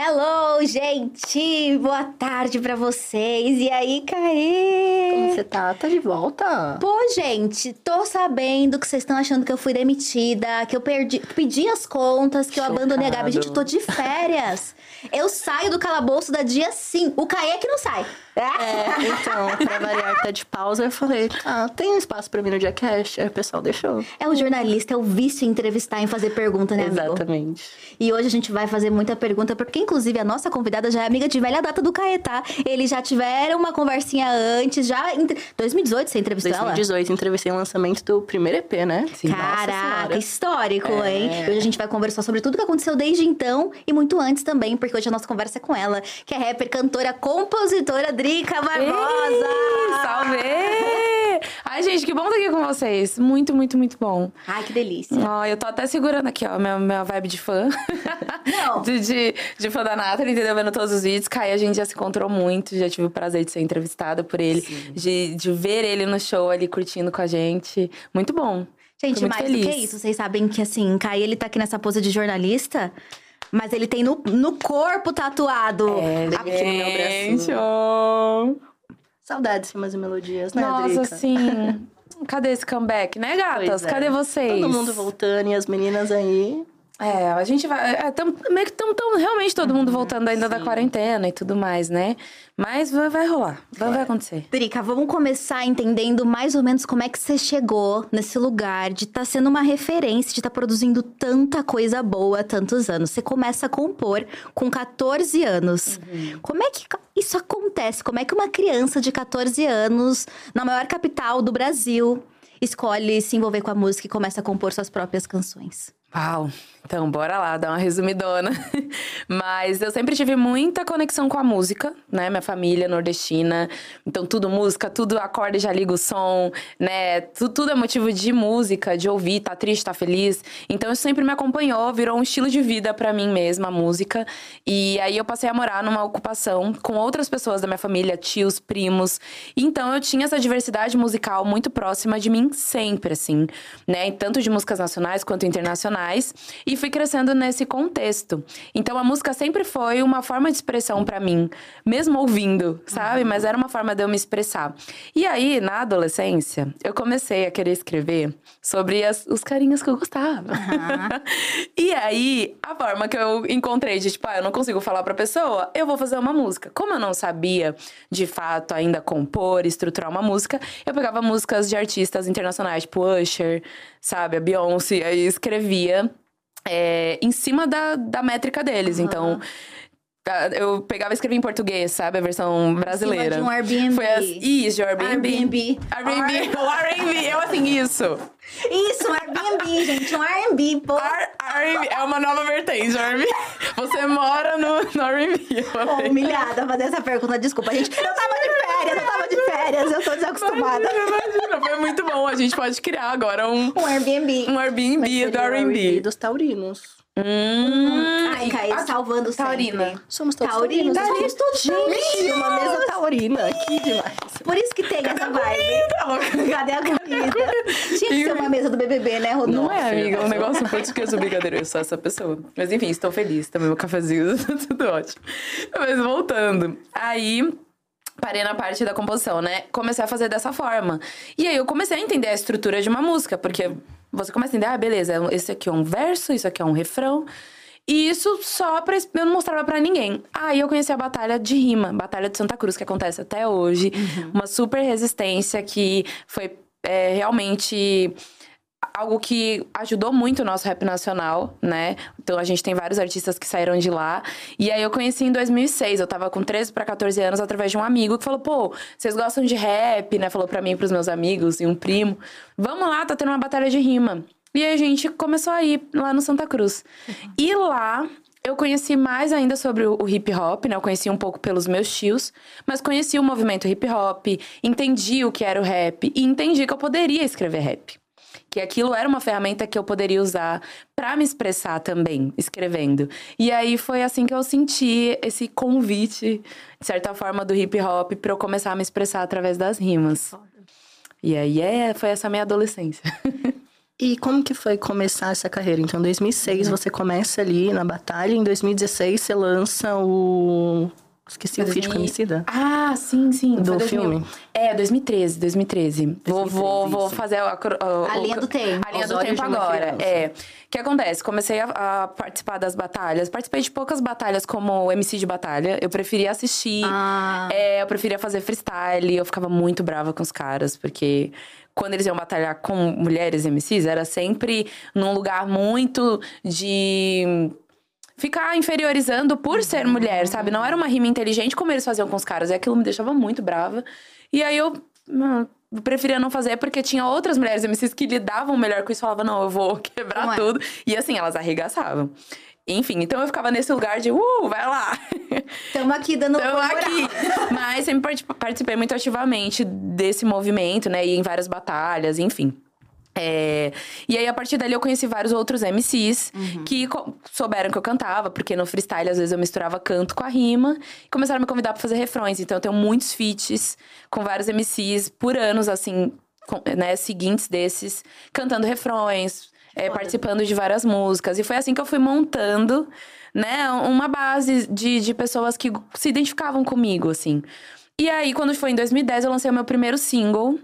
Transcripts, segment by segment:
Hello, gente! Boa tarde pra vocês. E aí, Caê? Como você tá? Tá de volta? Pô, gente, tô sabendo que vocês estão achando que eu fui demitida, que eu perdi, pedi as contas, que eu abandonei a Gabi. Gente, eu tô de férias. eu saio do calabouço da dia sim. O Caê é que não sai. É, então, pra variar, tá de pausa, eu falei, ah, tem um espaço pra mim no Diacast? Aí o pessoal deixou. É o jornalista, é o vício em entrevistar, em fazer pergunta, né, amigo? Exatamente. E hoje a gente vai fazer muita pergunta, porque inclusive a nossa convidada já é amiga de velha data do Caê, tá? Eles já tiveram uma conversinha antes, já em 2018 você entrevistou 2018, entrevistei o lançamento do primeiro EP, né? Sim. Caraca, histórico, é. hein? Hoje a gente vai conversar sobre tudo que aconteceu desde então e muito antes também, porque hoje a nossa conversa é com ela, que é rapper, cantora, compositora, Drica Barbosa! Ei, salve! Ai, gente, que bom estar aqui com vocês. Muito, muito, muito bom. Ai, que delícia. Ó, eu tô até segurando aqui, ó, minha, minha vibe de fã. Não. de, de, de fã da Nathalie, entendeu? Vendo todos os vídeos. Kai, a gente já se encontrou muito, já tive o prazer de ser entrevistada por ele, de, de ver ele no show ali curtindo com a gente. Muito bom. Gente, muito mais feliz. do que isso, vocês sabem que assim, Kai, ele tá aqui nessa pose de jornalista. Mas ele tem no, no corpo tatuado. É, a- gente, ó. Saudades, rimas e melodias, né, Nossa, Drica? sim. Cadê esse comeback, né, gatas? Pois é. Cadê vocês? Todo mundo voltando e as meninas aí. É, a gente vai. É, tam, meio que estamos realmente todo mundo voltando ainda da sim. quarentena e tudo mais, né? Mas vai, vai rolar. Vai, vai acontecer. Drica, vamos começar entendendo mais ou menos como é que você chegou nesse lugar de estar sendo uma referência, de estar produzindo tanta coisa boa há tantos anos. Você começa a compor com 14 anos. Como é que isso acontece? Como é que uma criança de 14 anos, na maior capital do Brasil, escolhe se envolver com a música e começa a compor suas próprias canções? Uau! Então, bora lá, dar uma resumidona. Mas eu sempre tive muita conexão com a música, né? Minha família é nordestina. Então, tudo música, tudo acorde, já liga o som, né? Tudo, tudo é motivo de música, de ouvir, tá triste, tá feliz. Então, isso sempre me acompanhou, virou um estilo de vida pra mim mesma, a música. E aí, eu passei a morar numa ocupação com outras pessoas da minha família, tios, primos. Então, eu tinha essa diversidade musical muito próxima de mim sempre, assim, né? Tanto de músicas nacionais quanto internacionais. E fui crescendo nesse contexto. Então a música sempre foi uma forma de expressão pra mim, mesmo ouvindo, sabe? Mas era uma forma de eu me expressar. E aí, na adolescência, eu comecei a querer escrever sobre as- os carinhas que eu gostava. e aí, a forma que eu encontrei de, tipo, ah, eu não consigo falar pra pessoa, eu vou fazer uma música. Como eu não sabia, de fato, ainda compor, estruturar uma música, eu pegava músicas de artistas internacionais, tipo Usher, sabe? A Beyoncé, aí escrevia é, em cima da, da métrica deles. Então, tá, eu pegava e escrevia em português, sabe? A versão brasileira. de um Airbnb. Foi as, isso, de Airbnb. Airbnb. Airbnb. O Airbnb. Eu, assim, isso. Isso, um Airbnb, gente, um Airbnb, pô. Ar- Airbnb. É uma nova vertente, Airbnb. Você mora no, no Airbnb. Pô, humilhada fazer essa pergunta. Desculpa, gente. Eu tava de férias, eu tava de férias, eu tô desacostumada. Imagina, imagina. Foi muito bom. A gente pode criar agora um, Um Airbnb. um Airbnb do R&B Airbnb. dos taurinos. Hum. Ai, Caí, salvando Taurina. sempre. Somos todos Taurinos, taurinos. somos todos Gente, uma mesa taurina. Que demais. Por isso que tem essa vibe. Cadê a comida? Tinha que ser uma mesa do BBB, né, Rodolfo? Não é, amiga, um negócio português, brincadeira, eu sou essa pessoa. Mas enfim, estou feliz, também meu cafezinho, tudo ótimo. Mas voltando, aí Parei na parte da composição, né? Comecei a fazer dessa forma. E aí eu comecei a entender a estrutura de uma música, porque você começa a entender, ah, beleza, esse aqui é um verso, isso aqui é um refrão. E isso só pra. Eu não mostrava para ninguém. Aí eu conheci a Batalha de Rima, Batalha de Santa Cruz, que acontece até hoje. Uhum. Uma super resistência que foi é, realmente algo que ajudou muito o nosso rap nacional, né? Então a gente tem vários artistas que saíram de lá. E aí eu conheci em 2006, eu tava com 13 para 14 anos através de um amigo que falou: "Pô, vocês gostam de rap?", né? Falou para mim e pros meus amigos e um primo: "Vamos lá, tá tendo uma batalha de rima". E aí a gente começou a ir lá no Santa Cruz. Uhum. E lá eu conheci mais ainda sobre o hip hop, né? Eu conheci um pouco pelos meus tios, mas conheci o movimento hip hop, entendi o que era o rap e entendi que eu poderia escrever rap que aquilo era uma ferramenta que eu poderia usar para me expressar também, escrevendo. E aí foi assim que eu senti esse convite, de certa forma, do hip hop para eu começar a me expressar através das rimas. E aí é, foi essa minha adolescência. E como que foi começar essa carreira? Então, em 2006 uhum. você começa ali na batalha, em 2016 você lança o Esqueci 2000... o feat com Emicida. Ah, sim, sim. Do filme. É, 2013, 2013. 2013 vou, vou, vou fazer a, a, a, linha do tempo. A linha Os do tempo agora. É. O que acontece? Comecei a, a, participar das batalhas. Participei de poucas batalhas como MC de batalha. Eu preferia assistir. Ah. É, eu preferia fazer freestyle. Eu ficava muito brava com os caras, porque quando eles iam batalhar com mulheres MCs, era sempre num lugar muito de ficar inferiorizando por ser mulher, sabe? Não era uma rima inteligente como eles faziam com os caras. E aquilo me deixava muito brava. E aí eu. Mano, preferia não fazer porque tinha outras mulheres MCs que lidavam melhor com isso. Falavam, não, eu vou quebrar é? tudo. E assim, elas arregaçavam. Enfim, então eu ficava nesse lugar de, uh, vai lá. Estamos aqui dando Estamos aqui. Mas sempre participei muito ativamente desse movimento, né? E em várias batalhas, enfim. É... E aí, a partir dali, eu conheci vários outros MCs uhum. que souberam que eu cantava, porque no freestyle, às vezes, eu misturava canto com a rima. E começaram a me convidar pra fazer refrões. Então, eu tenho muitos feats com vários MCs por anos, assim, né, seguintes desses, cantando refrões, é, participando de várias músicas. E foi assim que eu fui montando, né, uma base de, de pessoas que se identificavam comigo, assim. E aí, quando foi em 2010, eu lancei o meu primeiro single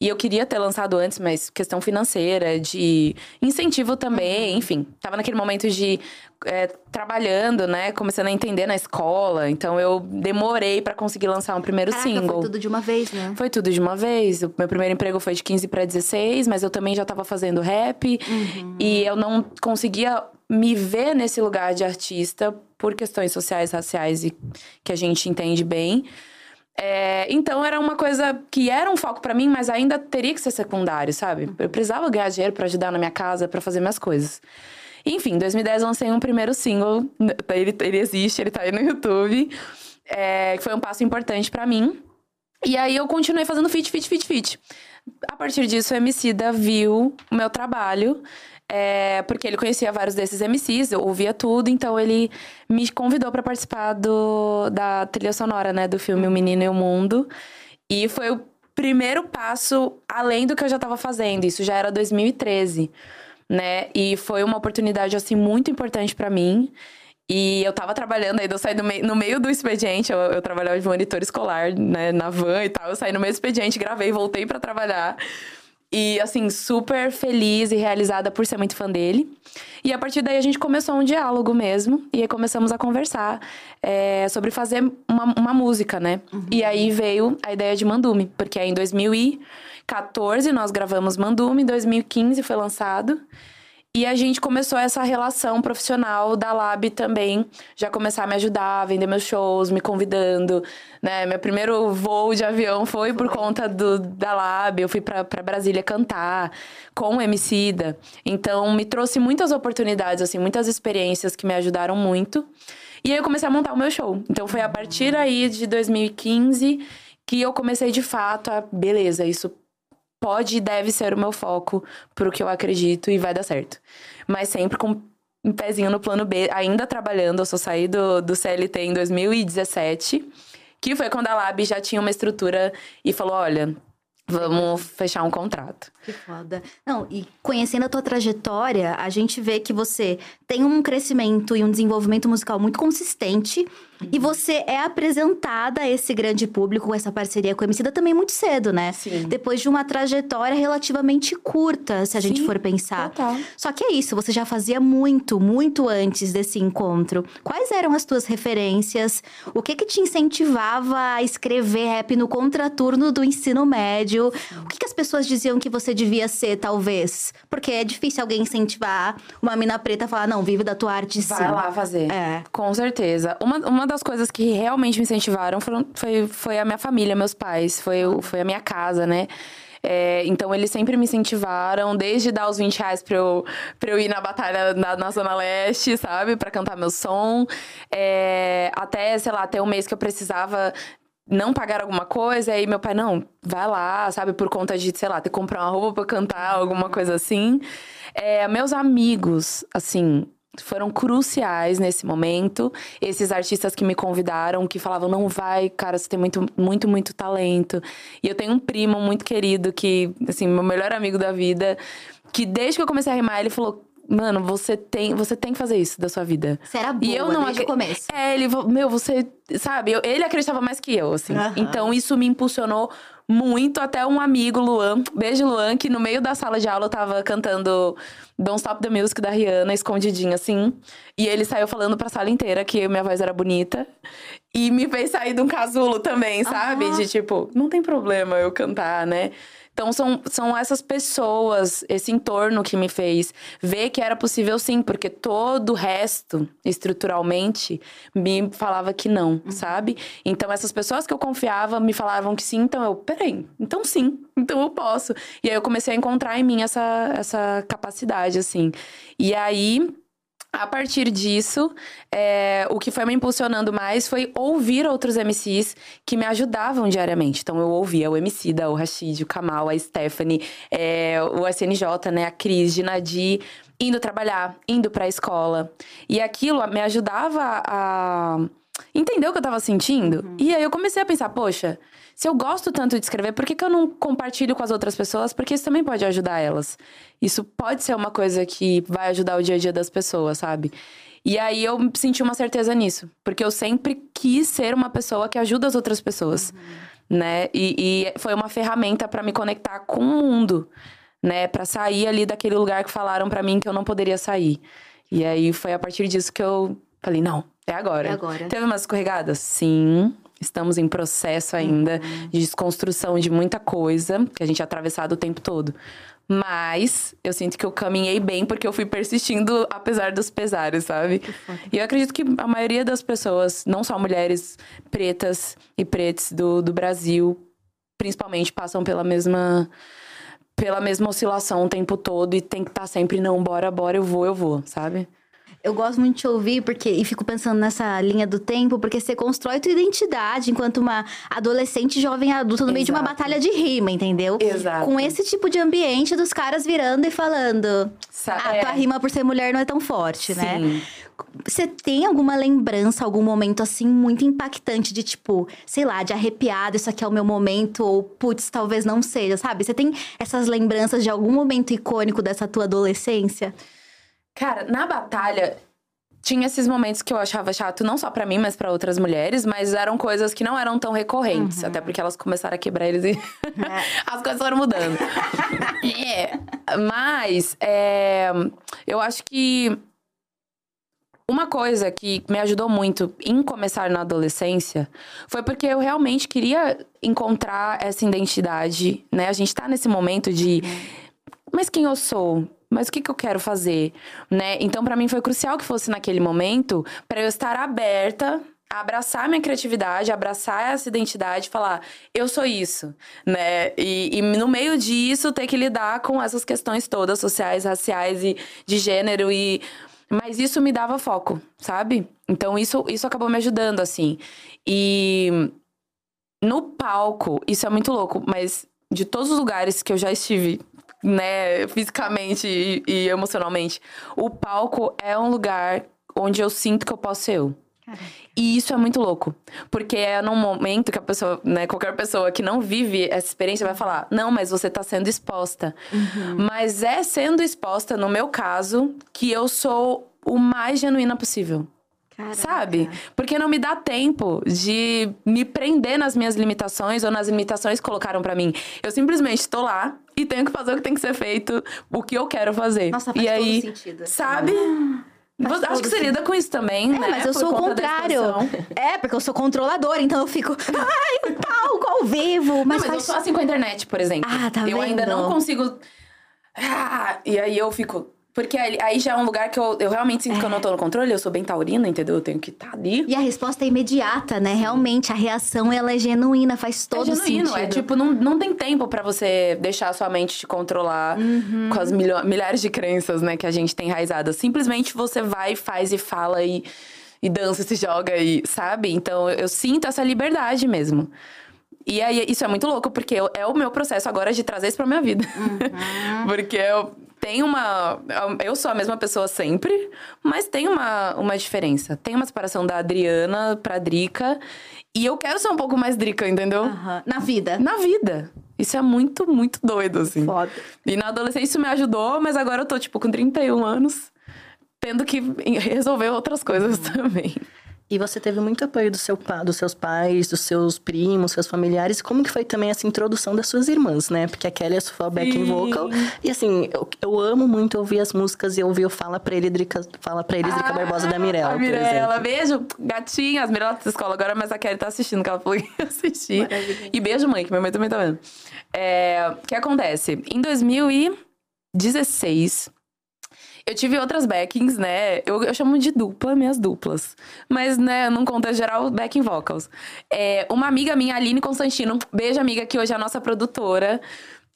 e eu queria ter lançado antes, mas questão financeira, de incentivo também, uhum. enfim. Tava naquele momento de é, trabalhando, né? Começando a entender na escola. Então eu demorei para conseguir lançar um primeiro Caraca, single. Foi tudo de uma vez, né? Foi tudo de uma vez. O meu primeiro emprego foi de 15 para 16, mas eu também já tava fazendo rap. Uhum. E eu não conseguia me ver nesse lugar de artista por questões sociais, raciais e que a gente entende bem. É, então era uma coisa que era um foco para mim, mas ainda teria que ser secundário, sabe? Eu precisava ganhar dinheiro para ajudar na minha casa, para fazer minhas coisas. Enfim, em 2010 lancei um primeiro single, ele, ele existe, ele tá aí no YouTube, é, que foi um passo importante para mim. E aí eu continuei fazendo fit, fit, fit, fit. A partir disso, o Emicida viu o meu trabalho é, porque ele conhecia vários desses MCs, eu ouvia tudo, então ele me convidou para participar do, da trilha sonora, né, do filme O Menino e o Mundo. E foi o primeiro passo além do que eu já estava fazendo. Isso já era 2013, né? E foi uma oportunidade assim muito importante para mim. E eu tava trabalhando, aí eu saí no meio, no meio do expediente, eu, eu trabalhava de monitor escolar, né, na van e tal. Eu saí no meio do expediente, gravei, voltei para trabalhar. E, assim, super feliz e realizada por ser muito fã dele. E a partir daí a gente começou um diálogo mesmo. E aí começamos a conversar é, sobre fazer uma, uma música, né? Uhum. E aí veio a ideia de Mandume. Porque aí em 2014 nós gravamos Mandume, em 2015 foi lançado. E a gente começou essa relação profissional da Lab também, já começar a me ajudar, a vender meus shows, me convidando, né? Meu primeiro voo de avião foi por conta do, da Lab, eu fui para Brasília cantar com o Emicida. Então, me trouxe muitas oportunidades, assim, muitas experiências que me ajudaram muito. E aí eu comecei a montar o meu show. Então, foi a partir aí de 2015 que eu comecei de fato a, beleza, isso pode e deve ser o meu foco pro que eu acredito e vai dar certo. Mas sempre com um pezinho no plano B, ainda trabalhando. Eu só saí do, do CLT em 2017, que foi quando a Lab já tinha uma estrutura e falou: olha. Vamos fechar um contrato. Que foda. Não, e conhecendo a tua trajetória, a gente vê que você tem um crescimento e um desenvolvimento musical muito consistente. E Uhum. você é apresentada a esse grande público essa parceria com a Emicida também muito cedo, né? Sim. Depois de uma trajetória relativamente curta, se a gente Sim, for pensar. total. Só que é isso, você já fazia muito, muito antes desse encontro. Quais eram as tuas referências? O que que te incentivava a escrever rap no contraturno do ensino médio? O que, que as pessoas diziam que você devia ser, talvez? Porque é difícil alguém incentivar uma mina preta a falar, não, vive da tua arte sim. Vai lá fazer. É. Com certeza. Uma, uma das coisas que realmente me incentivaram foram, foi, foi a minha família, meus pais, foi, o- foi a minha casa, né? É, então, eles sempre me incentivaram, desde dar os 20 reais pra eu, pra eu ir na batalha na, na Zona Leste, sabe? Pra cantar meu som. É, até, sei lá, até um mês que eu precisava não pagar alguma coisa, aí meu pai, não, vai lá, sabe? Por conta de, sei lá, ter que comprar uma roupa pra cantar, alguma coisa assim. É, meus amigos, assim, foram cruciais nesse momento. Esses artistas que me convidaram, que falavam, não vai, cara, você tem muito, muito, muito talento. E eu tenho um primo muito querido, que, assim, meu melhor amigo da vida, que desde que eu comecei a rimar, ele falou. Mano, você tem, você tem que fazer isso da sua vida. Você era E boa eu não desde o começo. É, ele, meu, você, sabe, eu- ele acreditava mais que eu, assim. Aham. Então isso me impulsionou muito até um amigo, Luan, beijo Luan, que no meio da sala de aula eu tava cantando Don't Stop the Music da Rihanna, escondidinho assim. E ele saiu falando pra sala inteira que minha voz era bonita. E me fez sair de um casulo também, sabe? Aham. De tipo, não tem problema eu cantar, né? Então são, são essas pessoas, esse entorno que me fez ver que era possível sim, porque todo o resto, estruturalmente, me falava que não, sabe? Então essas pessoas que eu confiava me falavam que sim, então eu, peraí, então sim, então eu posso. E aí eu comecei a encontrar em mim essa, essa capacidade, assim. E aí. A partir disso, é, o que foi me impulsionando mais foi ouvir outros MCs que me ajudavam diariamente. Então, eu ouvia o MC da, o Rashid, o Kamal, a Stephanie, é, o SNJ, né, a Cris, Dinadi, indo trabalhar, indo pra escola. E aquilo me ajudava a entender o que eu tava sentindo. E aí eu comecei a pensar, poxa, se eu gosto tanto de escrever, por que, que eu não compartilho com as outras pessoas? Porque isso também pode ajudar elas. Isso pode ser uma coisa que vai ajudar o dia a dia das pessoas, sabe? E aí eu senti uma certeza nisso. Porque eu sempre quis ser uma pessoa que ajuda as outras pessoas. Né? E, e foi uma ferramenta pra me conectar com o mundo. Né? Pra sair ali daquele lugar que falaram pra mim que eu não poderia sair. E aí foi a partir disso que eu falei, não, é agora. É agora. Teve umas escorregadas? Sim. Estamos em processo ainda de desconstrução de muita coisa que a gente é atravessado o tempo todo. Mas eu sinto que eu caminhei bem porque eu fui persistindo apesar dos pesares, sabe? E eu acredito que a maioria das pessoas, não só mulheres pretas e pretos do, do Brasil, principalmente, passam pela mesma pela mesma oscilação o tempo todo e tem que estar sempre, não, bora, bora, eu vou, eu vou, sabe? Eu gosto muito de te ouvir porque e fico pensando nessa linha do tempo, porque você constrói tua identidade enquanto uma adolescente, jovem adulta no meio de uma Exato. batalha de rima, entendeu? Exato. Com esse tipo de ambiente dos caras virando e falando: Sa- "Ah, é. tua rima por ser mulher não é tão forte, né?" Sim. Você tem alguma lembrança, algum momento assim muito impactante de tipo, sei lá, de arrepiado, isso aqui é o meu momento, ou putz, talvez não seja, sabe? Você tem essas lembranças de algum momento icônico dessa tua adolescência? Cara, na batalha tinha esses momentos que eu achava chato, não só pra mim, mas pra outras mulheres, mas eram coisas que não eram tão recorrentes, até porque elas começaram a quebrar eles e as coisas foram mudando. é, mas é, eu acho que uma coisa que me ajudou muito em começar na adolescência foi porque eu realmente queria encontrar essa identidade, né? A gente tá nesse momento de mas quem eu sou? Mas o que, que eu quero fazer, né? Então, pra mim foi crucial que fosse naquele momento pra eu estar aberta a abraçar minha criatividade, abraçar essa identidade, falar, eu sou isso, né? E, e no meio disso ter que lidar com essas questões todas sociais, raciais e de gênero e mas isso me dava foco, sabe? Então isso isso acabou me ajudando assim. E no palco, isso é muito louco, mas de todos os lugares que eu já estive, né, fisicamente e, e emocionalmente, o palco é um lugar onde eu sinto que eu posso ser eu. E isso é muito louco. Porque é num momento que a pessoa, né, qualquer pessoa que não vive essa experiência vai falar: não, mas você tá sendo exposta. Uhum. Mas é sendo exposta, no meu caso, que eu sou o mais genuína possível. Caraca. Sabe? Porque não me dá tempo de me prender nas minhas limitações ou nas limitações que colocaram para mim. Eu simplesmente tô lá e tenho que fazer o que tem que ser feito, o que eu quero fazer. Nossa, faz e aí, sentido. Sabe? Faz Acho que você lida com isso também, é, né? mas eu Por sou o contrário. É, porque eu sou controladora, então eu fico, ai, palco ao vivo. Mas, não, mas faz... eu sou assim com a internet, por exemplo. Ah, tá eu vendo? ainda não consigo. Ah, e aí eu fico, porque aí já é um lugar que eu, eu realmente sinto é. que eu não tô no controle, eu sou bem taurina, entendeu? Eu tenho que estar tá ali. E a resposta é imediata, né? Realmente, a reação ela é genuína, faz é todo é genuíno, sentido. É tipo, não, não tem tempo para você deixar a sua mente te controlar uhum. com as milhares de crenças, né, que a gente tem enraizadas. Simplesmente você vai, faz e fala e, e dança, se joga e, sabe? Então eu sinto essa liberdade mesmo. E aí, isso é muito louco, porque eu, é o meu processo agora de trazer isso pra minha vida. Uhum. porque eu tem uma. Eu sou a mesma pessoa sempre, mas tem uma, uma diferença. Tem uma separação da Adriana pra Drica. E eu quero ser um pouco mais Drica, entendeu? Uhum. Na vida. Na vida. Isso é muito, muito doido, assim. Foda. E na adolescência isso me ajudou, mas agora eu tô, tipo, com 31 anos, tendo que resolver outras coisas uhum. também. E você teve muito apoio do seu, dos seus pais, dos seus primos, seus familiares. Como que foi também essa introdução das suas irmãs, né? Porque a Kelly é sua backing vocal. E assim, eu, eu, amo muito ouvir as músicas e ouvir o Fala Pra Ele, Drica, Fala Pra Eles, Drica ah, Barbosa da Mirella, Mirella, beijo, gatinha. As Mirella da escola agora, mas a Kelly tá assistindo, que ela falou que ia assistir. E beijo, mãe, que minha mãe também tá vendo. É, o que acontece? Em 2016 eu tive outras backings, né? Eu, eu chamo de dupla, minhas duplas. Mas, né, num contexto geral, backing vocals. É, uma amiga minha, Aline Constantino, beijo, amiga, que hoje é a nossa produtora.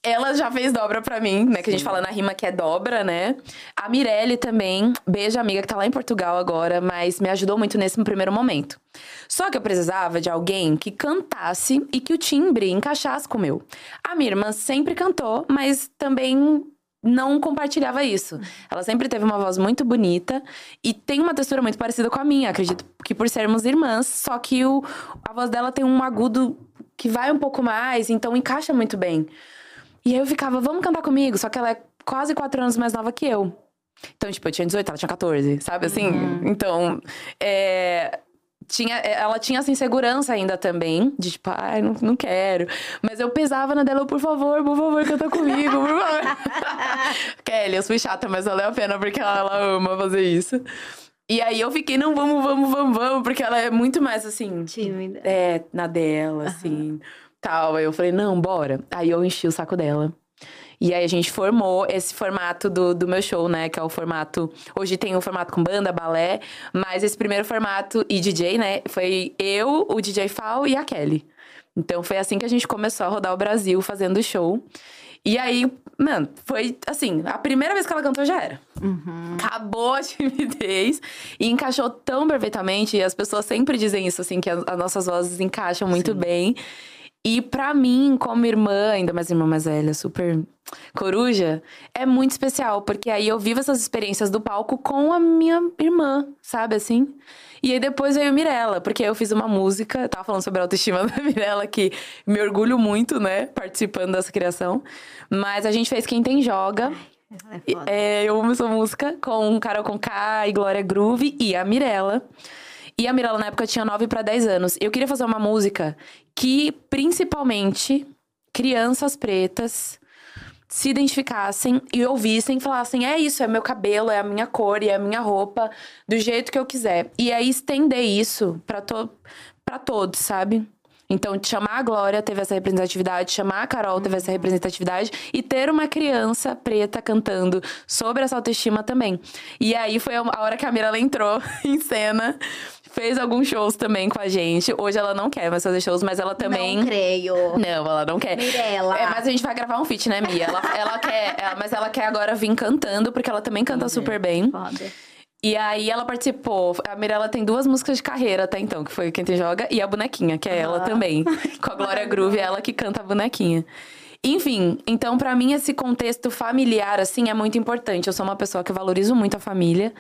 Ela já fez dobra pra mim, né? Que a gente fala na rima que é dobra, né? A Mirelle também, beijo, amiga, que tá lá em Portugal agora, mas me ajudou muito nesse primeiro momento. Só que eu precisava de alguém que cantasse e que o timbre encaixasse com o meu. A minha irmã sempre cantou, mas também não compartilhava isso. Ela sempre teve uma voz muito bonita e tem uma textura muito parecida com a minha, acredito que por sermos irmãs, só que o, a voz dela tem um agudo que vai um pouco mais, então encaixa muito bem. E aí eu ficava, vamos cantar comigo, só que ela é quase quatro anos mais nova que eu. Então, tipo, eu tinha 18, ela tinha 14, sabe assim? Uhum. Então, é, tinha, é, ela tinha essa insegurança ainda também, de tipo, ai, não, não quero. Mas eu pesava na dela, por favor, por favor, canta comigo, por favor. Kelly, eu fui chata, mas valeu a pena porque ela, ela ama fazer isso. E aí eu fiquei, não, vamos, vamos, vamos, vamos, porque ela é muito mais assim. Tímida. É, na dela, uhum. assim, tal. Aí eu falei, não, bora. Aí eu enchi o saco dela. E aí a gente formou esse formato do, do meu show, né? Que é o formato. Hoje tem o um formato com banda, balé, mas esse primeiro formato e DJ, né? Foi eu, o DJ Fal e a Kelly. Então foi assim que a gente começou a rodar o Brasil fazendo show. E aí, mano, foi assim, a primeira vez que ela cantou já era. Uhum. Acabou a timidez e encaixou tão perfeitamente. E as pessoas sempre dizem isso, assim, que as, as nossas vozes encaixam muito Sim. bem. E para mim, como irmã, ainda mais irmã mais velha, super coruja, é muito especial, porque aí eu vivo essas experiências do palco com a minha irmã, sabe assim? E aí depois veio Mirella, porque eu fiz uma música, eu tava falando sobre a autoestima da Mirella, que me orgulho muito, né, participando dessa criação. Mas a gente fez Quem Tem Joga. É, é, eu amo essa música com Carol Conká e Glória Groove e a Mirella. E a Mirella, na época, tinha 9 para 10 anos. Eu queria fazer uma música que, principalmente, crianças pretas se identificassem e ouvissem e falassem: é isso, é meu cabelo, é a minha cor é a minha roupa, do jeito que eu quiser. E aí estender isso para to todos, sabe? Então, chamar a Glória teve essa representatividade, chamar a Carol teve essa representatividade e ter uma criança preta cantando sobre essa autoestima também. E aí foi a hora que a Mirella entrou em cena fez alguns shows também com a gente. Hoje ela não quer mais fazer shows, mas ela também. Não creio. Não, ela não quer. Mirella. É, mas a gente vai gravar um feat, né, Mia? Ela, ela quer, ela, mas ela quer agora vir cantando, porque ela também canta super bem. Foda. E aí ela participou. A Mirella tem duas músicas de carreira até então, que foi Quem Te Joga, e a Bonequinha, que é ela também. Com a Glória Groove, é ela que canta a Bonequinha. Enfim, então para mim esse contexto familiar assim é muito importante. Eu sou uma pessoa que valorizo muito a família.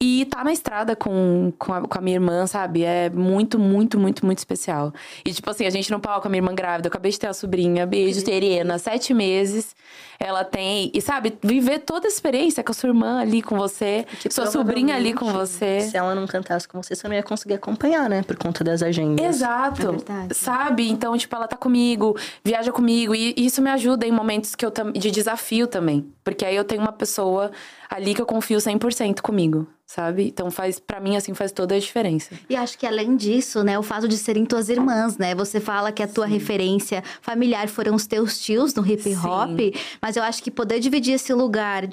E tá na estrada com, com, a, com a minha irmã, sabe? É muito, muito, muito, muito especial. E, tipo assim, a gente no palco, a minha irmã grávida, eu acabei de ter a sobrinha, beijo, Terena, sete meses. Ela tem. E, sabe, viver toda a experiência com a sua irmã ali com você, Que sua sobrinha ali com você. Se ela não cantasse com você, você não ia conseguir acompanhar, né? Por conta das agendas. Exato. É. Sabe? Então, tipo, ela tá comigo, viaja comigo. E isso me ajuda em momentos que eu de desafio também. Porque aí eu tenho uma pessoa ali que eu confio 100% comigo, sabe? Então faz, para mim, assim, faz toda a diferença. E acho que além disso, né, o fato de serem tuas irmãs, né? Você fala que a tua referência familiar foram os teus tios no hip hop, mas eu acho que poder dividir esse lugar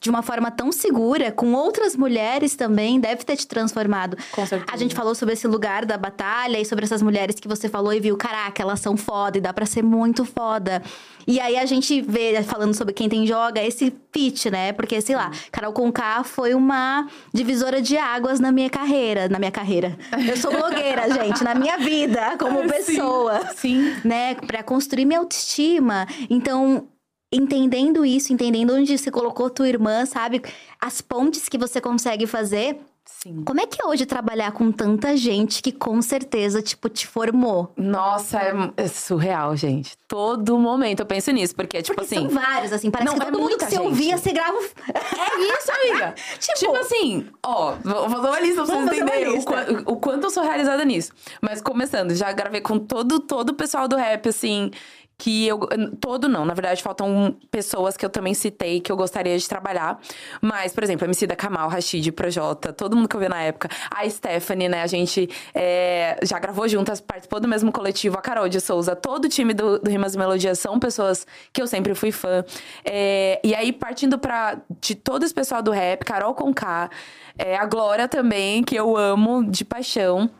de uma forma tão segura com outras mulheres também deve ter te transformado. Com certeza. A gente falou sobre esse lugar da batalha e sobre essas mulheres que você falou e viu, caraca, elas são foda e dá pra ser muito foda. E aí a gente vê, falando sobre quem tem joga, esse pitch, né? Porque, sei lá, Carol Conká foi uma divisora de águas na minha carreira. Na minha carreira. Eu sou blogueira, gente, na minha vida, como pessoa. Sim. Né? Pra construir minha autoestima. Então, entendendo isso, entendendo onde você colocou tua irmã, sabe? As pontes que você consegue fazer. Sim. Como é que é hoje trabalhar com tanta gente que com certeza, tipo, te formou? Nossa, é, é surreal, gente. Todo momento eu penso nisso, porque, tipo Porque assim. são vários, assim, parece Não, que é todo mundo que você ouvia, você grava. É isso, amiga. Tipo- tipo, assim, ó, vou fazer uma lista pra vocês entenderem o, o quanto eu sou realizada nisso. Mas começando, já gravei com todo, todo o pessoal do rap, assim, que eu. Todo não, na verdade, faltam pessoas que eu também citei que eu gostaria de trabalhar. Mas, por exemplo, a MC da Kamal, Rashid, Projota, todo mundo que eu vi na época. A Stephanie, né? A gente é, já gravou juntas, participou do mesmo coletivo. A Carol de Souza, todo o time do, do Rimas e Melodias são pessoas que eu sempre fui fã. É, e aí, partindo pra, de todo esse pessoal do rap, Carol Conká, é, a Glória também, que eu amo de paixão.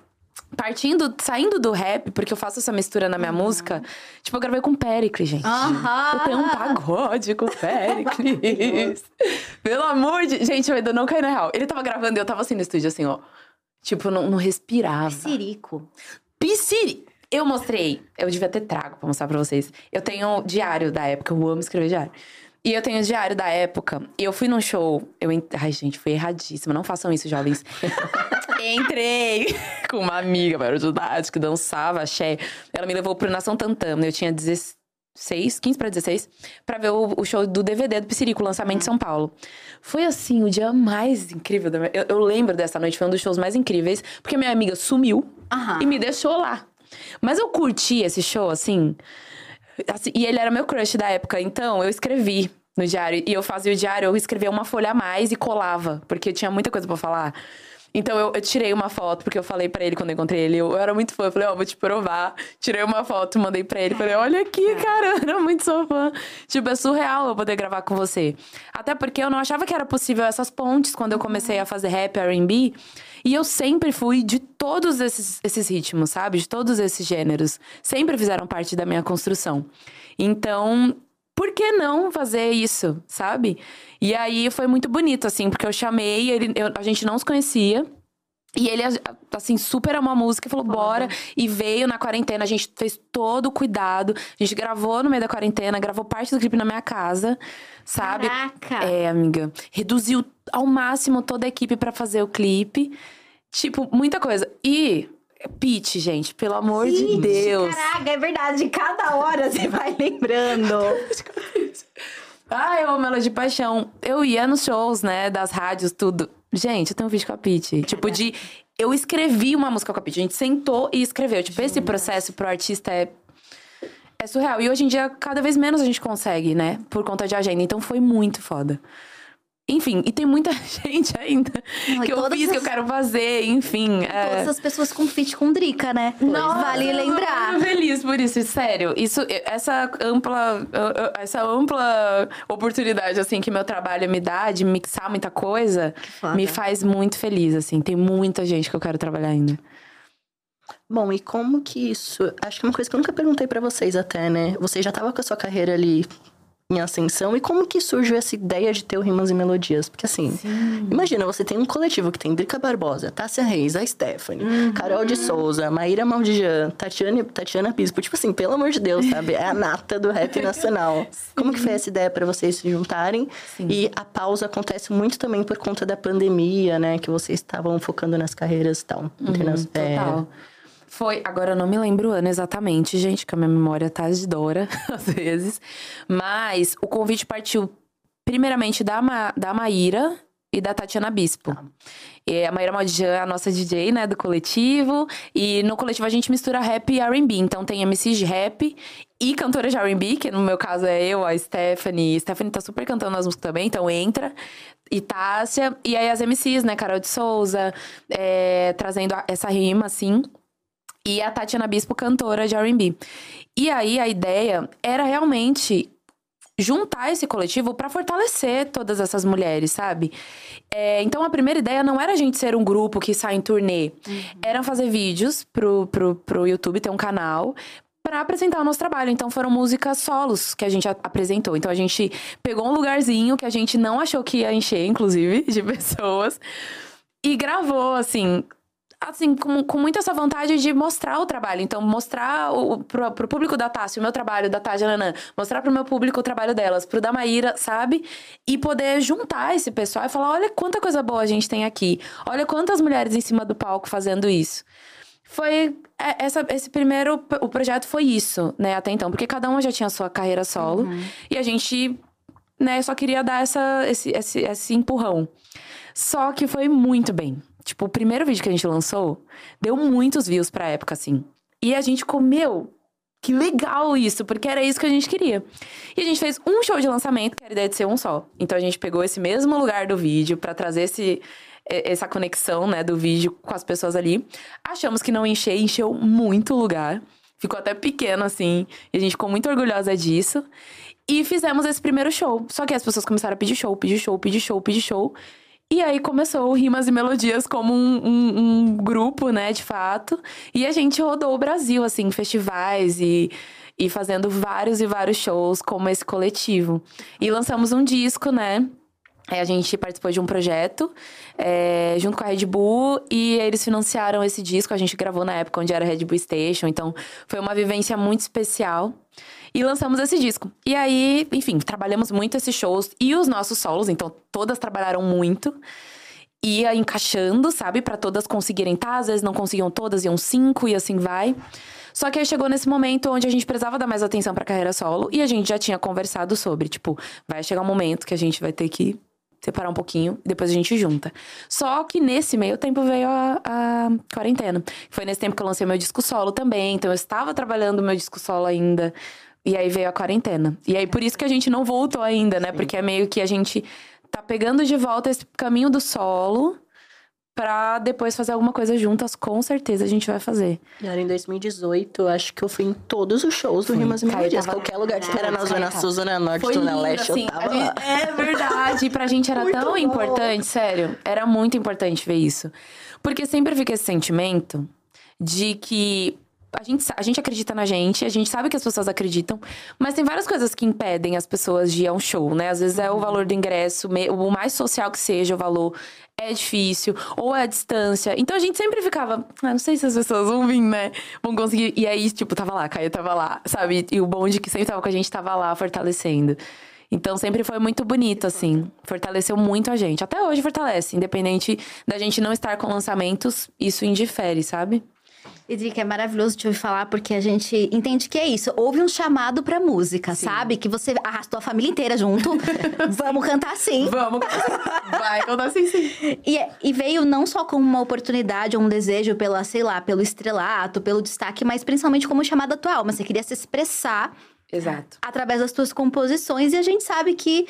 Partindo, saindo do rap, porque eu faço essa mistura na minha música, tipo, eu gravei com o Pericles, gente. Aham. Eu tenho um pagode com o Pericles. Pelo amor de... Gente, eu ainda não caí na real. Ele tava gravando e eu tava assim no estúdio, assim, ó. Tipo, não, não respirava. Sirico. Pisciri! Eu mostrei, eu devia ter trago pra mostrar pra vocês. Eu tenho diário da época, eu amo escrever diário. E eu tenho diário da época. E eu fui num show. Eu ent... Ai, gente, foi erradíssimo. Não façam isso, jovens. Entrei com uma amiga maior de idade que dançava axé. Ela me levou pro Nação Tantama. Eu tinha 16, 15 pra 16, pra ver o, o show do DVD do Piscirico, lançamento em São Paulo. Foi assim, o dia mais incrível da minha... eu, eu lembro dessa noite, foi um dos shows mais incríveis, porque minha amiga sumiu Aham. e me deixou lá. Mas eu curti esse show, assim, assim, E ele era meu crush da época, então eu escrevi no diário. E eu fazia o diário, eu escrevia uma folha a mais e colava, porque eu tinha muita coisa pra falar. Então eu, eu tirei uma foto, porque eu falei pra ele quando eu encontrei ele. Eu, eu era muito fã, eu falei, ó, vou te provar. Tirei uma foto, mandei pra ele. Falei, olha aqui, cara, eu era muito sua fã. Tipo, é surreal eu poder gravar com você. Até porque eu não achava que era possível essas pontes quando eu comecei a fazer rap, RB. E eu sempre fui de todos esses, esses ritmos, sabe? De todos esses gêneros. Sempre fizeram parte da minha construção. Então, por que não fazer isso, sabe? E aí foi muito bonito, assim, porque eu chamei, ele, eu- a gente não se conhecia. E ele, assim, super amou a música e falou, bora. E veio na quarentena, a gente fez todo o cuidado. A gente gravou no meio da quarentena, gravou parte do clipe na minha casa, sabe? Caraca! É, amiga. Reduziu ao máximo toda a equipe pra fazer o clipe. Tipo, muita coisa. E Pete, gente, pelo amor de Sim, Deus. Caraca, é verdade. Cada hora você vai lembrando. Ah, eu amo ela de paixão. Eu ia nos shows, né, das rádios, tudo. Gente, eu tenho um vídeo com a Pitty. Tipo, de. Eu escrevi uma música com a Pitty. A gente sentou e escreveu. Tipo, esse processo pro artista é. É surreal. E hoje em dia, cada vez menos a gente consegue, né? Por conta de agenda. Então foi muito foda. Enfim, e tem muita gente ainda Não, que eu fiz, que as- eu quero fazer, enfim. é... Todas as pessoas com feat com Drica, né? vale eu tô lembrar. muito feliz por isso, sério. Isso, essa ampla, essa ampla oportunidade, assim, que meu trabalho me dá de mixar muita coisa, me faz muito feliz, assim. Tem muita gente que eu quero trabalhar ainda. Bom, e como que isso. Acho que é uma coisa que eu nunca perguntei pra vocês até, né? Você já tava com a sua carreira ali em ascensão e como que surgiu essa ideia de ter o Rimas e Melodias? Porque assim, Sim. imagina, você tem um coletivo que tem Drica Barbosa, Tássia Reis, a Stephanie, uhum. Carol de Souza, Maíra Maldijan, Tatiana, Tatiana Bispo. Tipo assim, pelo amor de Deus, sabe? É a nata do rap nacional. Sim. Como que foi essa ideia para vocês se juntarem? Sim. E a pausa acontece muito também por conta da pandemia, né? Que vocês estavam focando nas carreiras e tal. Uhum, é... Total. Foi, agora eu não me lembro o ano exatamente, gente, que a minha memória tá de Dora, às vezes. Mas o convite partiu primeiramente da, Ma, da Maíra e da Tatiana Bispo. Tá. E a Maíra Modijan é a nossa DJ, né, do coletivo. E no coletivo a gente mistura rap e R&B. Então tem MCs de rap e cantora de R&B, que no meu caso é eu, a Stephanie. Stephanie tá super cantando as músicas também, então entra. E Tássia. E aí as MCs, né, Carol de Souza, é, trazendo essa rima, assim e a Tatiana Bispo, cantora de R&B. E aí a ideia era realmente juntar esse coletivo para fortalecer todas essas mulheres, sabe? É, então a primeira ideia não era a gente ser um grupo que sai em turnê, uhum. era fazer vídeos pro, pro, pro YouTube, ter um canal para apresentar o nosso trabalho. Então foram músicas solos que a gente apresentou. Então a gente pegou um lugarzinho que a gente não achou que ia encher, inclusive, de pessoas. E gravou, assim, assim, com, com muita essa vontade de mostrar o trabalho. Então, mostrar o, pro, pro público da Tassi o meu trabalho, da Tádia Nanã. Mostrar pro meu público o trabalho delas, pro da Maíra, sabe? E poder juntar esse pessoal e falar: olha quanta coisa boa a gente tem aqui. Olha quantas mulheres em cima do palco fazendo isso. Foi é, essa, esse primeiro. O projeto foi isso, né, até então. Porque cada uma já tinha sua carreira solo. Uhum. E a gente, né, só queria dar essa, esse, esse, esse empurrão. Só que foi muito bem. Tipo, o primeiro vídeo que a gente lançou deu muitos views pra época, assim. E a gente comeu. Que legal isso, porque era isso que a gente queria. E a gente fez um show de lançamento, que era a ideia de ser um só. Então a gente pegou esse mesmo lugar do vídeo para trazer esse, essa conexão, né, do vídeo com as pessoas ali. Achamos que não encheu, encheu muito lugar. Ficou até pequeno, assim. E a gente ficou muito orgulhosa disso. E fizemos esse primeiro show. Só que as pessoas começaram a pedir show, pedir show, pedir show, pedir show. E aí começou o Rimas e Melodias como um, um, um, grupo, né, de fato. E a gente rodou o Brasil, assim, festivais e, e fazendo vários e vários shows como esse coletivo. E lançamos um disco, né? A gente participou de um projeto é, junto com a Red Bull e eles financiaram esse disco. A gente gravou na época onde era Red Bull Station, então foi uma vivência muito especial. E lançamos esse disco. E aí, enfim, trabalhamos muito esses shows e os nossos solos, então todas trabalharam muito. Ia encaixando, sabe, para todas conseguirem estar. Tá, às vezes não conseguiam todas, iam cinco e assim vai. Só que aí chegou nesse momento onde a gente precisava dar mais atenção pra carreira solo e a gente já tinha conversado sobre, tipo, vai chegar um momento que a gente vai ter que separar um pouquinho e depois a gente junta. Só que nesse meio tempo veio a, a quarentena. Foi nesse tempo que eu lancei meu disco solo também, então eu estava trabalhando meu disco solo ainda. E aí veio a quarentena. E aí por isso que a gente não voltou ainda, né? Sim. Porque é meio que a gente tá pegando de volta esse caminho do solo pra depois fazer alguma coisa juntas, com certeza a gente vai fazer. E era em 2018, acho que eu fui em todos os shows do Rimas e Melodias. Qualquer lugar que era na Zona Sul, Zona Norte, Foi Zona Leste, assim, eu tava gente, lá. É verdade. E pra gente era tão bom. importante, sério. Era muito importante ver isso. Porque sempre fica esse sentimento de que a gente, a gente acredita na gente, a gente sabe que as pessoas acreditam, mas tem várias coisas que impedem as pessoas de ir a um show, né? Às vezes é o uhum. valor do ingresso, o mais social que seja o valor, é difícil, ou é a distância. Então a gente sempre ficava, ah, não sei se as pessoas vão vir, né? Vão conseguir. E aí, tipo, tava lá, Caia tava lá, sabe? E o bonde que sempre tava com a gente tava lá fortalecendo. Então sempre foi muito bonito, assim. Fortaleceu muito a gente. Até hoje fortalece. Independente da gente não estar com lançamentos, isso indifere, sabe? Edric, é maravilhoso te ouvir falar, porque a gente entende que é isso. Houve um chamado pra música, sim. sabe? Que você arrastou a família inteira junto. Vamos cantar sim. Vamos. Vai cantar sim, sim. E, e veio não só como uma oportunidade, um desejo pela, sei lá, pelo estrelato, pelo destaque, mas principalmente como chamada atual. Mas você queria se expressar Exato. Através das tuas composições. E a gente sabe que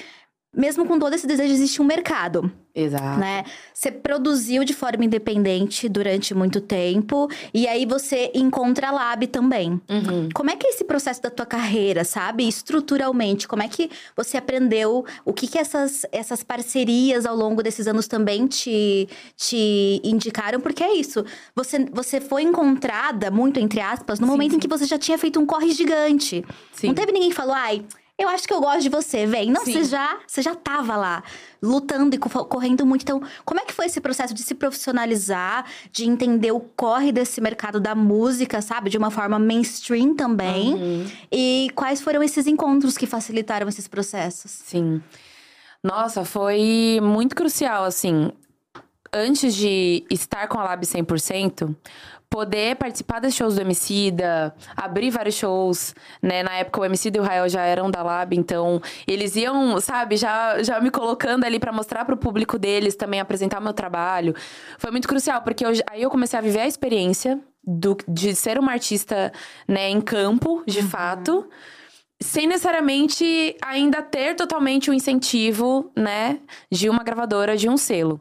mesmo com todo esse desejo, existe um mercado. Exato. Né? Você produziu de forma independente durante muito tempo. E aí você encontra a Lab também. Uhum. Como é que é esse processo da tua carreira, sabe? Estruturalmente, como é que você aprendeu? O que que essas, essas parcerias ao longo desses anos também te, te indicaram? Porque é isso. Você, você foi encontrada, muito entre aspas, no sim, momento sim. em que você já tinha feito um corre gigante. Sim. Não teve ninguém que falou, ai eu acho que eu gosto de você, vem. Não, Sim. você já, você já tava lá, lutando e co- correndo muito. Então, como é que foi esse processo de se profissionalizar, de entender o corre desse mercado da música, sabe? De uma forma mainstream também. Uhum. E quais foram esses encontros que facilitaram esses processos? Sim. Nossa, foi muito crucial, assim. Antes de estar com a Lab 100%, poder participar dos shows do Emicida, abrir vários shows, né? Na época o Emicida e o Rael já eram da Lab, então eles iam, sabe, já, já me colocando ali pra mostrar pro público deles também, apresentar o meu trabalho. Foi muito crucial, porque eu- aí eu comecei a viver a experiência do, de ser uma artista, né, em campo, de fato sem necessariamente ainda ter totalmente o incentivo, né, de uma gravadora, de um selo.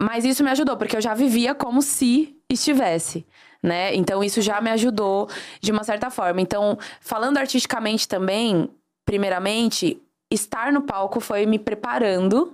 Mas isso me ajudou, porque eu já vivia como se estivesse, né? Então isso já me ajudou de uma certa forma. Então, falando artisticamente também, primeiramente, estar no palco foi me preparando.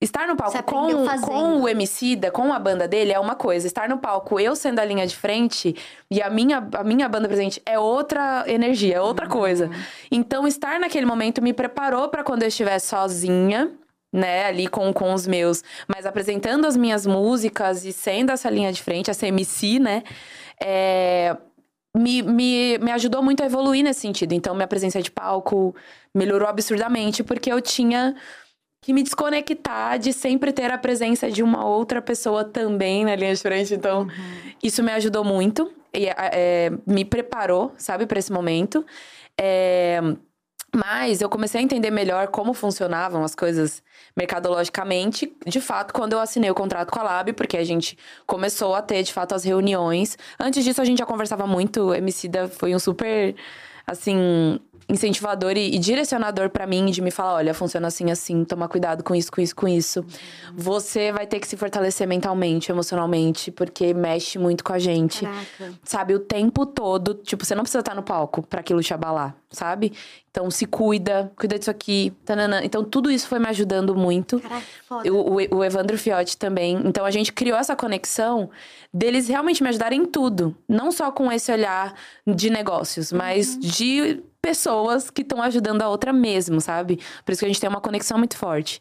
Estar no palco com, fazendo. com o Emicida, com a banda dele, é uma coisa. Estar no palco, eu sendo a linha de frente, e a minha, a minha banda presente, é outra energia, é outra coisa. Então, estar naquele momento me preparou pra quando eu estivesse sozinha, né, ali com, com os meus, mas apresentando as minhas músicas e sendo essa linha de frente, essa MC, né, é, me, me, me ajudou muito a evoluir nesse sentido. Então, minha presença de palco melhorou absurdamente, porque eu tinha que me desconectar de sempre ter a presença de uma outra pessoa também na linha de frente. Então, isso me ajudou muito e é, me preparou, sabe, para esse momento. É, mas eu comecei a entender melhor como funcionavam as coisas mercadologicamente, de fato, quando eu assinei o contrato com a Lab, porque a gente começou a ter, de fato, as reuniões. Antes disso, a gente já conversava muito, o Emicida foi um super, assim, incentivador e, e direcionador pra mim, de me falar, olha, funciona assim, assim, toma cuidado com isso, com isso, com isso. Você vai ter que se fortalecer mentalmente, emocionalmente, porque mexe muito com a gente Caraca. sabe, o tempo todo. Tipo, você não precisa estar no palco pra aquilo te abalar, sabe? Então, se cuida, cuida disso aqui. tananã. Então, tudo isso foi me ajudando muito. Caraca, foda. O, o, o Evandro Fiotti também. Então, a gente criou essa conexão deles realmente me ajudarem em tudo. Não só com esse olhar de negócios, mas de pessoas que estão ajudando a outra mesmo, sabe? Por isso que a gente tem uma conexão muito forte.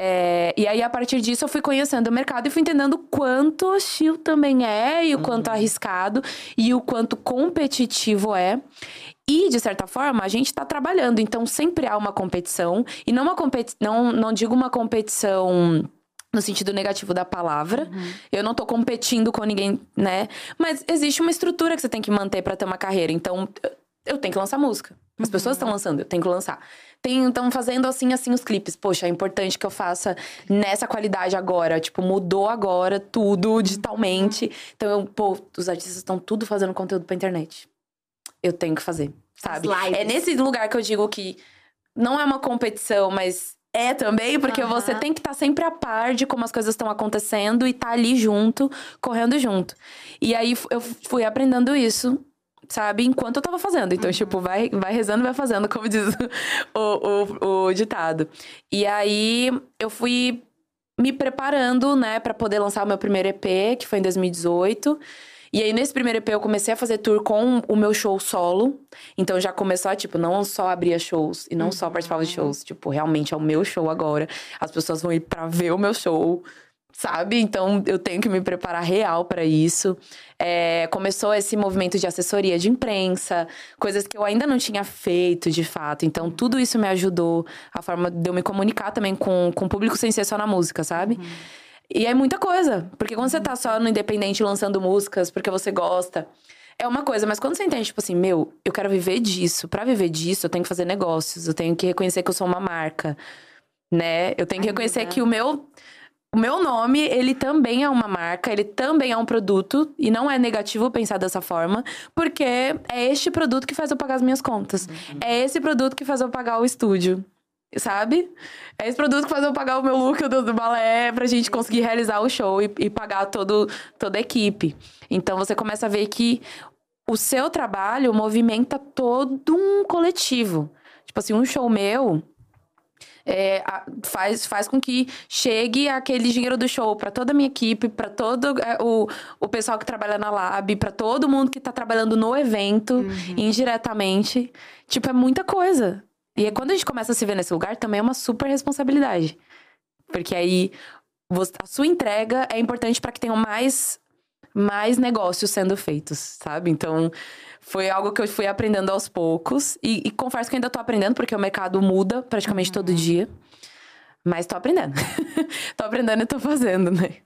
É, e aí, a partir disso, eu fui conhecendo o mercado e fui entendendo o quanto hostil também é, e o quanto arriscado, e o quanto competitivo é. E, de certa forma, a gente tá trabalhando. Então, sempre há uma competição. E não uma competi não, não digo uma competição no sentido negativo da palavra. Eu não tô competindo com ninguém, né? Mas existe uma estrutura que você tem que manter pra ter uma carreira. Então, eu tenho que lançar música. As pessoas estão lançando, eu tenho que lançar. Estão fazendo assim, assim os clipes. Poxa, é importante que eu faça nessa qualidade agora. Tipo, mudou agora tudo digitalmente. Então, eu, pô, os artistas estão tudo fazendo conteúdo pra internet. Eu tenho que fazer, sabe? É nesse lugar que eu digo que não é uma competição, mas é também, porque Aham. você tem que estar sempre a par de como as coisas estão acontecendo e tá ali junto, correndo junto. E aí eu fui aprendendo isso, sabe, enquanto eu tava fazendo. Então, tipo, vai, vai rezando, vai fazendo, como diz o, o, o ditado. E aí eu fui me preparando, né, pra poder lançar o meu primeiro EP, que foi em 2018. E aí, nesse primeiro EP, eu comecei a fazer tour com o meu show solo. Então, já começou a, tipo, não só abria shows e não só participava de shows. Tipo, realmente é o meu show agora. As pessoas vão ir pra ver o meu show, sabe? Então, eu tenho que me preparar real pra isso. É, começou esse movimento de assessoria de imprensa, coisas que eu ainda não tinha feito, de fato. Então, tudo isso me ajudou. A forma de eu me comunicar também com, com o público sem ser só na música, sabe? E é muita coisa. Porque quando você tá só no independente lançando músicas porque você gosta, é uma coisa. Mas quando você entende, tipo assim, meu, eu quero viver disso. Pra viver disso, eu tenho que fazer negócios. Eu tenho que reconhecer que eu sou uma marca, né? Eu tenho que reconhecer que o meu... O meu nome, ele também é uma marca, ele também é um produto. E não é negativo pensar dessa forma. Porque é este produto que faz eu pagar as minhas contas. É esse produto que faz eu pagar o estúdio. Sabe? É esse produto que faz eu pagar o meu look do, do balé pra gente conseguir realizar o show e, e pagar todo, toda a equipe. Então você começa a ver que o seu trabalho movimenta todo um coletivo. Tipo assim, um show meu é, faz, faz com que chegue aquele dinheiro do show pra toda a minha equipe, pra todo é, o, o pessoal que trabalha na lab, pra todo mundo que tá trabalhando no evento, indiretamente. Tipo, é muita coisa. E aí, quando a gente começa a se ver nesse lugar, também é uma super responsabilidade. Porque aí a sua entrega é importante para que tenham mais, mais negócios sendo feitos, sabe? Então, foi algo que eu fui aprendendo aos poucos. E, e confesso que ainda tô aprendendo, porque o mercado muda praticamente todo dia. Mas tô aprendendo. tô aprendendo e tô fazendo, né?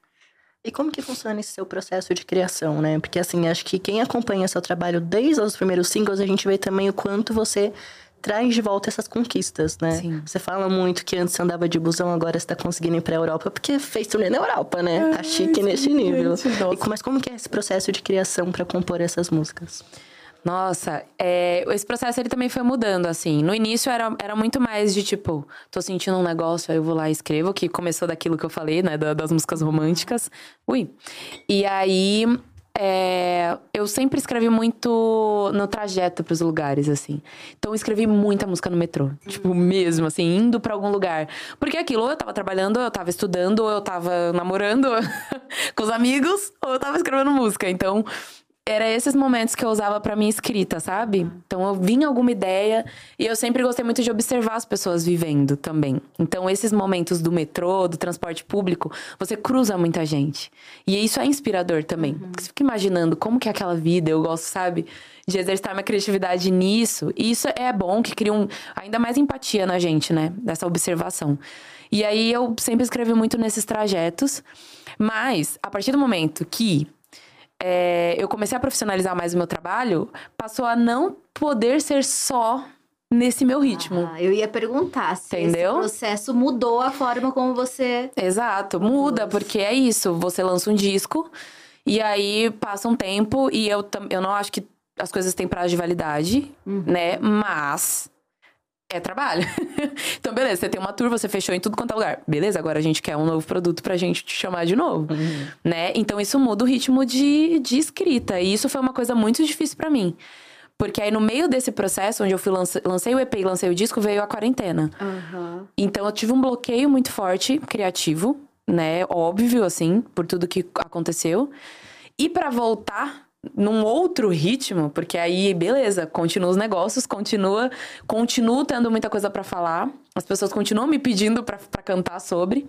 E como que funciona esse seu processo de criação, né? Porque assim, acho que quem acompanha seu trabalho desde os primeiros singles, a gente vê também o quanto você traz de volta essas conquistas, né? Sim. Você fala muito que antes você andava de busão, agora você tá conseguindo ir pra Europa, porque fez turnê na Europa, né? Tá chique nesse nível. E, mas como que é esse processo de criação pra compor essas músicas? Nossa, é, esse processo ele também foi mudando, assim. No início era, era muito mais de tipo, tô sentindo um negócio, aí eu vou lá e escrevo, que começou daquilo que eu falei, né, da- das músicas românticas. Ui. E aí, é, eu sempre escrevi muito no trajeto pros lugares, assim. Então, eu escrevi muita música no metrô. Tipo, mesmo, assim, indo pra algum lugar. Porque aquilo, ou eu tava trabalhando, ou eu tava estudando, ou eu tava namorando com os amigos, ou eu tava escrevendo música. Então, era esses momentos que eu usava pra minha escrita, sabe? Então eu vinha alguma ideia e eu sempre gostei muito de observar as pessoas vivendo também. Então esses momentos do metrô, do transporte público, você cruza muita gente. E isso é inspirador também. Porque Você fica imaginando como que é aquela vida, eu gosto, sabe? De exercitar minha criatividade nisso. E isso é bom, que cria um, ainda mais empatia na gente, né? Dessa observação. E aí eu sempre escrevi muito nesses trajetos. Mas, a partir do momento que é, eu comecei a profissionalizar mais o meu trabalho, passou a não poder ser só nesse meu ritmo. Ah, eu ia perguntar se Entendeu? esse processo mudou a forma como você. Exato, muda, porque é isso. Você lança um disco e aí passa um tempo e eu, eu não acho que as coisas têm prazo de validade, né? Mas é trabalho. então, beleza, você tem uma tour, você fechou em tudo quanto é lugar. Beleza, agora a gente quer um novo produto pra gente te chamar de novo, né? Então, isso muda o ritmo de, de escrita. E isso foi uma coisa muito difícil pra mim. Porque aí, no meio desse processo, onde eu fui lance- lancei o EP e lancei o disco, veio a quarentena. Então eu tive um bloqueio muito forte, criativo, né? Óbvio, assim, por tudo que aconteceu. E pra voltar num outro ritmo, porque aí, beleza, continua os negócios, continua, continuo tendo muita coisa pra falar, as pessoas continuam me pedindo pra cantar sobre.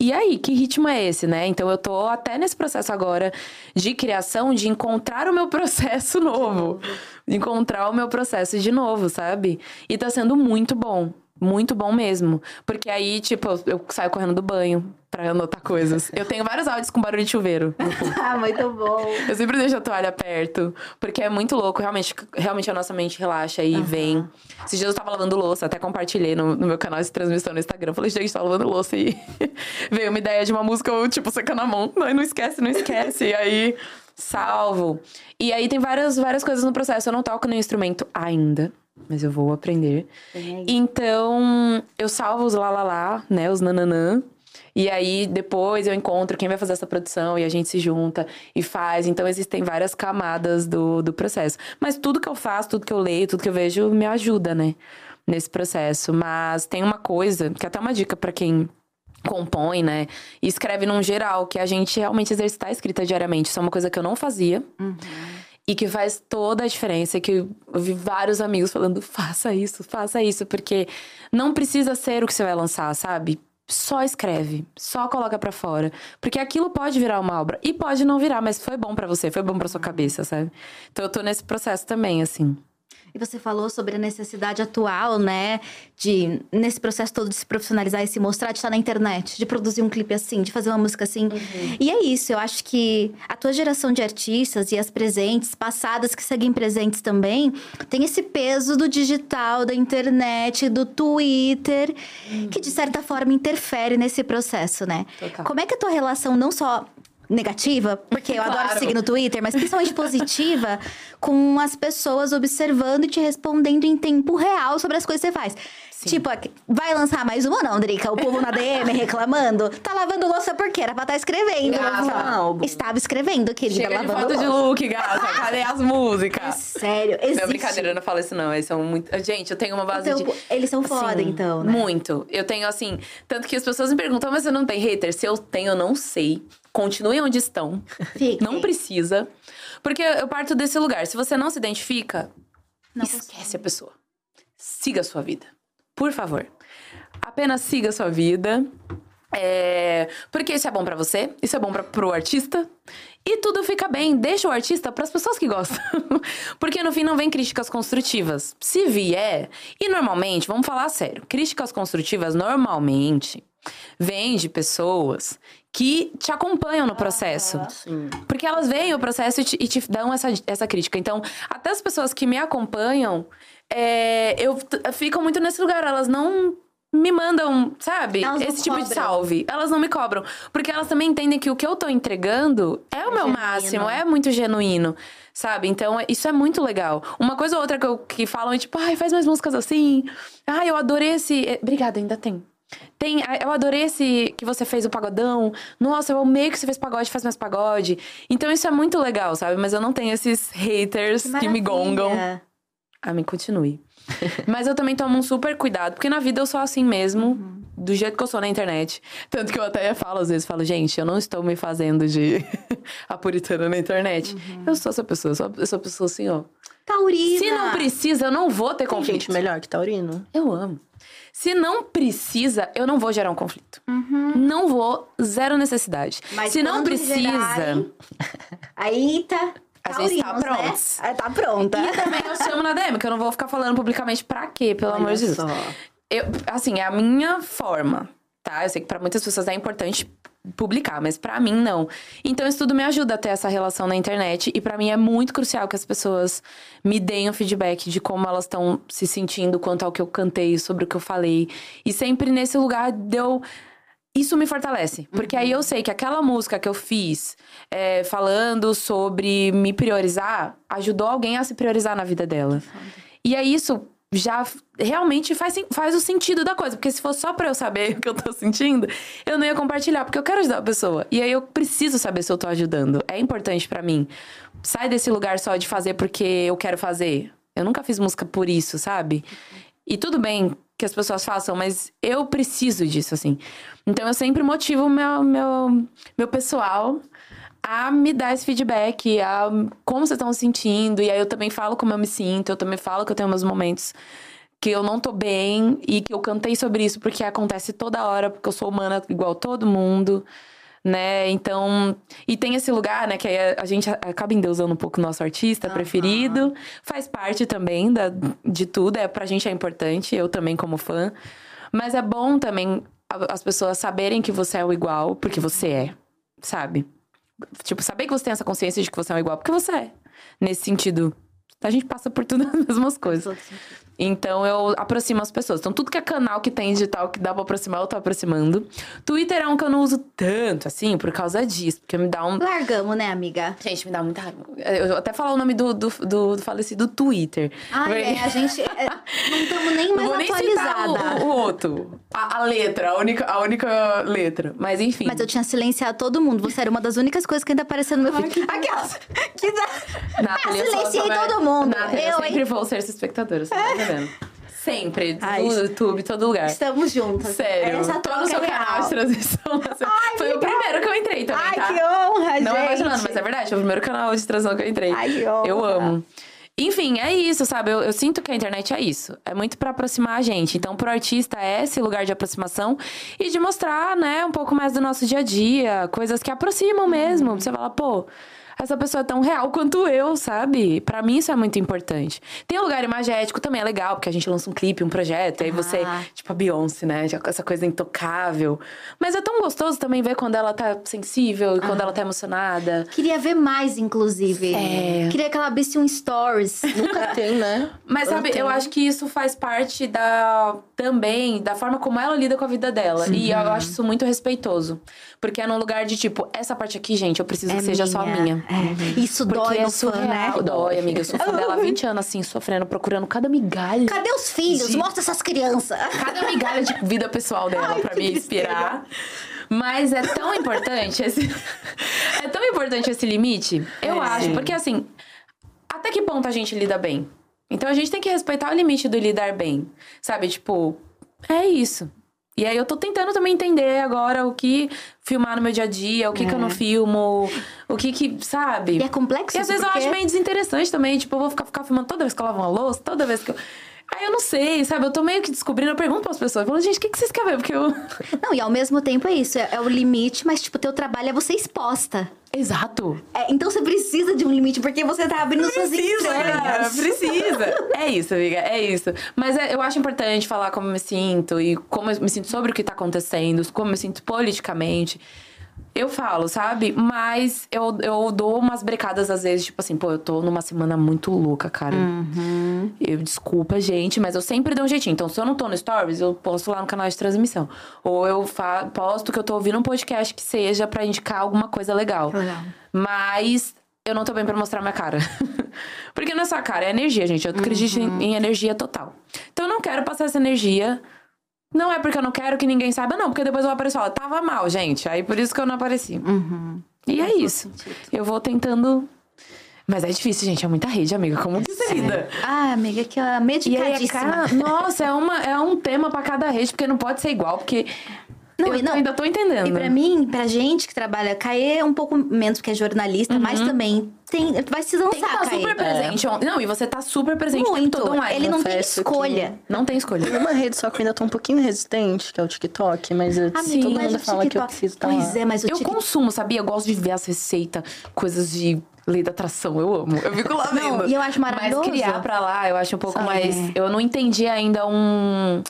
E aí, que ritmo é esse, né? Então eu tô até nesse processo agora de criação, de encontrar o meu processo novo. Encontrar o meu processo de novo, sabe? E tá sendo muito bom. Muito bom mesmo. Porque aí, tipo, eu saio correndo do banho pra anotar coisas. Eu tenho vários áudios com barulho de chuveiro. Ah, muito bom. Eu sempre deixo a toalha perto, porque é muito louco. Realmente, realmente a nossa mente relaxa e vem. Esses dias eu tava lavando louça, até compartilhei no, no meu canal de transmissão no Instagram. Falei, gente, tava lavando louça e veio uma ideia de uma música, eu, tipo, secando a mão. Não, não esquece, não esquece. e aí, salvo. E aí tem várias, várias coisas no processo. Eu não toco nenhum instrumento ainda. Mas eu vou aprender. Então, eu salvo os lá, lá, lá, né? Os nananã. E aí, depois eu encontro quem vai fazer essa produção e a gente se junta e faz. Então, existem várias camadas do, do processo. Mas tudo que eu faço, tudo que eu leio, tudo que eu vejo me ajuda, né? Nesse processo. Mas tem uma coisa, que é até uma dica pra quem compõe, né? E escreve num geral, que é a gente realmente exercitar a escrita diariamente. Isso é uma coisa que eu não fazia. E que faz toda a diferença. Que eu vi vários amigos falando: faça isso, faça isso, porque não precisa ser o que você vai lançar, sabe? Só escreve, só coloca pra fora. Porque aquilo pode virar uma obra. E pode não virar, mas foi bom pra você, foi bom pra sua cabeça, sabe? Então eu tô nesse processo também, assim. E você falou sobre a necessidade atual, né? De, nesse processo todo de se profissionalizar e se mostrar, de estar na internet, de produzir um clipe assim, de fazer uma música assim. E é isso, eu acho que a tua geração de artistas e as presentes, passadas que seguem presentes também, tem esse peso do digital, da internet, do Twitter, que de certa forma interfere nesse processo, né? Total. Como é que a tua relação não só negativa, porque eu adoro Claro. te seguir no Twitter, mas principalmente positiva, com as pessoas observando e te respondendo em tempo real sobre as coisas que você faz. Tipo, aqui- vai lançar mais uma ou não, Drica? O povo na DM reclamando? Tá lavando louça por quê? Era pra estar escrevendo. Gata. álbum. Estava escrevendo, querida, Chega de lavando foto de louça. look, gata. Cadê as músicas? Sério, Não, existe. brincadeira, eu não falo isso não. Eles são muito... Gente, eu tenho uma base Então, de... Eles são foda, Assim, então, né? Muito. Eu tenho, assim... Tanto que as pessoas me perguntam, mas você não tem hater? Se eu tenho, eu não sei. Continuem onde estão. Fiquem. Não precisa. Porque eu parto desse lugar. Se você não se identifica, Não esquece a pessoa. Siga a sua vida. por favor, apenas siga a sua vida. É, porque isso é bom pra você, isso é bom pra, pro artista. E tudo fica bem, deixa o artista pras pessoas que gostam. porque no fim não vem críticas construtivas. Se vier, e normalmente, vamos falar sério, críticas construtivas normalmente vêm de pessoas que te acompanham no processo. Sim. Porque elas veem o processo e te, e te dão essa, essa crítica. Então, até as pessoas que me acompanham, é, eu ficam muito nesse lugar. Elas não me mandam, sabe? Esse tipo de cobram. salve. Elas não me cobram. Porque elas também entendem que o que eu tô entregando é o meu genuíno. máximo, é muito genuíno. Sabe? Então, é- isso é muito legal. Uma coisa ou outra que, eu, que falam é tipo, ai, faz mais músicas assim. Ai, eu adorei esse. eh, Obrigada, ainda tem. Tem, eu adorei esse que você fez o pagodão. Nossa, eu amei que você fez pagode, faz mais pagode. Então isso é muito legal, sabe? Mas eu não tenho esses haters que, me gongam. Ah, me continue. Mas eu também tomo um super cuidado, porque na vida eu sou assim mesmo, do jeito que eu sou na internet. Tanto que eu até falo, às vezes, falo, gente, eu não estou me fazendo de a puritana na internet. Eu sou essa pessoa, eu sou, eu sou a pessoa assim, ó. Taurina. Se não precisa, eu não vou ter Tem conflito. gente melhor que Taurino? Eu amo. Se não precisa, eu não vou gerar um conflito. Não vou, zero necessidade. Mas Se não precisa. gerarem, Aí tá. A gente tá taurinos, né? Ah, Tá pronta. E também eu chamo na DM, que eu não vou ficar falando publicamente pra quê, pelo amor Olha de Deus. só. Eu, assim, é a minha forma, tá? Eu sei que pra muitas pessoas é importante publicar, mas pra mim não. Então isso tudo me ajuda a ter essa relação na internet e pra mim é muito crucial que as pessoas me deem o feedback de como elas estão se sentindo quanto ao que eu cantei, sobre o que eu falei. E sempre nesse lugar deu isso me fortalece. Porque aí eu sei que aquela música que eu fiz é, falando sobre me priorizar ajudou alguém a se priorizar na vida dela. E aí isso já realmente faz, faz o sentido da coisa. Porque se fosse só pra eu saber o que eu tô sentindo, eu não ia compartilhar, porque eu quero ajudar a pessoa. E aí eu preciso saber se eu tô ajudando. É importante pra mim. Sai desse lugar só de fazer porque eu quero fazer. Eu nunca fiz música por isso, sabe? E tudo bem que as pessoas façam, mas eu preciso disso, assim. Então eu sempre motivo meu, meu, meu pessoal a me dar esse feedback, a como vocês estão se sentindo. E aí eu também falo como eu me sinto, eu também falo que eu tenho meus momentos que eu não tô bem e que eu cantei sobre isso porque acontece toda hora, porque eu sou humana igual todo mundo. Né, então. E tem esse lugar, né, que aí a, gente acaba endeusando um pouco o nosso artista preferido. Faz parte também da, de tudo, é, pra gente é importante, eu também como fã. Mas é bom também as pessoas saberem que você é o igual, porque você é, sabe? Tipo, saber que você tem essa consciência de que você é o igual, porque você é. Nesse sentido, a gente passa por tudo as mesmas coisas. Então eu aproximo as pessoas. Então, tudo que é canal que tem digital que dá pra aproximar, eu tô aproximando. Twitter é um que eu não uso tanto, assim, por causa disso, porque me dá um. Largamos, né, amiga? Gente, me dá muita raiva. Eu vou até falar o nome do, do, do, do falecido Twitter. Ah, Porque- é, a gente é, não estamos nem mais vou nem citar atualizada. o, o outro. A, a letra, a única, a única letra. Mas enfim. Mas eu tinha silenciado todo mundo. Você era uma das únicas coisas que ainda apareceu no meu feed. Aquelas. Que da... Nathalie, Ah, eu silenciei todo mundo. Nathalie, eu, Eu, sempre hein? vou ser essa espectadora, você Sempre. Ai, no YouTube, todo lugar. Estamos juntas. Sério. Essa Tô no seu é canal de transição. Ai, Foi o primeiro que eu entrei também, Ai, tá? que honra, Não é gente. imaginando, mas é verdade. Foi o primeiro canal de transição que eu entrei. Ai, que honra. Eu amo. Enfim, é isso, sabe? Eu, eu sinto que a internet é isso. É muito pra aproximar a gente. Então, pro artista é esse lugar de aproximação e de mostrar, né, um pouco mais do nosso dia a dia, coisas que aproximam mesmo. Você fala, pô, essa pessoa é tão real quanto eu, sabe? Pra mim isso é muito importante. Tem o lugar imagético também é legal, porque a gente lança um clipe, um projeto, e aí você, Ah. tipo a Beyoncé, né? Essa coisa intocável. Mas é tão gostoso também ver quando ela tá sensível e quando ela tá emocionada. Queria ver mais, inclusive. É. Queria que ela abrisse um stories. Nunca tem, né? Mas sabe, eu acho que isso faz parte da também da forma como ela lida com a vida dela. E eu acho isso muito respeitoso. Porque é num lugar de tipo, essa parte aqui, gente, eu preciso que seja só minha. É. Isso Porque dói é no fã, né? surreal. Dói, amiga. Eu sou fã dela há 20 anos, assim, sofrendo, procurando cada migalha. Cadê os filhos? Sim. Mostra essas crianças. Cada migalha de vida pessoal dela pra me inspirar. Mas é tão importante esse. é tão importante esse limite, eu acho. Porque assim, até que ponto a gente lida bem? Então a gente tem que respeitar o limite do lidar bem. Sabe? Tipo, é isso. E aí eu tô tentando também entender agora o que filmar no meu dia a dia, o que, que eu não filmo, o que que, sabe? E é complexo E às vezes eu porque- acho meio desinteressante também. Tipo, eu vou ficar, ficar filmando toda vez que eu lavo uma louça, toda vez que eu. Aí eu não sei, sabe? Eu tô meio que descobrindo, eu pergunto pras pessoas, eu falo, gente, o que, que vocês querem ver? Porque eu. Não, e ao mesmo tempo é isso, é, é o limite, mas, tipo, teu trabalho é você exposta. Exato. É, então você precisa de um limite, porque você tá abrindo suas Precisa, cara, entranhas. precisa. É isso, amiga, é isso. Mas é- eu acho importante falar como eu me sinto e como eu me sinto sobre o que tá acontecendo, como eu me sinto politicamente. Eu falo, sabe? Mas eu, eu dou umas brecadas às vezes, tipo assim, pô, eu tô numa semana muito louca, cara. Eu, desculpa, gente, mas eu sempre dou um jeitinho. Então, se eu não tô no Stories, eu posto lá no canal de transmissão. Ou eu fa- posto que eu tô ouvindo um podcast que seja pra indicar alguma coisa legal. Legal. Mas eu não tô bem pra mostrar minha cara. Porque não é só a cara, é energia, gente. Eu acredito em, em energia total. Então eu não quero passar essa energia. Não é porque eu não quero que ninguém saiba, não. Porque depois eu aparecer e falar, tava mal, gente. Aí por isso que eu não apareci. E é isso. Eu vou tentando. Mas é difícil, gente. É muita rede, amiga. Como que você lida? Ah, amiga, que é E aí, é medicadíssima. cada... Nossa, é, uma, é um tema pra cada rede, porque não pode ser igual, porque. Não, eu não- ainda tô entendendo. E pra mim, pra gente que trabalha, Caê é um pouco menos, porque é jornalista, mas também tem, vai se Uhum. Tem que lançar, Caê. super presente. Não, e você tá super presente Muito. todo online. Ele não tem escolha. Não tem escolha. Tem uma rede só que eu ainda tô um pouquinho resistente, que é o TikTok, mas eu, Amiga, todo mundo fala que eu preciso estar Pois lá. é, mas o Eu TikTok... consumo, sabia? Eu gosto de ver as receitas, coisas de lei da atração. Eu amo. Eu fico lá Não, vendo. e eu acho maravilhoso. Mas criar pra lá, eu acho um pouco Sabe? mais... Eu não entendi ainda um...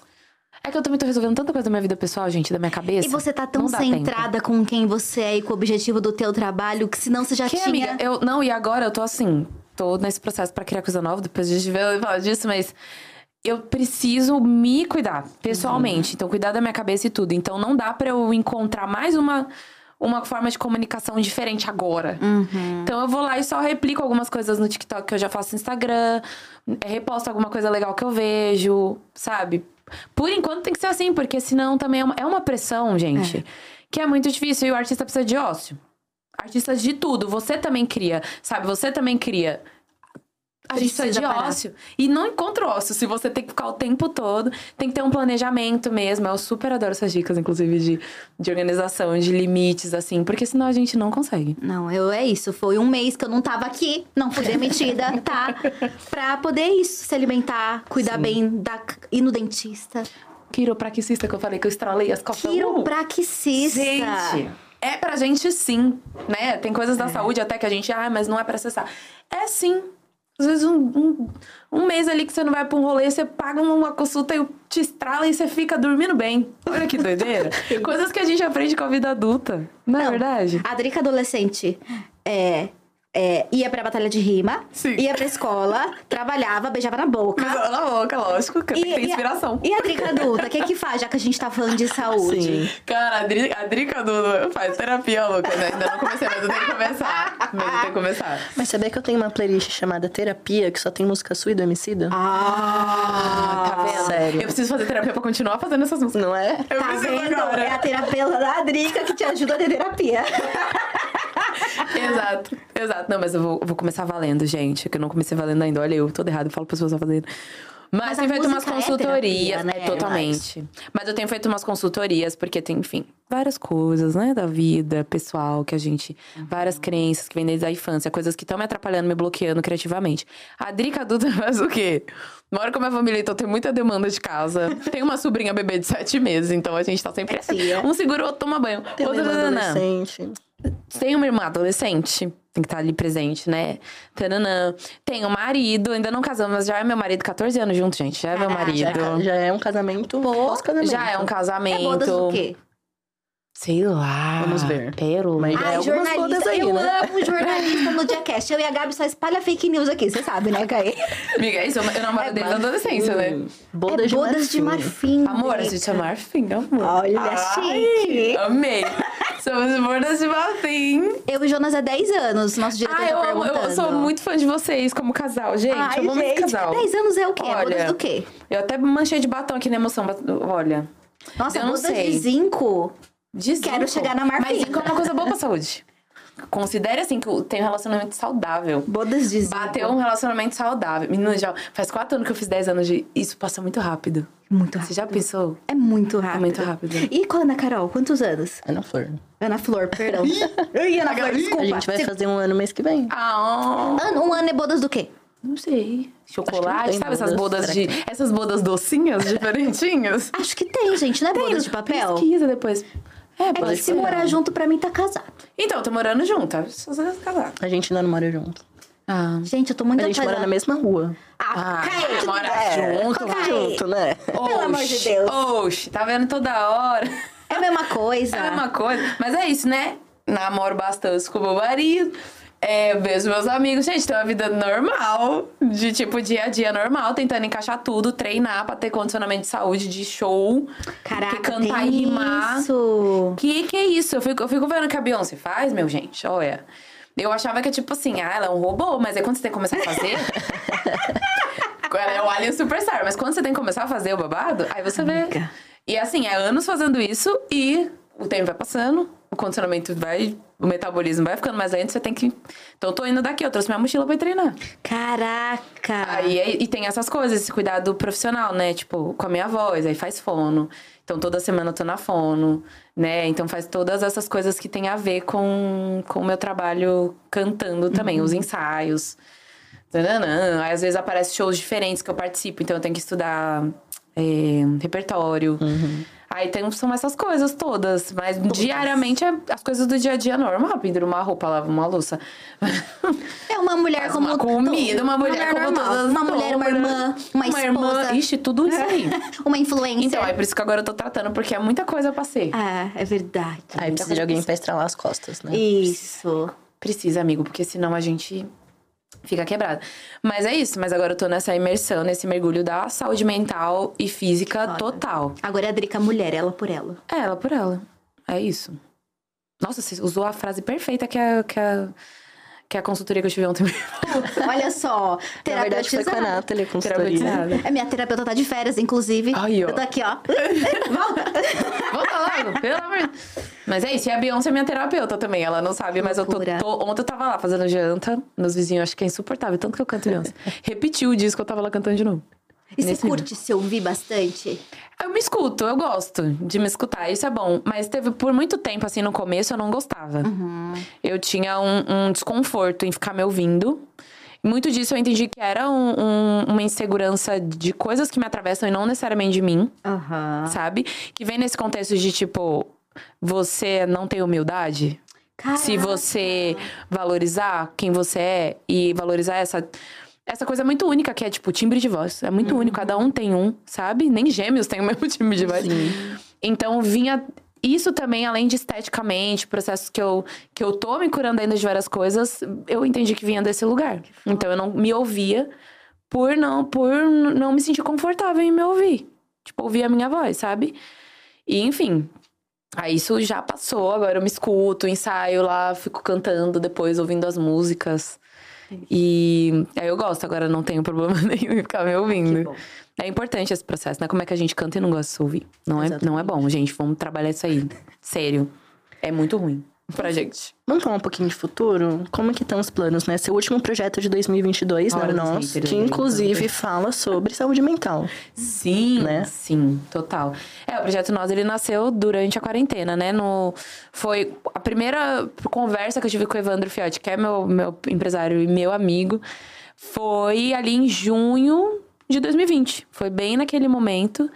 É que eu também tô resolvendo tanta coisa da minha vida pessoal, gente, da minha cabeça. E você tá tão dá tempo. centrada com quem você é e com o objetivo do teu trabalho, que senão você já Que, tinha... amiga, eu... Não, e agora eu tô assim... Tô nesse processo pra criar coisa nova, depois a gente vai falar disso, mas... Eu preciso me cuidar, pessoalmente. Então, cuidar da minha cabeça e tudo. Então, não dá pra eu encontrar mais uma... Uma forma de comunicação diferente agora. Então eu vou lá e só replico algumas coisas no TikTok que eu já faço no Instagram, reposto alguma coisa legal que eu vejo, sabe? Por enquanto tem que ser assim, porque senão também é uma, é uma pressão, gente, que é muito difícil e o artista precisa de ócio. Artistas de tudo, você também cria, sabe? Você também cria. A gente precisa Precisa de parar. ócio. E não encontra ócio se você tem que ficar o tempo todo. Tem que ter um planejamento mesmo. Eu super adoro essas dicas, inclusive, de, de organização, de limites, assim. Porque senão a gente não consegue. Não, eu é isso. Foi um mês que eu não tava aqui, não fui demitida, tá? Pra poder isso, se alimentar, cuidar bem, da, ir no dentista. Quiropraxista que eu falei que eu estralei as costas. Uh! Quiropraxicista. Gente, é pra gente sim, né? Tem coisas da saúde até que a gente, ah, mas não é pra acessar. É sim. Às vezes um, um, um mês ali que você não vai pra um rolê, você paga uma consulta e te estrala e você fica dormindo bem. Olha que doideira. coisas que a gente aprende com a vida adulta. Não, é verdade? A Drica adolescente é, é, ia pra batalha de rima, Sim. ia pra escola, trabalhava, beijava na boca. Mas na boca, lógico, que tem que ter e a- inspiração. E a, Drica adulta, o que que faz, já que a gente tá falando de saúde? Sim. Cara, a, Dri, a Drica Duda faz terapia, louca, né? Ainda não comecei, mas eu tenho que começar. Mas eu tenho que começar. Mas sabia que eu tenho uma playlist chamada Terapia, que só tem música sua e do Emicida? Ah, tá vendo? sério. Eu preciso fazer terapia pra continuar fazendo essas músicas. Não é? Eu Tá preciso vendo? agora. É a terapeuta da Drica que te ajuda a ter terapia. Exato, exato. Não, mas eu vou, vou começar valendo, gente. Que eu não comecei valendo ainda. Olha, eu todo errado, falo pra pessoas fazendo. Mas, Mas tenho feito umas é consultorias. terapia, né? É, totalmente. Mas eu tenho feito umas consultorias, porque tem, enfim, várias coisas, né, da vida pessoal que a gente. Várias crenças que vêm desde a infância, coisas que estão me atrapalhando, me bloqueando criativamente. A Drica Duda faz o quê? Moro com a minha família, então tem muita demanda de casa. Tem uma sobrinha bebê de sete meses, então a gente tá sempre assim. Um segura, o outro toma banho. Tem uma outro irmã nananã. adolescente. Tem uma irmã adolescente, tem que estar ali presente, né? Tananã. Tem um marido, ainda não casamos, mas já é meu marido, 14 anos junto, gente. Já é meu marido. Já, é- já é um casamento pós-casamento. Já é um É casamento. bodas do quê? Sei lá. Vamos ver. Pérola. Mas já é jornalista. aí, eu né? amo jornalista no Diacast. Eu e a Gabi só espalha fake news aqui, você sabe, né, Caê? Amiga, é isso, eu eu namoro É desde a adolescência, né? Bodas, é de, bodas de marfim. Amor, a gente é marfim, amor. Olha, Ai, chique. Amei. Somos bordas de marfim. Eu e o Jonas há 10 anos, nosso diretor Ah, eu, tá amo, perguntando. eu sou muito fã de vocês como casal, gente. Ai, eu amo gente, casal. 10 anos é o quê? Olha, bodas do quê? Eu até manchei de batom aqui na emoção. Olha. Nossa, eu não bodas sei. de zinco. Quero chegar na marfim. Mas é uma coisa boa pra saúde. Considere assim que eu tenho um relacionamento saudável. Bodas de zinco. Bateu um relacionamento saudável. Menina, já faz quatro anos que eu fiz 10 anos de. Isso passa muito rápido. Muito Você rápido. já pensou? É muito rápido. muito rápido. E com a Ana Carol, quantos anos? Ana Flor. Ana Flor, perdão. Ih, Ana Flor, desculpa. A gente vai fazer um ano mês que vem. Ah, um ano é bodas do quê? Não sei. Chocolate, tem sabe essas bodas, bodas será de. Essas bodas docinhas, diferentinhas? Acho que tem, gente. Não é bodas de papel? Pesquisa depois. É, É pode que se morar junto, pra mim, tá casado. Então, tô morando junto. Você casar. A gente ainda não mora junto. Ah. Gente, eu tô muito A gente mora na mesma rua. Ah, Ah, cai! mora É, junto. vai. junto, né? Pelo amor de Oxi, Deus. Oxi, tá vendo toda hora. É a mesma coisa. É uma coisa. Mas é isso, né? Namoro bastante com o meu marido. É, vejo meus amigos. Gente, tem uma vida normal. De tipo, dia a dia normal. Tentando encaixar tudo. Treinar pra ter condicionamento de saúde, de show. Caraca, Porque cantar e rimar. isso. Que que é isso? Eu fico, eu fico vendo o que a Beyoncé faz, meu gente. Olha. Eu achava que, tipo assim, ah, ela é um robô. Mas aí quando você tem que começar a fazer... ela é o Alien Superstar. Mas quando você tem que começar a fazer o babado, aí você vê... Amiga. E assim, é anos fazendo isso e o tempo vai passando, o condicionamento vai, o metabolismo vai ficando mais lento, você tem que. Então eu tô indo daqui, eu trouxe minha mochila pra ir treinar. Caraca. Aí é- e tem essas coisas, esse cuidado profissional, né? Tipo, com a minha voz, aí faz fono. Então toda semana eu tô na fono, né? Então faz todas essas coisas que tem a ver com, com o meu trabalho cantando também, os ensaios. Tananã. Aí às vezes aparecem shows diferentes que eu participo, então eu tenho que estudar é, repertório. Aí tem, são essas coisas todas. Mas diariamente é as coisas do dia a dia normal. Pendura uma roupa, lava uma louça. É uma mulher Faz como uma comida, uma mulher como normal. todas Uma mulher, uma irmã, uma, uma esposa, irmã. Ixi, tudo isso aí. uma influencer. Então, é por isso que agora eu tô tratando, porque é muita coisa pra ser. Ah, é verdade. Aí precisa de alguém pra estralar as costas, né? Isso. Precisa, amigo, porque senão a gente fica quebrado. Mas é isso, mas agora eu tô nessa imersão, nesse mergulho da saúde mental e física Foda. total. Agora é a Drica mulher, ela por ela. É, ela por ela. É isso. Nossa, você usou a frase perfeita que a, que a, que a consultoria que eu tive ontem. Olha só, Na verdade, foi com a. Nathalie, a consultoria. É, minha terapeuta tá de férias, inclusive. Aí, ó. Eu tô aqui, ó. Volta logo, pelo amor de Mas é isso, e a Beyoncé é minha terapeuta também. Ela não sabe, mas eu tô, tô- Ontem eu tava lá fazendo janta, meus vizinhos acho que é insuportável, tanto que eu canto Beyoncé. Repetiu o disco, eu tava lá cantando de novo. E você curte se ouvir bastante? Eu me escuto, eu gosto de me escutar, isso é bom. Mas teve por muito tempo, assim, no começo eu não gostava. Eu tinha um, um desconforto em ficar me ouvindo. Muito disso eu entendi que era um- um- uma insegurança de coisas que me atravessam e não necessariamente de mim, Aham. sabe? Que vem nesse contexto de tipo, você não tem humildade? Se você valorizar quem você é e valorizar essa. Essa coisa muito única que é, tipo, timbre de voz. É muito único, cada um tem um, sabe? Nem gêmeos têm o mesmo timbre de voz. Então vinha. Isso também, além de esteticamente, processos que eu, que eu tô me curando ainda de várias coisas, eu entendi que vinha desse lugar. Então eu não me ouvia por não, por não me sentir confortável em me ouvir. Tipo, ouvir a minha voz, sabe? E enfim, Aí isso já passou, agora eu me escuto, ensaio lá, fico cantando depois, ouvindo as músicas. E aí eu gosto, agora não tenho problema nenhum em ficar me ouvindo. É importante esse processo, né? Como é que a gente canta e não gosta de ouvir? Não é, não é bom, gente. Vamos trabalhar isso aí. Sério. É muito ruim pra gente. Vamos falar um pouquinho de futuro? Como que estão os planos, né? Seu último projeto de 2022, Olha né? os Nós, haters que aí, inclusive fala sobre saúde mental. Sim, Né? sim, total. É, o projeto Nós, ele nasceu durante a quarentena, né? No, foi a primeira conversa que eu tive com o Evandro Fiotti, que é meu, meu empresário e meu amigo, foi ali em junho de 2020. Foi bem naquele momento.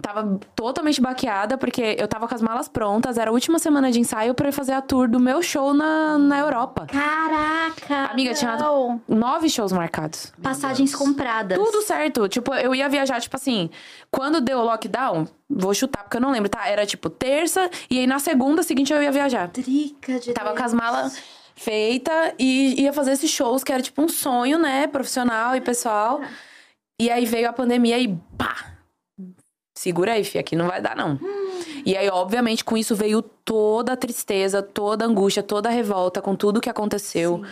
Tava totalmente baqueada, porque eu tava com as malas prontas, era a última semana de ensaio pra eu fazer a tour do meu show na, na Europa. Caraca! Amiga, tinha não. nove shows marcados. Passagens compradas. Tudo certo. Tipo, eu ia viajar, tipo assim, quando deu o lockdown, vou chutar porque eu não lembro, tá? Era tipo terça, e aí na segunda seguinte eu ia viajar. Drica de Tava Deus. com as malas feitas e ia fazer esses shows que era tipo um sonho, né? Profissional e pessoal. E aí veio a pandemia e pá! Segura aí, fi, aqui não vai dar, não. E aí, obviamente, com isso veio toda a tristeza, toda a angústia, toda a revolta com tudo que aconteceu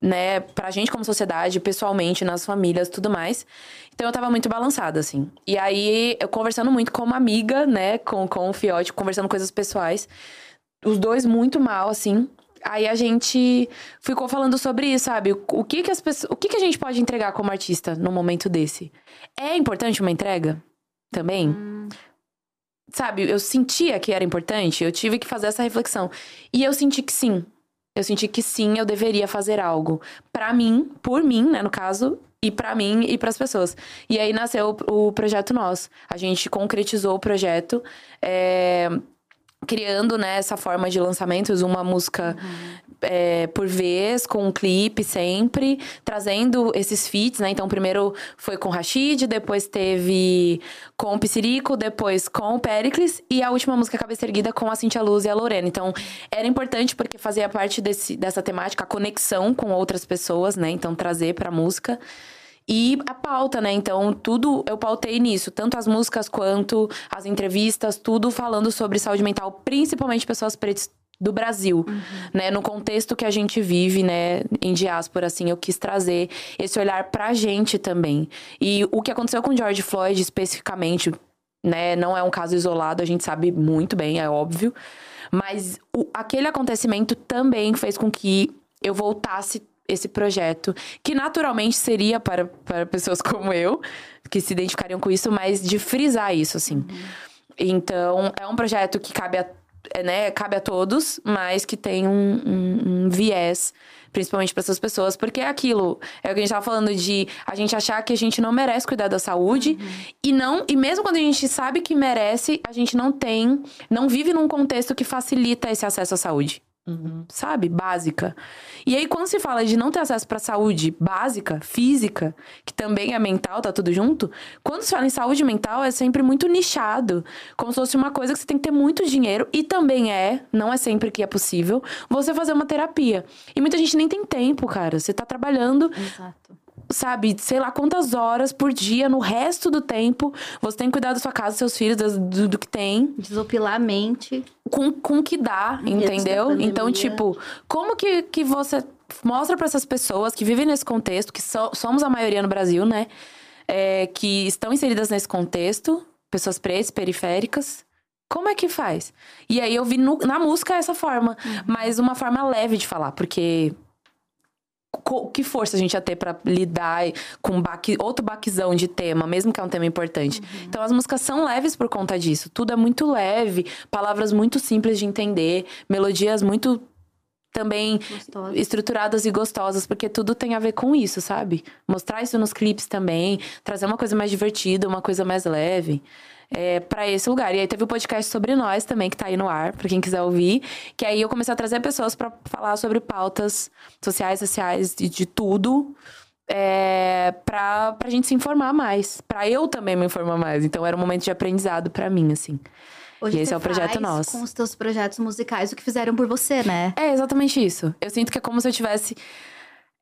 né, pra gente como sociedade, pessoalmente, nas famílias, tudo mais. Então eu tava muito balançada, assim. E aí, eu conversando muito com uma amiga, né, com, com o Fiote, conversando coisas pessoais. Os dois muito mal, assim. Aí a gente ficou falando sobre isso, sabe? O, o que que as pessoas, o que que a gente pode entregar como artista num momento desse? É importante uma entrega também? Sabe, eu sentia que era importante, eu tive que fazer essa reflexão. E eu senti que sim. Eu senti que sim, eu deveria fazer algo para mim, por mim, né, no caso, e para mim e para as pessoas. E aí nasceu o, projeto Nós. A gente concretizou o projeto. É, criando né, essa forma de lançamentos, uma música uhum. é, por vez, com um clipe sempre, trazendo esses feats, né? Então, primeiro foi com o Rashid, depois teve com o Psirico, depois com o Pericles, e a última música Cabeça Erguida com a Cintia Luz e a Lorena. Então, era importante porque fazia parte desse, dessa temática, a conexão com outras pessoas, né? Então, trazer pra música. E a pauta, né? Então, tudo eu pautei nisso. Tanto as músicas quanto as entrevistas, tudo falando sobre saúde mental, principalmente pessoas pretas do Brasil, uhum. né? No contexto que a gente vive, né? Em diáspora, assim, eu quis trazer esse olhar pra gente também. E o que aconteceu com George Floyd, especificamente, né? Não é um caso isolado, a gente sabe muito bem, é óbvio. Mas o, aquele acontecimento também fez com que eu voltasse esse projeto, que naturalmente seria para, para pessoas como eu, que se identificariam com isso, mas de frisar isso, assim. Uhum. Então, é um projeto que cabe a, é, né, cabe a todos, mas que tem um, um, um viés, principalmente para essas pessoas, porque é aquilo, é o que a gente estava falando de a gente achar que a gente não merece cuidar da saúde uhum. e não, e mesmo quando a gente sabe que merece, a gente não tem, não vive num contexto que facilita esse acesso à saúde. Uhum. Sabe? Básica. E aí, quando se fala de não ter acesso para saúde básica, física, que também é mental, tá tudo junto, quando se fala em saúde mental, é sempre muito nichado. Como se fosse uma coisa que você tem que ter muito dinheiro, e também é, não é sempre que é possível, você fazer uma terapia. E muita gente nem tem tempo, cara. Você tá trabalhando. Exato sabe, sei lá quantas horas por dia, no resto do tempo, você tem que cuidar da sua casa, dos seus filhos, do, do que tem. Desopilar a mente. Com, com o que dá, entendeu? Então, tipo, como que, que você mostra para essas pessoas que vivem nesse contexto, que so, somos a maioria no Brasil, né? É, que estão inseridas nesse contexto, pessoas pretas, periféricas. Como é que faz? E aí eu vi no, na música essa forma, uhum. mas uma forma leve de falar, porque que força a gente ia ter para lidar com baque, outro baquezão de tema, mesmo que é um tema importante. Uhum. Então as músicas são leves por conta disso. Tudo é muito leve, palavras muito simples de entender, melodias muito também Gostosa. estruturadas e gostosas, porque tudo tem a ver com isso, sabe? Mostrar isso nos clipes também, trazer uma coisa mais divertida, uma coisa mais leve é, para esse lugar. E aí teve o um podcast sobre nós também, que tá aí no ar, para quem quiser ouvir. Que aí eu comecei a trazer pessoas para falar sobre pautas sociais, sociais, de, de tudo. É, pra, pra gente se informar mais. para eu também me informar mais. Então era um momento de aprendizado para mim, assim. Hoje e esse é o projeto nosso. Com os teus projetos musicais, o que fizeram por você, né? É exatamente isso. Eu sinto que é como se eu tivesse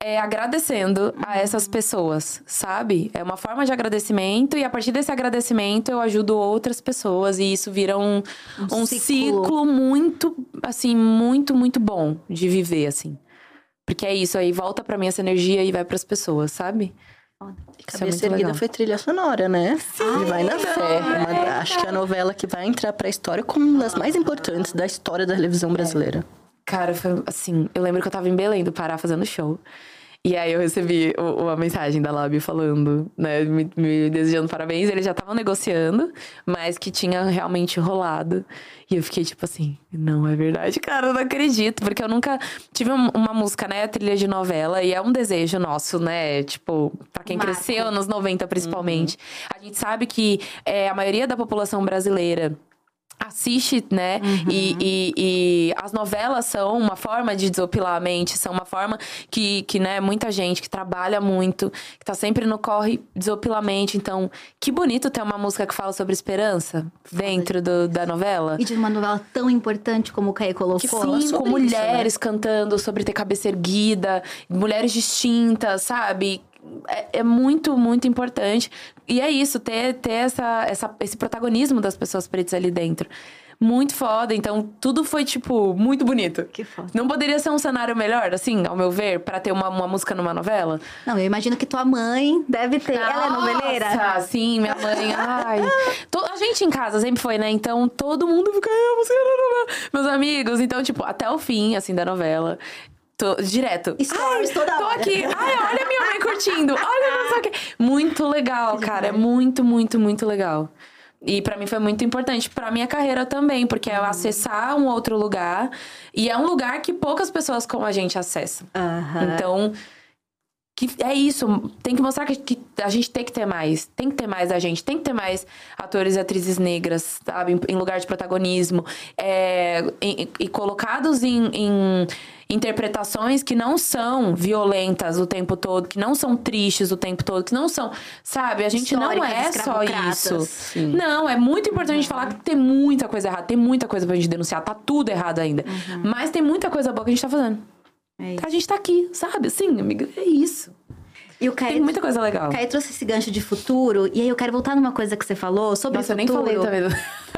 é, agradecendo a essas pessoas, sabe? É uma forma de agradecimento e a partir desse agradecimento eu ajudo outras pessoas e isso vira um, um, um ciclo. ciclo muito, assim, muito, muito bom de viver, assim. Porque é isso, aí volta para mim essa energia e vai para as pessoas, sabe? É Cabeça é Erguida legal. foi trilha sonora, né? Sim. E vai na fé. Uma, acho que é a novela que vai entrar pra história como uma das mais importantes da história da televisão brasileira. Cara, foi assim, eu lembro que eu tava em Belém do Pará fazendo show. E aí eu recebi uma mensagem da Lab falando, né, me, me desejando parabéns. Eles já estavam negociando, mas que tinha realmente rolado. E eu fiquei tipo assim, não é verdade, cara, eu não acredito. Porque eu nunca tive uma música, né, trilha de novela, e é um desejo nosso, né? Tipo, pra quem Marco. cresceu nos 90 principalmente. Uhum. A gente sabe que é, a maioria da população brasileira assiste, né? Uhum. E, e, e, as novelas são uma forma de desopilar a mente, são uma forma que, que né, muita gente que trabalha muito, que tá sempre no corre, desopila a mente. Então, que bonito ter uma música que fala sobre esperança dentro do, da novela. E de uma novela tão importante como o Caio colocou. Sim, com mulheres isso, né? cantando sobre ter cabeça erguida, mulheres distintas, sabe? é, é, muito, muito importante. E é isso, ter, ter essa, essa, esse protagonismo das pessoas pretas ali dentro. Muito foda. Então, tudo foi, tipo, muito bonito. Que foda. Não poderia ser um cenário melhor, assim, ao meu ver, para ter uma, uma música numa novela? Não, eu imagino que tua mãe deve ter. Nossa, ela é noveleira? Sim, minha mãe. ai. a gente em casa sempre foi, né? Então, todo mundo fica, ah, você novela. Meus amigos. Então, tipo, até o fim, assim, da novela. Tô, direto. Stories Ai, toda tô hora. aqui. Ai, olha minha mãe curtindo. Olha não sei o que. Muito legal, cara. É muito, muito, muito legal. E para mim foi muito importante para minha carreira também, porque é acessar um outro lugar e é um lugar que poucas pessoas como a gente acessam. Aham. Então, que é isso, tem que mostrar que, que a gente tem que ter mais, tem que ter mais a gente, tem que ter mais atores e atrizes negras, sabe, em, em lugar de protagonismo, é, e, e colocados em, em interpretações que não são violentas o tempo todo, que não são tristes o tempo todo, que não são, sabe, a gente não é só isso. Não, é muito importante a gente falar que tem muita coisa errada, tem muita coisa pra gente denunciar, tá tudo errado ainda, mas tem muita coisa boa que a gente tá fazendo. É isso. A gente tá aqui, sabe? Sim, amiga, é isso. E o Caio, Tem muita coisa legal. Caio trouxe esse gancho de futuro, e aí eu quero voltar numa coisa que você falou sobre Nossa, eu o nem futuro. falei também. Do...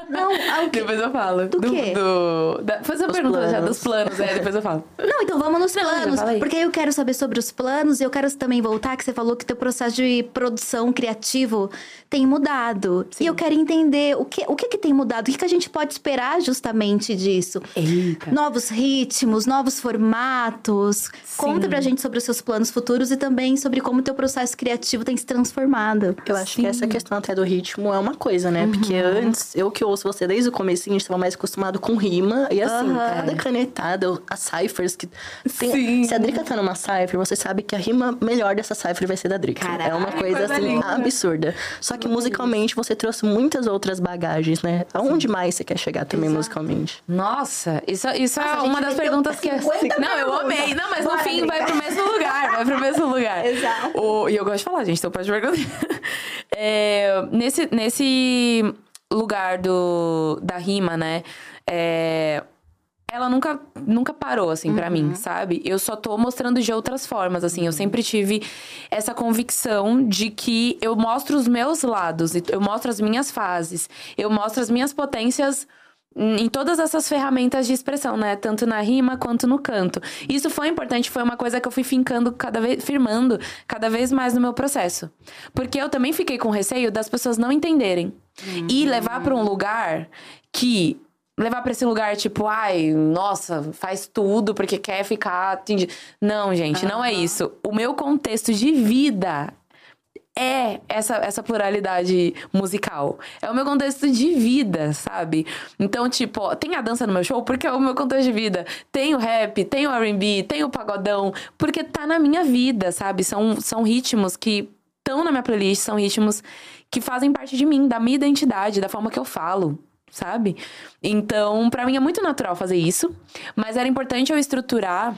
Não, ah, o quê? Depois eu falo. Do quê? do- da- Faz a pergunta já planos. dos planos, é, depois eu falo. Não, então vamos nos já planos. falei. Porque aí eu quero saber sobre os planos e eu quero também voltar que você falou que teu processo de produção criativo tem mudado. E eu quero entender o que, o que, que tem mudado, o que, que a gente pode esperar justamente disso. Eita. Novos ritmos, novos formatos. Conta pra gente sobre os seus planos futuros e também sobre como o teu processo criativo tem se transformado. Eu acho que essa questão até do ritmo é uma coisa, né? Porque antes, eu que ouço você desde o gente estava mais acostumado com rima. E assim, Aham. cada canetada, as ciphers que. Tem, Sim. Se a Drica tá numa cipher, você sabe que a rima melhor dessa cipher vai ser da Drica. Caraca, é uma coisa, coisa assim, linda. absurda. Só que musicalmente você trouxe muitas outras bagagens, né? Aonde mais você quer chegar também musicalmente? Nossa, isso, isso Nossa, é uma das perguntas que... 50 Não, eu amei. Não, mas no Bora, fim vai Drica. pro mesmo lugar. Vai pro mesmo lugar. Exato. O- e eu gosto de falar, gente, então pode perguntar. É, nesse, nesse lugar do, da rima, né? é, ela nunca, nunca parou, assim, pra mim, sabe? Eu só tô mostrando de outras formas, assim. Eu sempre tive essa convicção de que eu mostro os meus lados, eu mostro as minhas fases, eu mostro as minhas potências em todas essas ferramentas de expressão, né? Tanto na rima quanto no canto. Isso foi importante, foi uma coisa que eu fui fincando cada vez, firmando cada vez mais no meu processo. Porque eu também fiquei com receio das pessoas não entenderem. E levar pra um lugar que levar pra esse lugar, tipo, ai, nossa, faz tudo porque quer ficar atingido. Não, gente, não é isso. O meu contexto de vida é essa, essa pluralidade musical. É o meu contexto de vida, sabe? Então, tipo, ó, tem a dança no meu show porque é o meu contexto de vida. Tem o rap, tem o R&B, tem o pagodão, porque tá na minha vida, sabe? São, são ritmos que estão na minha playlist, são ritmos que fazem parte de mim, da minha identidade, da forma que eu falo, sabe? Então, pra mim é muito natural fazer isso, mas era importante eu estruturar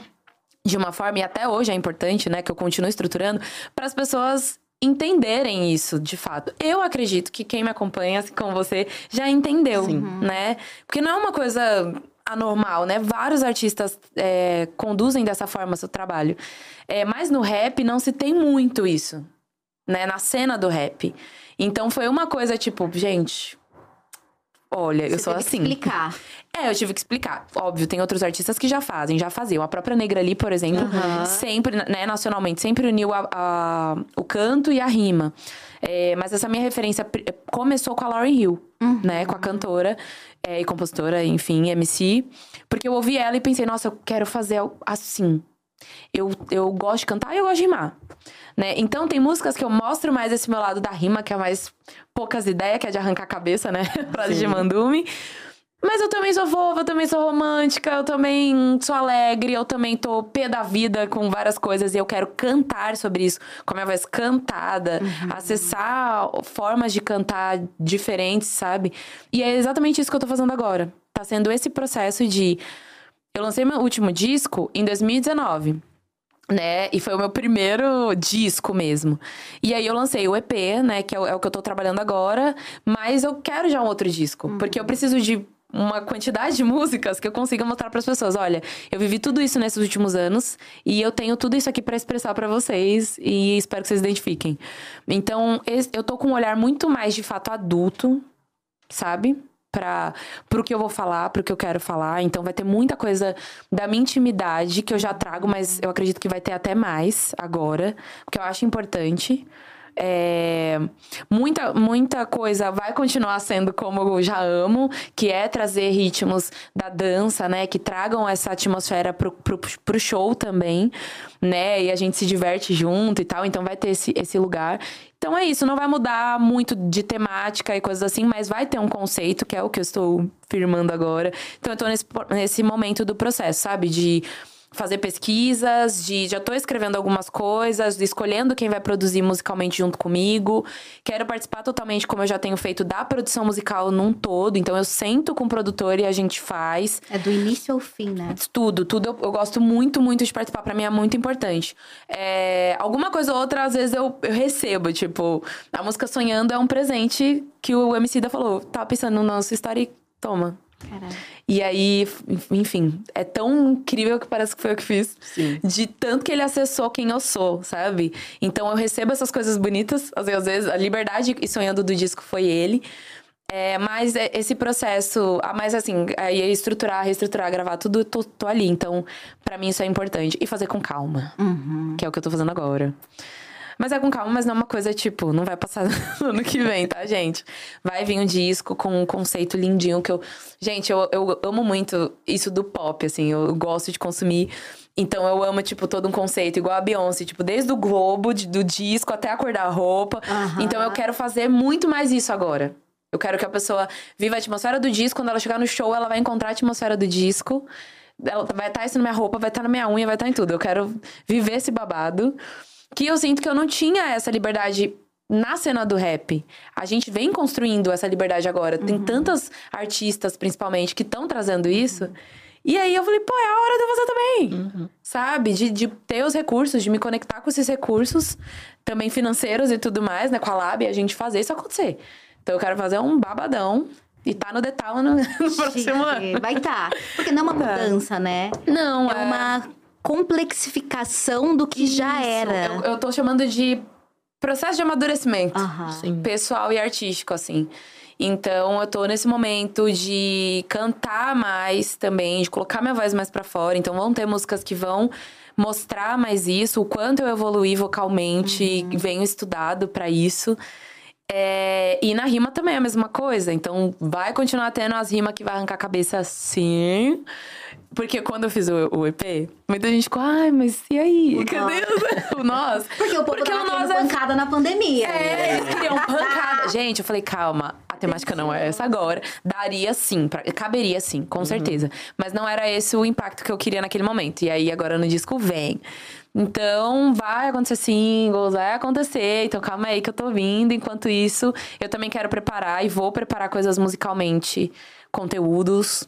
de uma forma, e até hoje é importante, né, que eu continue estruturando, para as pessoas entenderem isso de fato. Eu acredito que quem me acompanha, assim como você, já entendeu, né? Porque não é uma coisa anormal, né? Vários artistas é, conduzem dessa forma seu trabalho. É, mas no rap não se tem muito isso, né? Na cena do rap. Então foi uma coisa tipo, gente. Olha, eu Você sou teve que assim. explicar. É, eu tive que explicar. Óbvio, tem outros artistas que já fazem, já faziam. A própria Negra ali, por exemplo, sempre, né, nacionalmente, sempre uniu a- a- o canto e a rima. É, mas essa minha referência começou com a Lauryn Hill, né? Com a cantora é, e compositora, enfim, MC. Porque eu ouvi ela e pensei, nossa, eu quero fazer assim. Eu, eu gosto de cantar e eu gosto de rimar. Né? Então tem músicas que eu mostro mais esse meu lado da rima, que é mais poucas ideias, que é de arrancar a cabeça, né? Frase de mandume. Mas eu também sou fofa, eu também sou romântica, eu também sou alegre, eu também tô pé da vida com várias coisas e eu quero cantar sobre isso, com a minha voz cantada, acessar formas de cantar diferentes, sabe? E é exatamente isso que eu tô fazendo agora. Tá sendo esse processo de. Eu lancei meu último disco em 2019 né? E foi o meu primeiro disco mesmo. E aí eu lancei o EP, né? Que é o, é o que eu tô trabalhando agora. Mas eu quero já um outro disco. Porque eu preciso de uma quantidade de músicas que eu consiga mostrar para as pessoas. Olha, eu vivi tudo isso nesses últimos anos. E eu tenho tudo isso aqui para expressar para vocês. E espero que vocês identifiquem. Então, eu tô com um olhar muito mais, de fato, adulto. Sabe? Pra, pro que eu vou falar, pro que eu quero falar. Então vai ter muita coisa da minha intimidade que eu já trago, mas eu acredito que vai ter até mais agora, porque eu acho importante. É, muita, muita coisa vai continuar sendo como eu já amo, que é trazer ritmos da dança, né? Que tragam essa atmosfera pro, pro, pro show também, né? E a gente se diverte junto e tal, então vai ter esse, esse lugar. Então é isso, não vai mudar muito de temática e coisas assim, mas vai ter um conceito, que é o que eu estou firmando agora. Então eu tô nesse, nesse momento do processo, sabe? De fazer pesquisas, de já tô escrevendo algumas coisas, escolhendo quem vai produzir musicalmente junto comigo. Quero participar totalmente, como eu já tenho feito, da produção musical num todo. Então eu sento com o produtor e a gente faz. É do início ao fim, né? Tudo, tudo eu, eu gosto muito, muito de participar. Pra mim é muito importante. É, alguma coisa ou outra, às vezes eu, eu recebo, tipo, a música Sonhando é um presente que o MC da falou. Tava pensando no nosso história e toma. Caralho. E aí, enfim, é tão incrível que parece que foi eu que fiz. Sim. De tanto que ele acessou quem eu sou, sabe? Então eu recebo essas coisas bonitas. Às vezes, a liberdade e sonhando do disco foi ele. É, mas é- esse processo, mas assim, aí estruturar, reestruturar, gravar tudo, tô, tô ali. Então, pra mim isso é importante. E fazer com calma, que é o que eu tô fazendo agora. Mas é com calma, mas não é uma coisa tipo, não vai passar no ano que vem, tá, gente? Vai vir um disco com um conceito lindinho que eu. Gente, eu, eu amo muito isso do pop, assim, eu gosto de consumir. Então eu amo, tipo, todo um conceito, igual a Beyoncé, tipo, desde o globo, de- do disco até a cor da roupa. Aham. Então eu quero fazer muito mais isso agora. Eu quero que a pessoa viva a atmosfera do disco, quando ela chegar no show, ela vai encontrar a atmosfera do disco. Ela vai estar isso na minha roupa, vai estar na minha unha, vai estar em tudo. Eu quero viver esse babado. Que eu sinto que eu não tinha essa liberdade na cena do rap. A gente vem construindo essa liberdade agora. Tem tantas artistas, principalmente, que estão trazendo isso. E aí eu falei, pô, é a hora de eu fazer também. Sabe? De, de ter os recursos, de me conectar com esses recursos, também financeiros e tudo mais, né? Com a Lab, e a gente fazer isso acontecer. Então eu quero fazer um babadão e tá no detalhe no, no próximo ano. Vai tá. Porque não é uma mudança, né? Não, É uma complexificação do que já Isso. era. Eu, eu tô chamando de processo de amadurecimento. Sim. pessoal e artístico, assim. Então, eu tô nesse momento de cantar mais também, de colocar minha voz mais pra fora. Então, vão ter músicas que vão mostrar mais isso, o quanto eu evoluí vocalmente, venho estudado pra isso. É, e na rima também é a mesma coisa. Então, vai continuar tendo as rimas que vai arrancar a cabeça sim. Porque quando eu fiz o, o EP, muita gente ficou, ai, mas e aí? Cadê o nós? Porque o povo Porque tava o nós é pancada na pandemia. é, eles queriam pancada. Gente, eu falei, calma, a temática não é essa agora. Daria sim, pra- caberia sim, com certeza. Mas não era esse o impacto que eu queria naquele momento. E aí agora no disco vem. Então, vai acontecer singles, vai acontecer. Então, calma aí que eu tô vindo. Enquanto isso, eu também quero preparar e vou preparar coisas musicalmente, conteúdos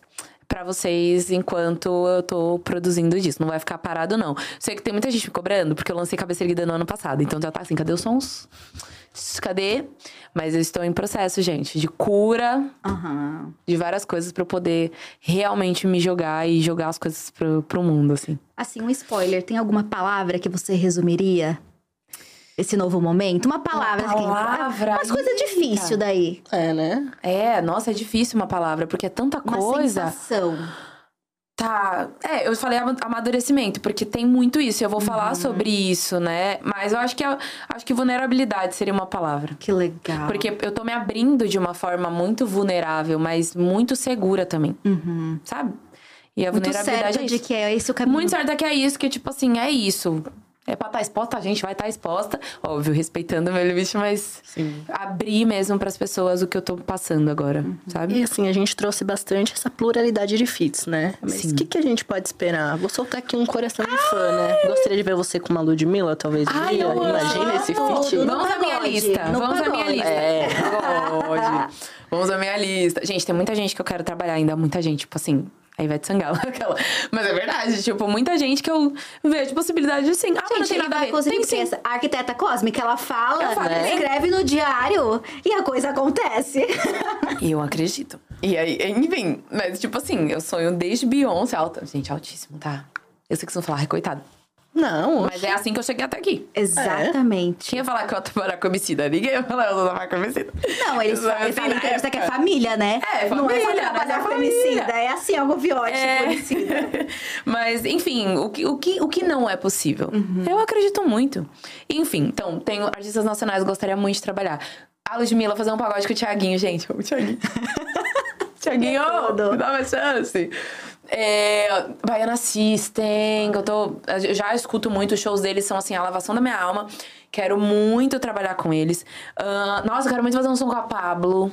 pra vocês enquanto eu tô produzindo disso. Não vai ficar parado, não. Sei que tem muita gente me cobrando, porque eu lancei Cabeça Erguida no ano passado. Então já tá assim, cadê os sons? Cadê? Mas eu estou em processo, gente, de cura, Aham. de várias coisas pra eu poder realmente me jogar e jogar as coisas pro, pro mundo, assim. Assim, um spoiler. Tem alguma palavra que você resumiria esse novo momento? Uma palavra. assim, palavra, Umas coisas eita. difíceis daí. É, né? É, nossa, é difícil uma palavra, porque é tanta Uma coisa. sensação. Tá. É, eu falei ama- amadurecimento, porque tem muito isso. Eu vou falar sobre isso, né? Mas eu acho que, a- acho que vulnerabilidade seria uma palavra. Que legal. Porque eu tô me abrindo de uma forma muito vulnerável, mas muito segura também. Sabe? E a Muito vulnerabilidade certa é de isso. que é esse o caminho. Muito certa que é isso, que tipo assim, é isso. É pra estar exposta, a gente vai estar exposta. Óbvio, respeitando o meu limite, mas Sim. abrir mesmo pras pessoas o que eu tô passando agora, sabe? E assim, a gente trouxe bastante essa pluralidade de feats, né? Mas o que, que a gente pode esperar? Vou soltar aqui um coração de fã, né? Gostaria de ver você com uma Ludmilla, talvez Ai, amo. Imagina esse no Vamos à minha lista. Vamos à minha lista. É. Pagode. Vamos à minha lista. Gente, tem muita gente que eu quero trabalhar ainda. Muita gente, tipo assim. Aí vai de sangala, aquela. Mas é verdade, tipo, muita gente que eu vejo possibilidade de sim. Ah, mas não Gente, tem nada a ver. Tem sim. essa arquiteta cósmica, ela fala, né? escreve no diário e a coisa acontece. E eu acredito. E aí, enfim, mas tipo assim, eu sonho desde Beyoncé alta. Gente, altíssimo, tá? Eu sei que vocês vão falar, ai, coitado. Não, Mas é assim que eu cheguei até aqui. Exatamente. Quem ia falar que eu ia trabalhar com homicida? Ninguém ia falar, eu sou da marca homicida. Não, eles falam, Assim, na em entrevista que é família, né? É, Não é família, só né? trabalhar É com família. homicida, é assim, algo viote É. homicida. Mas, enfim, o que, o, que, o que não é possível? Uhum. Eu acredito muito. Enfim, então, tenho artistas nacionais que gostaria muito de trabalhar. A Ludmilla fazer um pagode com o Thiaguinho, gente. O Thiaguinho. Thiaguinho, me dá uma chance. É, Baiana System, eu tô. Eu já escuto muito, os shows deles são assim, a lavação da minha alma. Quero muito trabalhar com eles. Ah, nossa, eu quero muito fazer um som com a Pablo.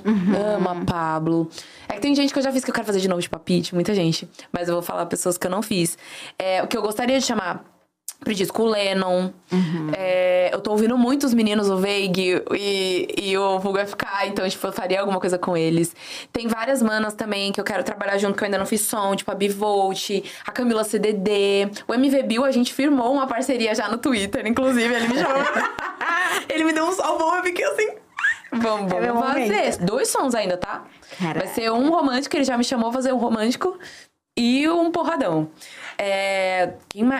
Amo a Pablo. É que tem gente que eu já fiz que eu quero fazer de novo, tipo a Pitty, muita gente. Mas eu vou falar pessoas que eu não fiz. É, o que eu gostaria de chamar pro disco o Lennon. É, eu tô ouvindo muito os meninos, o Veig e, e o Vulgo FK, então, tipo, eu faria alguma coisa com eles. Tem várias manas também que eu quero trabalhar junto, que eu ainda não fiz som, tipo a Bivolt, a Camila CDD. O MV Bill, a gente firmou uma parceria já no Twitter, inclusive, ele me chamou. ele me deu um salvão, eu fiquei assim. Vamos, É vamos fazer. momento. Dois sons ainda, tá? Caraca. Vai ser um romântico, ele já me chamou fazer um romântico. E um porradão. É...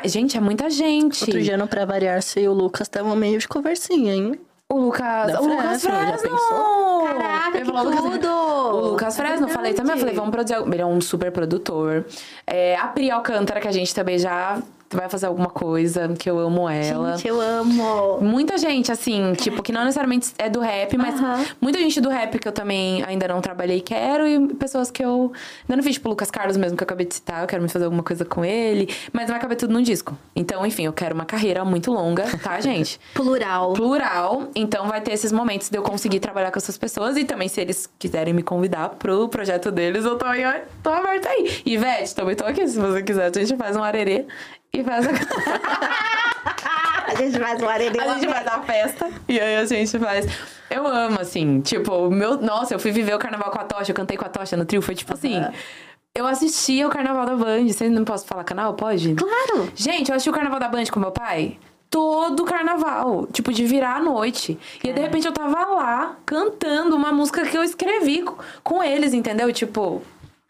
Gente, é muita gente. Outro dia, no Pra Variar, você e o Lucas estavam meio de conversinha, hein? O Lucas. Da o Lucas Fresno, já Fresno! pensou? Caraca, Eu que Lucas- tudo! O Lucas Fresno, eu falei também, eu falei, vamos produzir. Ele é um super produtor. É, a Pri Alcântara, que a gente também já vai fazer alguma coisa, que eu amo ela. Gente, eu amo. Muita gente, assim, tipo, que não necessariamente é do rap, mas muita gente do rap que eu também ainda não trabalhei e quero, e pessoas que eu ainda não fiz, tipo, o Lucas Carlos mesmo, que eu acabei de citar, eu quero me fazer alguma coisa com ele, mas vai caber tudo num disco. Então, enfim, eu quero uma carreira muito longa, tá, gente? Plural. Plural, então vai ter esses momentos de eu conseguir trabalhar com essas pessoas e também se eles quiserem me convidar pro projeto deles, eu tô aí, ó, tô aberta aí. Ivete, também tô aqui, se você quiser, a gente faz um arerê e faz a... A gente faz um arelho. A gente faz a festa e aí a gente faz. Eu amo, assim, tipo, o meu. Nossa, eu fui viver o carnaval com a Tocha, eu cantei com a Tocha no trio. Foi tipo assim. Eu assistia o carnaval da Band. Vocês não posso falar canal? Pode? Claro! Gente, eu assisti o carnaval da Band com meu pai. Todo carnaval, tipo, de virar à noite. E aí, de repente eu tava lá cantando uma música que eu escrevi co- com eles, entendeu? Tipo,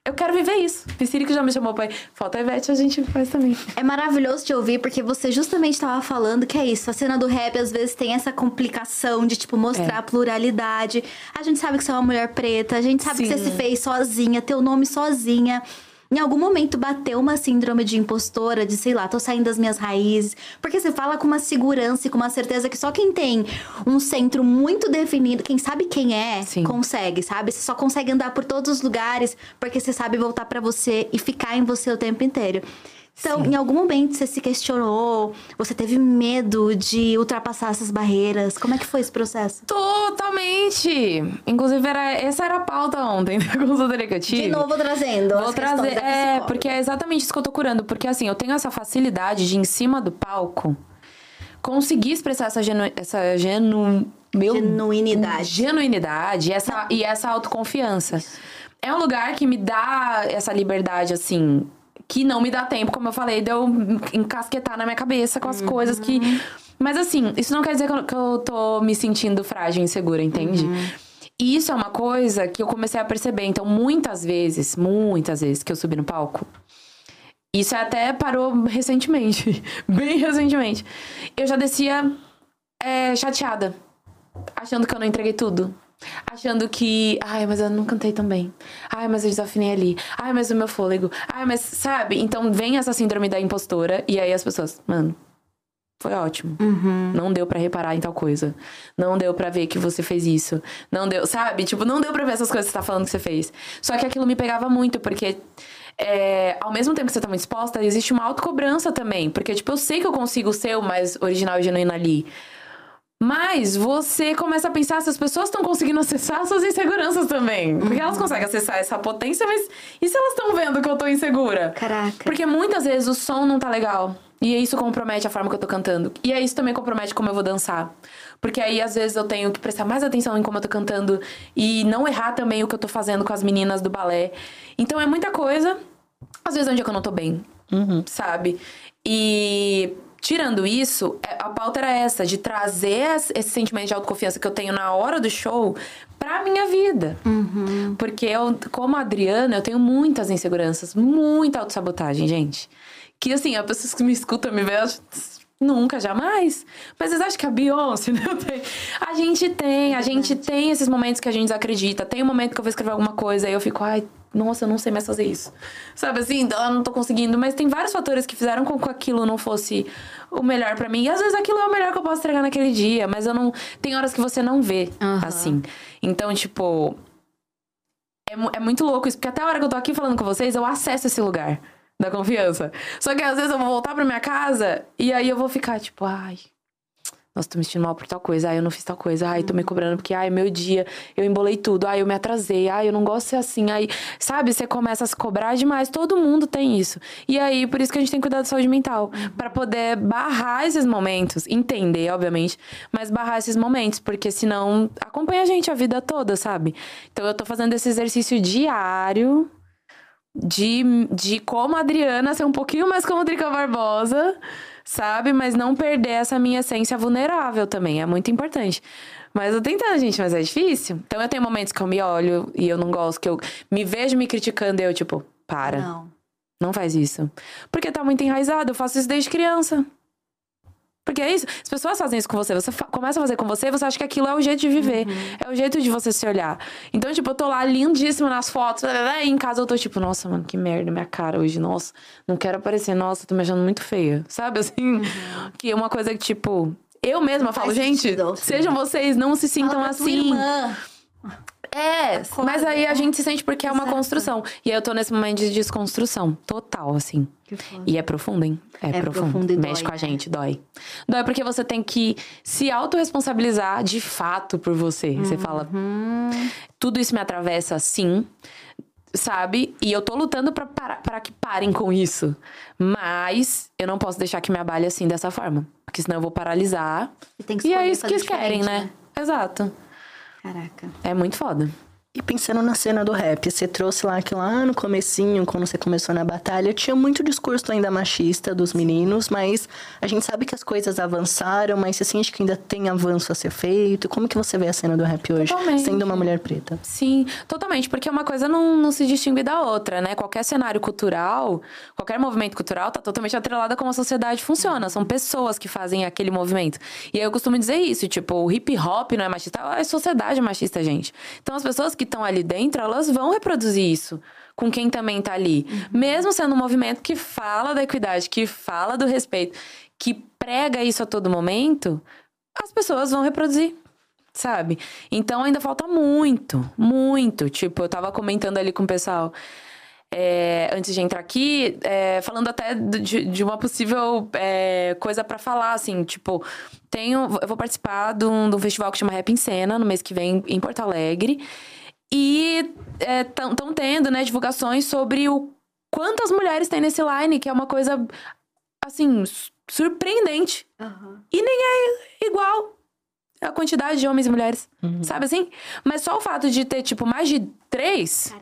eu quero viver isso. Piscirico já me chamou pai. Falta a Ivete, a gente faz também. É maravilhoso te ouvir, porque você justamente estava falando que é isso. A cena do rap, às vezes, tem essa complicação de, tipo, mostrar É. a pluralidade. A gente sabe que você é uma mulher preta, a gente sabe que você Sim. se fez sozinha, teu nome sozinha. Em algum momento bateu uma síndrome de impostora, de sei lá, tô saindo das minhas raízes. Porque você fala com uma segurança e com uma certeza que só quem tem um centro muito definido, quem sabe quem é, Sim. consegue, sabe? Você só consegue andar por todos os lugares porque você sabe voltar pra você e ficar em você o tempo inteiro. Então, em algum momento você se questionou, você teve medo de ultrapassar essas barreiras. Como é que foi esse processo? Totalmente! Inclusive, era, essa era a pauta ontem da consultoria que eu tive. De novo trazendo. Vou as trazer. É, porque é exatamente isso que eu tô curando. Porque assim, eu tenho essa facilidade de, em cima do palco, conseguir expressar essa genu... essa genu... meu- Genuinidade. Genuinidade e essa, e essa autoconfiança. É um lugar que me dá essa liberdade, assim, que não me dá tempo, como eu falei, de eu encasquetar na minha cabeça com as coisas que. Mas assim, isso não quer dizer que eu, que eu tô me sentindo frágil e insegura, entende? E isso é uma coisa que eu comecei a perceber. Então, muitas vezes, muitas vezes que eu subi no palco, isso até parou recentemente, bem recentemente. Eu já descia é, chateada, achando que eu não entreguei tudo. Achando que, ai, mas eu não cantei tão bem. Ai, mas eu desafinei ali. Ai, mas o meu fôlego. Ai, mas sabe? Então vem essa síndrome da impostora e aí as pessoas, mano, foi ótimo. Não deu pra reparar em tal coisa. Não deu pra ver que você fez isso. Não deu, sabe? Tipo, não deu pra ver essas coisas que você tá falando que você fez. Só que aquilo me pegava muito, porque é, ao mesmo tempo que você tá muito exposta, existe uma autocobrança também. Porque, tipo, eu sei que eu consigo ser o mais original e genuíno ali. Mas você começa a pensar se as pessoas estão conseguindo acessar suas inseguranças também. Porque elas conseguem acessar essa potência, mas e se elas estão vendo que eu tô insegura? Caraca. Porque muitas vezes o som não tá legal. E isso compromete a forma que eu tô cantando. E aí isso também compromete como eu vou dançar. Porque aí, às vezes, eu tenho que prestar mais atenção em como eu tô cantando. E não errar também o que eu tô fazendo com as meninas do balé. Então é muita coisa. Às vezes é um dia que eu não tô bem. Sabe? E tirando isso, é- a pauta era essa, de trazer es- esse sentimento de autoconfiança que eu tenho na hora do show pra minha vida. Porque eu, como Adriana, eu tenho muitas inseguranças, muita autossabotagem, gente. Que assim, as pessoas que me escutam me veem, Nunca, jamais. Mas vocês acham que a Beyoncé não tem? A gente tem, a gente tem esses momentos que a gente desacredita. Tem um momento que eu vou escrever alguma coisa e eu fico, ai, nossa, eu não sei mais fazer isso. Sabe assim, eu não tô conseguindo. Mas tem vários fatores que fizeram com que aquilo não fosse o melhor para mim. E às vezes aquilo é o melhor que eu posso entregar naquele dia, mas eu não. Tem horas que você não vê Aham. assim. Então, tipo. É, é muito louco isso, porque até a hora que eu tô aqui falando com vocês, eu acesso esse lugar da confiança. Só que às vezes eu vou voltar pra minha casa e aí eu vou ficar tipo, ai. Nossa, tô me sentindo mal por tal coisa. Ai, eu não fiz tal coisa. Ai, tô me cobrando porque, ai, meu dia, eu embolei tudo. Ai, eu me atrasei. Ai, eu não gosto de ser assim. Ai, sabe? Você começa a se cobrar demais. Todo mundo tem isso. E aí, por isso que a gente tem que cuidar da saúde mental. Pra poder barrar esses momentos. Entender, obviamente. Mas barrar esses momentos. Porque senão acompanha a gente a vida toda, sabe? Então eu tô fazendo esse exercício diário de, de como a Adriana ser um pouquinho mais como a Drica Barbosa, sabe? Mas não perder essa minha essência vulnerável também. É muito importante. Mas eu tentando, gente, mas é difícil. Então eu tenho momentos que eu me olho e eu não gosto, que eu me vejo me criticando e eu, tipo, para. Não. Não. faz isso. Porque tá muito enraizado. Eu faço isso desde criança. Porque é isso. As pessoas fazem isso com você. Você começa a fazer com você, você acha que aquilo é o jeito de viver. É o jeito de você se olhar. Então, tipo, eu tô lá lindíssima nas fotos. E em casa eu tô tipo, nossa, mano, que merda, minha cara hoje. Nossa, não quero aparecer. Nossa, tô me achando muito feia. Sabe assim? Que é uma coisa que, tipo. Eu mesma falo, faz gente, sentido. sejam vocês, não se sintam assim. irmã. É, Acorda, mas aí a é. gente se sente porque é uma Exato. construção. E aí eu tô nesse momento de desconstrução total, assim. E é profundo, hein? É, É profundo. profundo e Mexe dói, com a né? gente, dói. Dói porque você tem que se autorresponsabilizar de fato por você. Você fala, tudo isso me atravessa sim, sabe? E eu tô lutando pra, parar- pra que parem com isso. Mas eu não posso deixar que me abale assim dessa forma. Porque senão eu vou paralisar. E tem que E é isso que eles querem, diferente, né? Exato. Caraca. É muito foda. E pensando na cena do rap, você trouxe lá que lá no comecinho, quando você começou na batalha, tinha muito discurso ainda machista dos meninos, mas a gente sabe que as coisas avançaram, mas você sente que ainda tem avanço a ser feito? Como que você vê a cena do rap hoje, Totalmente. sendo uma mulher preta? Sim, totalmente, porque uma coisa não, não se distingue da outra, né? Qualquer cenário cultural, qualquer movimento cultural tá totalmente atrelado a como a sociedade funciona. São pessoas que fazem aquele movimento. E aí eu costumo dizer isso, tipo, o hip hop não é machista, a sociedade é machista, gente. Então as pessoas que estão ali dentro, elas vão reproduzir isso com quem também tá ali. Mesmo sendo um movimento que fala da equidade, que fala do respeito, que prega isso a todo momento, as pessoas vão reproduzir sabe? Então ainda falta muito, muito. Tipo, eu tava comentando ali com o pessoal. é, antes de entrar aqui, é, falando até de, de uma possível é, coisa pra falar, assim, tipo, tenho, eu vou participar de um, de um festival que chama Rap em Cena, no mês que vem, em Porto Alegre. E estão tendo, né, divulgações sobre o quantas mulheres tem nesse line, que é uma coisa, assim, su- surpreendente. E nem é igual a quantidade de homens e mulheres. Sabe assim? Mas só o fato de ter, tipo, mais de três.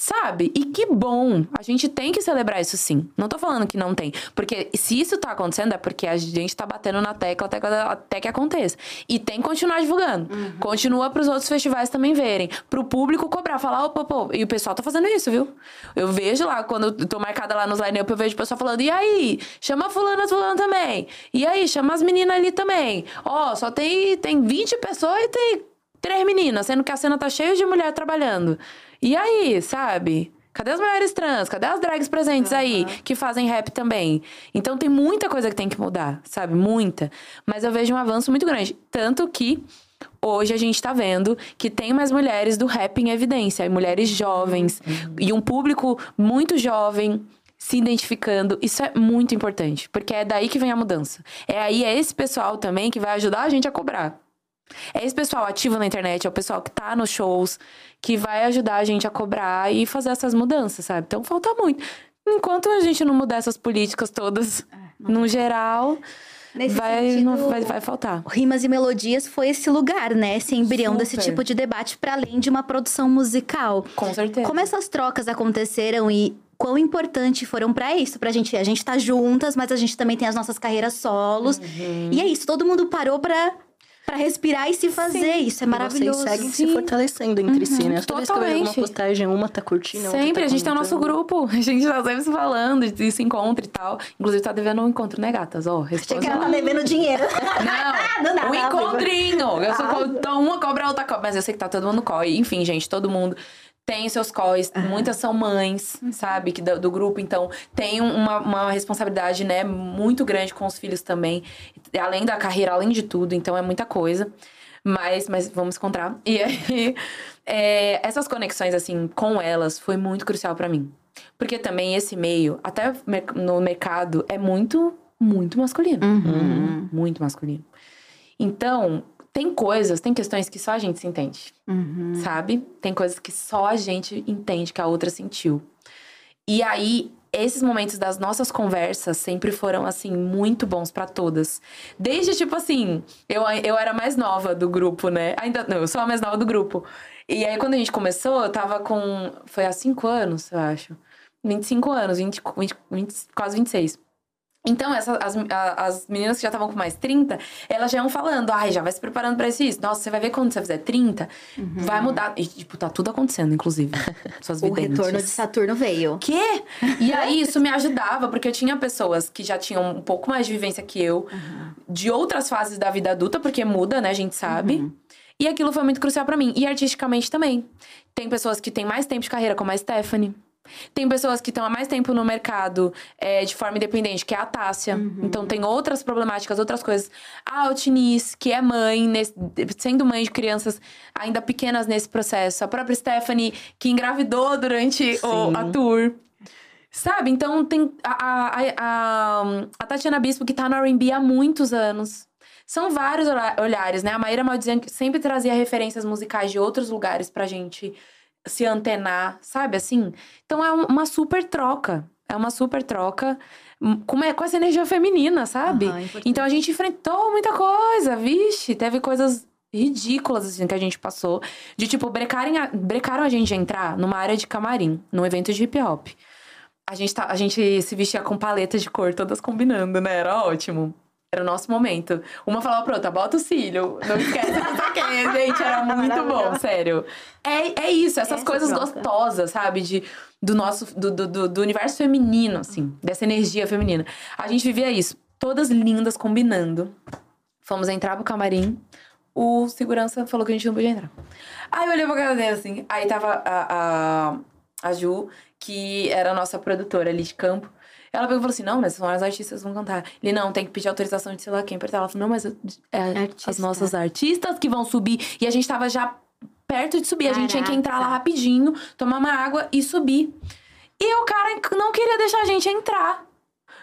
Sabe? E que bom. A gente tem que celebrar isso sim. Não tô falando que não tem. Porque se isso tá acontecendo, é porque a gente tá batendo na tecla até que, até que aconteça. E tem que continuar divulgando. Continua pros outros festivais também verem. Pro público cobrar. Falar, opa, pô. E o pessoal tá fazendo isso, viu? Eu vejo lá, quando eu tô marcada lá nos line-up, eu vejo o pessoal falando, e aí? Chama fulano, fulano também. E aí? Chama as meninas ali também. Ó, só tem, tem 20 pessoas e tem três meninas, sendo que a cena tá cheia de mulher trabalhando. E aí, sabe? Cadê as mulheres trans? Cadê as drags presentes aí que fazem rap também? Então tem muita coisa que tem que mudar, sabe? Muita. Mas eu vejo um avanço muito grande. Tanto que hoje a gente tá vendo que tem mais mulheres do rap em evidência, e mulheres jovens, e um público muito jovem se identificando. Isso é muito importante, porque é daí que vem a mudança. É aí, é esse pessoal também que vai ajudar a gente a cobrar. É esse pessoal ativo na internet, é o pessoal que tá nos shows, que vai ajudar a gente a cobrar e fazer essas mudanças, sabe? Então falta muito. Enquanto a gente não mudar essas políticas todas, no geral, Nesse vai, sentido, não, vai, vai faltar. Rimas e Melodias foi esse lugar, né? Esse embrião desse Super. tipo de debate para além de uma produção musical. Com certeza. Como essas trocas aconteceram e quão importante foram pra isso, pra gente. A gente tá juntas, mas a gente também tem as nossas carreiras solos. Uhum. E é isso, todo mundo parou pra, pra respirar e se fazer. Isso é maravilhoso. E vocês seguem Sim. se fortalecendo entre si, né? Toda vez que eu totalmente. postagem, uma tá curtindo, a outra Sempre, tá a gente tem o nosso grupo. A gente tá sempre se falando, e se encontra e tal. Inclusive, tá devendo um encontro, né, gatas? Ó, resposta Chega lá. lá devendo dinheiro. Não, Do nada, um encontrinho. Eu sou Ah. co- então uma cobra, a outra cobra. Mas eu sei que tá todo mundo corre. Enfim, gente, todo mundo tem seus corres. Muitas são mães, sabe? Que do, do grupo. Então, tem um- uma, uma responsabilidade, né? Muito grande com os filhos também. Além da carreira, além de tudo. Então, é muita coisa. Mas, mas vamos encontrar. E aí, é, essas conexões, assim, com elas foi muito crucial pra mim. Porque também esse meio, até no mercado, é muito, muito masculino. Uhum. Muito masculino. Então, tem coisas, tem questões que só a gente se entende, Uhum. sabe? Tem coisas que só a gente entende que a outra sentiu. E aí, esses momentos das nossas conversas sempre foram, assim, muito bons pra todas. Desde, tipo assim, eu, eu era mais nova do grupo, né? Ainda não, eu sou a mais nova do grupo. E aí, quando a gente começou, eu tava com. Foi há cinco anos, eu acho. 25 anos, 20, 20, 20, quase 26. Então, essa, as, as meninas que já estavam com mais 30, elas já iam falando, ai, já vai se preparando pra esse isso. Nossa, você vai ver quando você fizer 30, vai mudar. E, tipo, tá tudo acontecendo, inclusive. Suas O videntes. retorno de Saturno veio. Quê? E aí, isso me ajudava, porque eu tinha pessoas que já tinham um pouco mais de vivência que eu, de outras fases da vida adulta, porque muda, né? A gente sabe. E aquilo foi muito crucial pra mim. E artisticamente também. Tem pessoas que têm mais tempo de carreira, como a Stephanie. Tem pessoas que estão há mais tempo no mercado é, de forma independente, que é a Tássia. Então tem outras problemáticas, outras coisas. A Altiniz, que é mãe, nesse- sendo mãe de crianças ainda pequenas nesse processo. A própria Stephanie, que engravidou durante o, a tour. Sabe? Então tem a, a, a, a Tatiana Bispo, que tá no R&B há muitos anos. São vários olha- olhares, né? A Maíra Maldizian sempre trazia referências musicais de outros lugares pra gente se antenar, sabe assim? Então é um- uma super troca. É uma super troca hum, com, com essa energia feminina, sabe? Importante. então a gente enfrentou muita coisa, vixe. Teve coisas ridículas, assim, que a gente passou. De, tipo, brecarem a, brecaram a gente entrar numa área de camarim, num evento de hip hop. A gente, tá, a gente se vestia com paletas de cor, todas combinando, né? Era ótimo. Era o nosso momento. Uma falava pra outra, bota o cílio. Não esquece não sei quem, gente. Era muito bom, sério. É, é isso, essas Essa coisas troca. gostosas, sabe? De, do nosso, do, do, do- do universo feminino, assim. Dessa energia feminina. A gente vivia isso. Todas lindas, combinando. Fomos entrar pro camarim. O segurança falou que a gente não podia entrar. Aí eu olhei pra cara dele, assim. Aí tava a, a, a Ju, que era a nossa produtora ali de campo. Ela pegou e falou assim: não, mas são as artistas vão cantar. Ele, não, tem que pedir autorização de sei lá quem pra. Ela falou: não, mas é, as nossas artistas que vão subir. E a gente tava já perto de subir. A gente tinha que entrar lá Caraca. rapidinho, tomar uma água e subir. E o cara não queria deixar a gente entrar.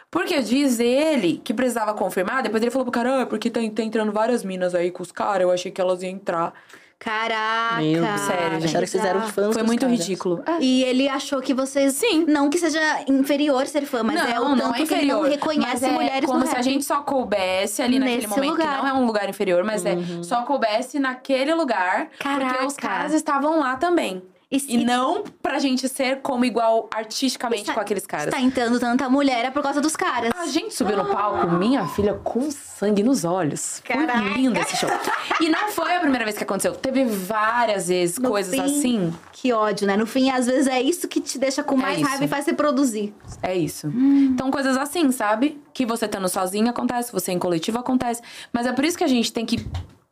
Porque diz ele que precisava confirmar, depois ele falou pro cara, ah, porque tá, tá entrando várias minas aí com os caras, eu achei que elas iam entrar. Caraca. Meu Deus. Sério, gente. Acharam que vocês eram fãs Foi muito caras. ridículo. E ele achou que vocês. Sim. Não que seja inferior ser fã, mas é o tanto que ele não reconhece mas é mulheres como no se a rap. gente só coubesse ali naquele Nesse momento, lugar. que não é um lugar inferior, mas é só coubesse naquele lugar, porque os Caraca. caras estavam lá também. E, E não pra gente ser como igual artisticamente Está- com aqueles caras. Está entrando tanta mulher é por causa dos caras. A gente subiu no palco, minha filha, com sangue nos olhos. Caraca. Foi lindo esse show. E não foi a primeira vez que aconteceu. Teve várias vezes No coisas fim, assim. Que ódio, né? No fim, às vezes é isso que te deixa com mais isso. raiva e faz você produzir. É isso. Hum. Então, coisas assim, sabe? Que você estando sozinho acontece, você em coletivo acontece. Mas é por isso que a gente tem que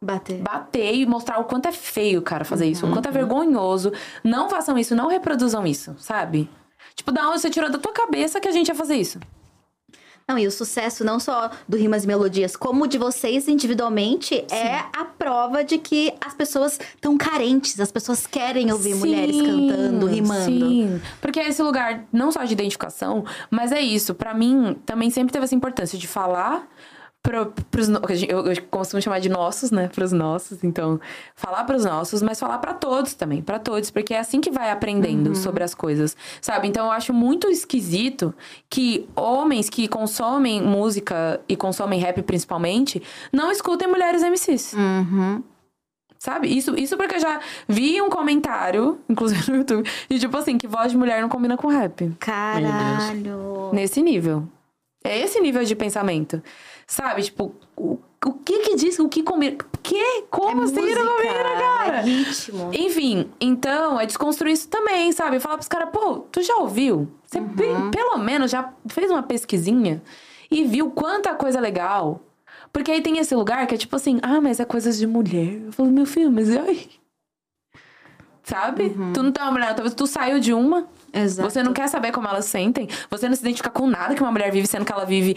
Bater. bater e mostrar o quanto é feio, cara, fazer isso. O quanto é Uhum. vergonhoso. Não façam isso, não reproduzam isso, sabe? Tipo, da onde você tirou da tua cabeça que a gente ia fazer isso? Não, e o sucesso não só do Rimas e Melodias, como de vocês individualmente, é a prova de que as pessoas estão carentes, as pessoas querem ouvir mulheres Sim, cantando, rimando. Sim, porque é esse lugar não só de identificação, mas é isso. Pra mim, também sempre teve essa importância de falar pro, pros... Eu, eu costumo chamar de nossos, né? Pros nossos. Então, falar pros nossos, mas falar pra todos também. Pra todos, porque é assim que vai aprendendo Uhum. sobre as coisas, sabe? Então, eu acho muito esquisito que homens que consomem música e consomem rap principalmente, não escutem mulheres MCs. Uhum. Sabe? Isso, isso porque eu já vi um comentário, inclusive no YouTube, de tipo assim, que voz de mulher não combina com rap. Caralho. Nesse nível. É esse nível de pensamento. Sabe? Tipo, o- o que que diz, o que combina. Que? Como é assim música, não combina, cara? É ritmo. Enfim, então, é desconstruir isso também, sabe? Falar pros caras, pô, tu já ouviu? Você Uhum. pe- pelo menos já fez uma pesquisinha e viu quanta coisa legal. Porque aí tem esse lugar que é tipo assim, ah, mas é coisas de mulher. Eu falo, meu filho, mas ai. Sabe? Tu não tem uma mulher, talvez tu saiu de uma. Uhum. Exato. Você não quer saber como elas sentem. Você não se identifica com nada que uma mulher vive, sendo que ela vive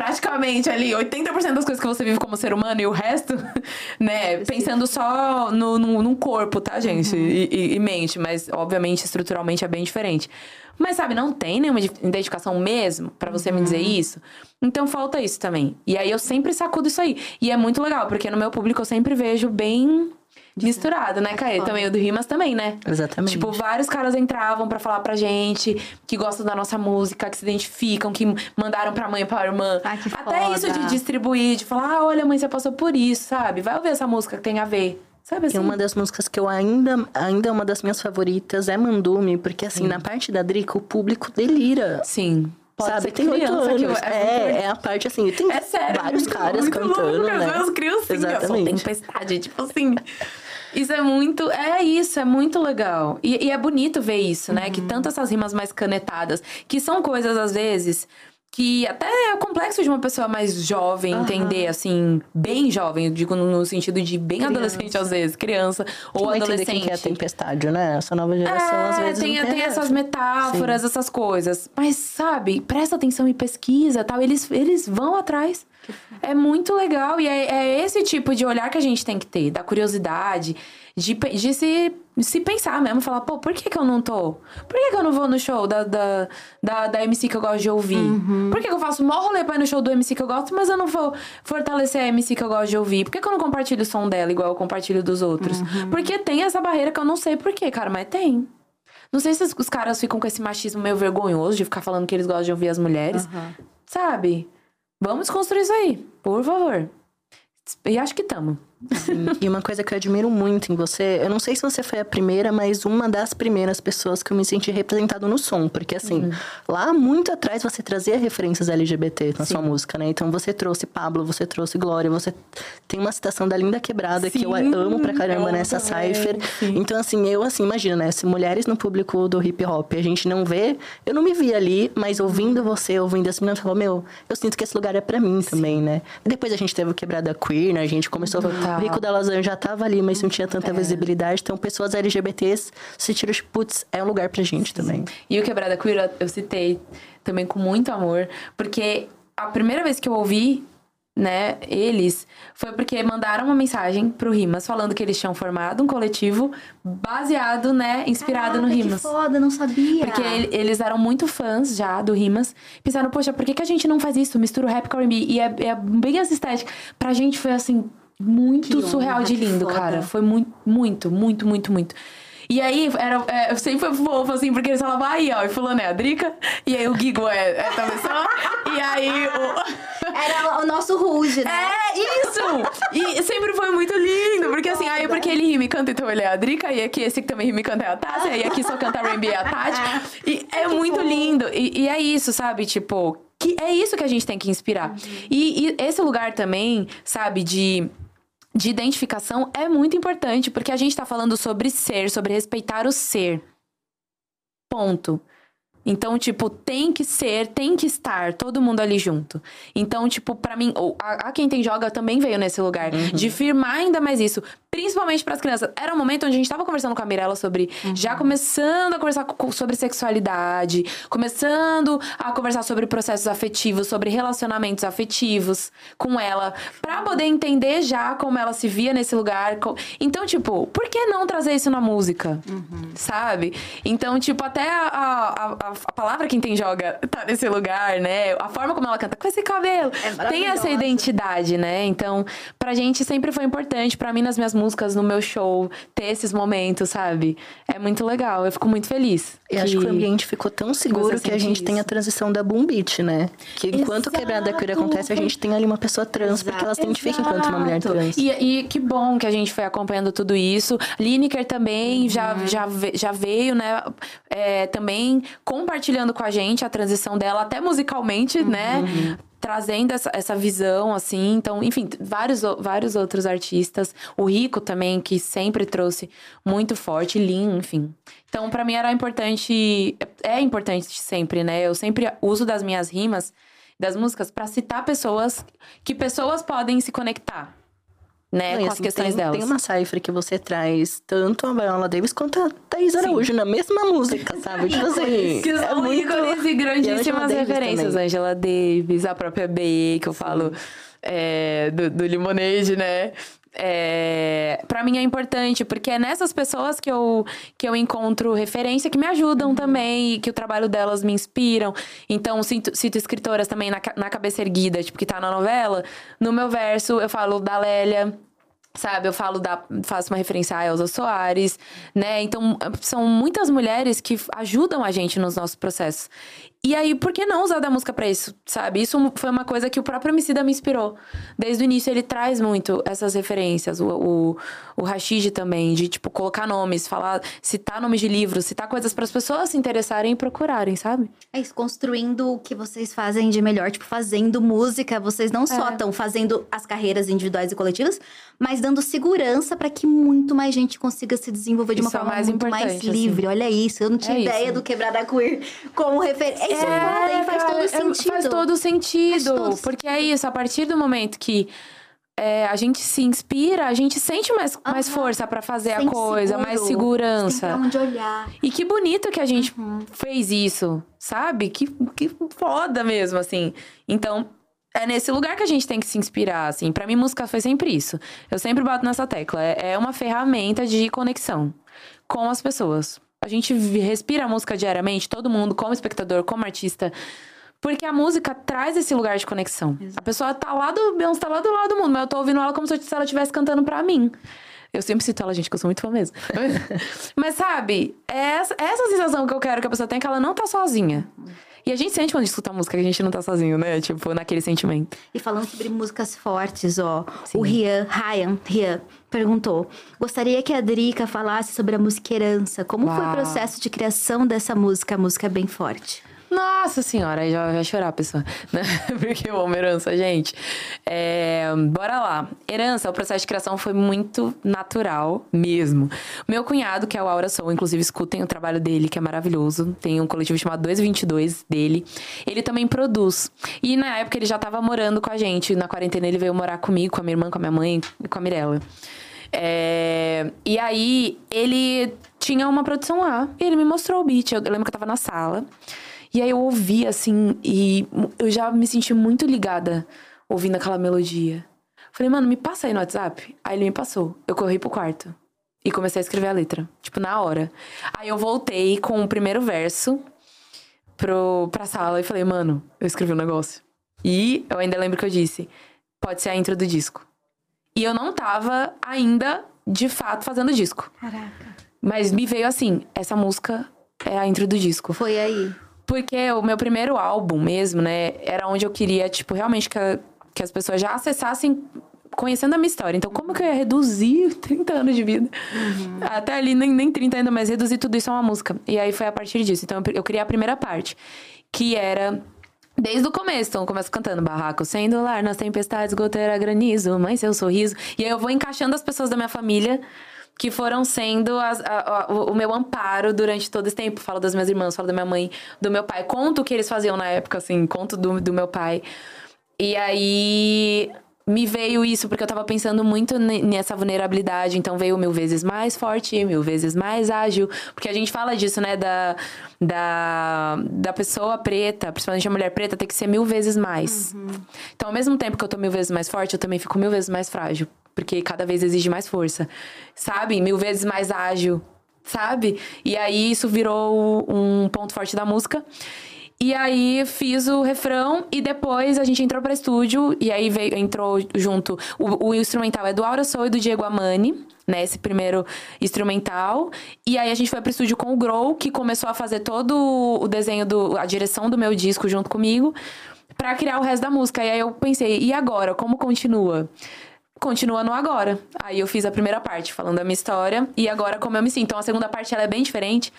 praticamente ali 80% das coisas que você vive como ser humano e o resto, né? Pensando só no, no, no corpo, tá, gente? E, e- e mente, mas obviamente estruturalmente é bem diferente. Mas sabe, não tem nenhuma identificação mesmo pra você me dizer isso. Então falta isso também. E aí eu sempre sacudo isso aí. E é muito legal, porque no meu público eu sempre vejo bem misturado, né, Caê? Também o do Rimas também, né? Exatamente. Tipo, vários caras entravam pra falar pra gente que gostam da nossa música, que se identificam, que mandaram pra mãe e pra irmã. Ai, que Até foda. isso de distribuir, de falar, ah, olha, mãe, você passou por isso, sabe? Vai ouvir essa música que tem a ver. Sabe assim? E uma das músicas que eu ainda, ainda é uma das minhas favoritas é Mandume, porque assim, na parte da Drica, o público delira. Sim. Pode sabe, tem oito anos. é É, é, a parte assim, tem É sério. vários muito, caras muito cantando, louco, né? As criancinhas, Exatamente. Só tempestade, tipo assim. Isso é muito. É isso, é muito legal. E, e é bonito ver isso, né? Uhum. Que tanto essas rimas mais canetadas, que são coisas, às vezes, que até é complexo de uma pessoa mais jovem entender, assim, bem jovem, eu digo no sentido de bem adolescente, às vezes, criança ou adolescente. que é a tempestade, né? Essa nova geração, às É, vezes. tem, tem essas metáforas, essas coisas. Mas, sabe, presta atenção e pesquisa tal. Eles, eles vão atrás. É muito legal. E é, é esse tipo de olhar que a gente tem que ter, da curiosidade, de, de se, se pensar mesmo, falar, pô, por que, que eu não tô? Por que, que eu não vou no show da, da, da, da MC que eu gosto de ouvir? Por que, que eu faço mó rolê pra ir no show do MC que eu gosto, mas eu não vou fortalecer a MC que eu gosto de ouvir? Por que, que eu não compartilho o som dela igual eu compartilho dos outros? Porque tem essa barreira que eu não sei por quê, cara, mas tem. Não sei se os- os caras ficam com esse machismo meio vergonhoso de ficar falando que eles gostam de ouvir as mulheres. Sabe? Vamos construir isso aí, por favor. E acho que tamo. Sim. E uma coisa que eu admiro muito em você, eu não sei se você foi a primeira, mas uma das primeiras pessoas que eu me senti representado no som. Porque assim, Uhum. lá muito atrás você trazia referências LGBT na sua música, né? Então você trouxe Pablo, você trouxe Glória, você tem uma citação da Linda Quebrada que eu Sim, amo pra caramba nessa também, cipher. sim. Então assim, eu assim, imagina, né? Se mulheres no público do hip hop a gente não vê, eu não me vi ali, mas ouvindo você, ouvindo as meninas, eu falo, meu, eu sinto que esse lugar é pra mim também, né? E depois a gente teve o Quebrada Queer, né? A gente começou, Total. O Rico da Lasanha já tava ali, mas não tinha tanta visibilidade. Então, pessoas LGBTs se tiram, tipo, putz, é um lugar pra gente também. E o Quebrada Queer eu citei também com muito amor, porque a primeira vez que eu ouvi, né, eles, foi porque mandaram uma mensagem pro Rimas falando que eles tinham formado um coletivo baseado, né, inspirado no Caraca, que Rimas. foda, não sabia. Porque ele- eles eram muito fãs já do Rimas. Pensaram, poxa, por que, que a gente não faz isso? Mistura o rap com R&B. E é, é bem essa estética. Pra gente foi, assim, muito surreal de lindo, cara. Foi muito, muito, muito, muito, muito. E aí, era, é, sempre foi fofo, assim, porque eles falavam, aí, ó, e fulano é a Drica, e aí o Gigo é, é essa pessoa, e aí o... Era o nosso Ruge, né? É, isso! E sempre foi muito lindo, porque assim, aí porque ele rima e canta, então ele é a Drica, e aqui esse que também rima e canta é a Tássia, e aqui só canta R&B é a Tati. E é muito lindo. E, e é isso, sabe? Tipo, que é isso que a gente tem que inspirar. E, e esse lugar também, sabe, de de identificação é muito importante, porque a gente tá falando sobre ser, sobre respeitar o ser. Ponto. Então, tipo, tem que ser, tem que estar todo mundo ali junto. Então, tipo, pra mim, ou a, a quem tem joga também veio nesse lugar de firmar ainda mais isso, principalmente pras crianças. Era um momento onde a gente tava conversando com a Mirella sobre já começando a conversar co- sobre sexualidade, começando a conversar sobre processos afetivos, sobre relacionamentos afetivos com ela, pra poder entender já como ela se via nesse lugar. Então, tipo, por que não trazer isso na música? Sabe? Então, tipo, até a, a, a, a palavra quem tem joga tá nesse lugar, né? A forma como ela canta com esse cabelo. É tem essa identidade, né? Então, pra gente sempre foi importante, pra mim nas minhas músicas, no meu show, ter esses momentos, sabe? É muito legal, eu fico muito feliz. Eu acho que o ambiente ficou tão seguro que a gente tem a isso. transição da Boom Beat, né? Que enquanto o Quebrada Queer Exato. acontece, a gente tem ali uma pessoa trans, porque ela se identifica enquanto uma mulher Exato. trans. E, e que bom que a gente foi acompanhando tudo isso. Lineker também já, já, ve- já veio, né? é, também compartilhando com a gente a transição dela, até musicalmente, né? trazendo essa, essa visão, assim. Então, enfim, vários, vários outros artistas. O Rico também, que sempre trouxe muito forte. Lin, enfim. Então, para mim era importante. É importante sempre, né? Eu sempre uso das minhas rimas, das músicas, para citar pessoas que pessoas podem se conectar né, Não, com assim, as questões tem, delas. Tem uma cifra que você traz tanto a Viola Davis quanto a Thaís Araújo Sim. na mesma música, sabe? tipo assim, que são é muito... ícones e grandíssimas referências. Davis Angela Davis, a própria B, que eu Sim. falo é, do, do Limonade, né? É, para mim é importante, porque é nessas pessoas que eu, que eu encontro referência que me ajudam uhum. também, e que o trabalho delas me inspiram. Então, cito, cito escritoras também na, na cabeça erguida, tipo, que tá na novela. No meu verso, eu falo da Lélia, Sabe, eu falo da. faço uma referência a Elza Soares, né? Então, são muitas mulheres que ajudam a gente nos nossos processos. E aí, por que não usar da música para isso, sabe? Isso foi uma coisa que o próprio Emicida me inspirou. Desde o início, ele traz muito essas referências. O, o, o Rashid também, de, tipo, colocar nomes, falar, citar nomes de livros, citar coisas para as pessoas se interessarem e procurarem, sabe? É isso, construindo o que vocês fazem de melhor. Tipo, fazendo música. Vocês não só estão é. fazendo as carreiras individuais e coletivas, mas dando segurança para que muito mais gente consiga se desenvolver de uma isso é forma é mais muito mais assim. livre. Assim. Olha isso, eu não tinha é ideia isso. do Quebrada Queer como referência isso é, é faz todo sentido. Faz todo sentido. Faz todo porque é isso, a partir do momento que é, a gente se inspira, a gente sente mais, uhum. mais força para fazer Sente a coisa, seguro. mais segurança. Tem onde olhar. E que bonito que a gente uhum. fez isso, sabe? Que, que foda mesmo, assim. Então, é nesse lugar que a gente tem que se inspirar, assim. Para mim, música foi sempre isso. Eu sempre bato nessa tecla. É, é uma ferramenta de conexão com as pessoas. A gente respira a música diariamente, todo mundo, como espectador, como artista. Porque a música traz esse lugar de conexão. Exato. A pessoa tá lá do. Beyoncé tá lá do lado do mundo, mas eu tô ouvindo ela como se ela estivesse cantando pra mim. Eu sempre cito ela, gente, que eu sou muito fã mesmo. mas sabe, é essa, essa sensação que eu quero que a pessoa tenha, que ela não tá sozinha. E a gente sente quando escuta a música que a gente não tá sozinho, né? Tipo, naquele sentimento. E falando sobre músicas fortes, ó. Sim. O Rian, Ryan, Rian, perguntou: Gostaria que a Drica falasse sobre a música Herança. Como Uau. foi o processo de criação dessa música? A música é bem forte. Nossa senhora, aí já vai chorar a pessoa? Porque eu amo herança, gente. É, bora lá. Herança, o processo de criação foi muito natural mesmo. Meu cunhado, que é o Aura Soul, inclusive escutem o trabalho dele, que é maravilhoso. Tem um coletivo chamado 222 dele. Ele também produz. E na época ele já tava morando com a gente. Na quarentena ele veio morar comigo, com a minha irmã, com a minha mãe e com a Mirella. É, e aí ele tinha uma produção lá. E ele me mostrou o beat. Eu lembro que eu tava na sala. E aí eu ouvi, assim, e eu já me senti muito ligada ouvindo aquela melodia. Falei, mano, me passa aí no WhatsApp. Aí ele me passou. Eu corri pro quarto. E comecei a escrever a letra. Tipo, na hora. Aí eu voltei com o primeiro verso pro, pra sala e falei, mano, eu escrevi um negócio. E eu ainda lembro que eu disse: pode ser a intro do disco. E eu não tava ainda, de fato, fazendo disco. Caraca. Mas me veio assim: essa música é a intro do disco. Foi aí. Porque o meu primeiro álbum mesmo, né, era onde eu queria, tipo, realmente que, a, que as pessoas já acessassem conhecendo a minha história. Então, como que eu ia reduzir 30 anos de vida? Uhum. Até ali, nem, nem 30 ainda, mas reduzir tudo isso a uma música. E aí foi a partir disso. Então, eu, eu criei a primeira parte, que era Desde o começo, então começo cantando barraco, sendo lar nas tempestades, goteira, granizo, mãe, seu sorriso. E aí eu vou encaixando as pessoas da minha família que foram sendo as, a, a, o meu amparo durante todo esse tempo. Falo das minhas irmãs, falo da minha mãe, do meu pai. Conto o que eles faziam na época, assim, conto do, do meu pai. E aí me veio isso porque eu tava pensando muito nessa vulnerabilidade, então veio mil vezes mais forte, mil vezes mais ágil, porque a gente fala disso, né, da, da, da pessoa preta, principalmente a mulher preta, tem que ser mil vezes mais. Uhum. Então, ao mesmo tempo que eu tô mil vezes mais forte, eu também fico mil vezes mais frágil, porque cada vez exige mais força, sabe? Mil vezes mais ágil, sabe? E aí isso virou um ponto forte da música. E aí fiz o refrão e depois a gente entrou para estúdio e aí veio, entrou junto. O, o, instrumental é do Aura Soul e do Diego Amani, né? Esse primeiro instrumental. E aí a gente foi pro estúdio com o Grow, que começou a fazer todo o desenho, do, a direção do meu disco junto comigo, para criar o resto da música. E aí eu pensei, e agora? Como continua? continua no agora. Aí eu fiz a primeira parte, falando da minha história, e agora como eu me sinto. Então a segunda parte ela é bem diferente,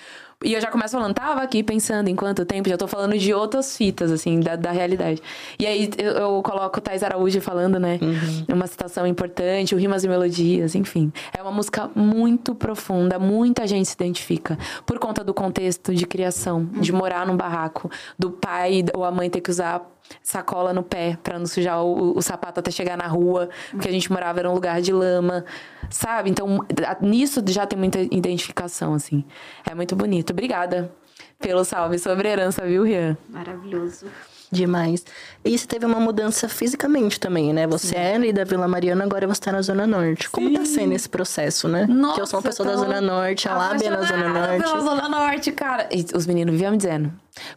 E eu já começo falando, tava aqui pensando em quanto tempo, já tô falando de outras fitas, assim, da, da realidade. E aí eu, eu coloco o Thais Araújo falando, né? Uhum. Uma citação importante, o Rimas e Melodias, enfim. É uma música muito profunda, muita gente se identifica. Por conta do contexto de criação, uhum. de morar num barraco, do pai ou a mãe ter que usar sacola no pé para não sujar o, o, sapato até chegar na rua, porque a gente morava era um lugar de lama, sabe? Então, nisso já tem muita identificação, assim. É muito bonito. Obrigada pelo salve sobre herança, viu, Rian? Maravilhoso. Demais. E você teve uma mudança fisicamente também, né? Você Sim. é ali da Vila Mariana, agora você tá na Zona Norte. Como Sim. tá sendo esse processo, né? Nossa, que eu sou uma pessoa da Zona Norte, a Lábia é na Zona Norte. pela Zona Norte, cara. E os meninos viviam me dizendo.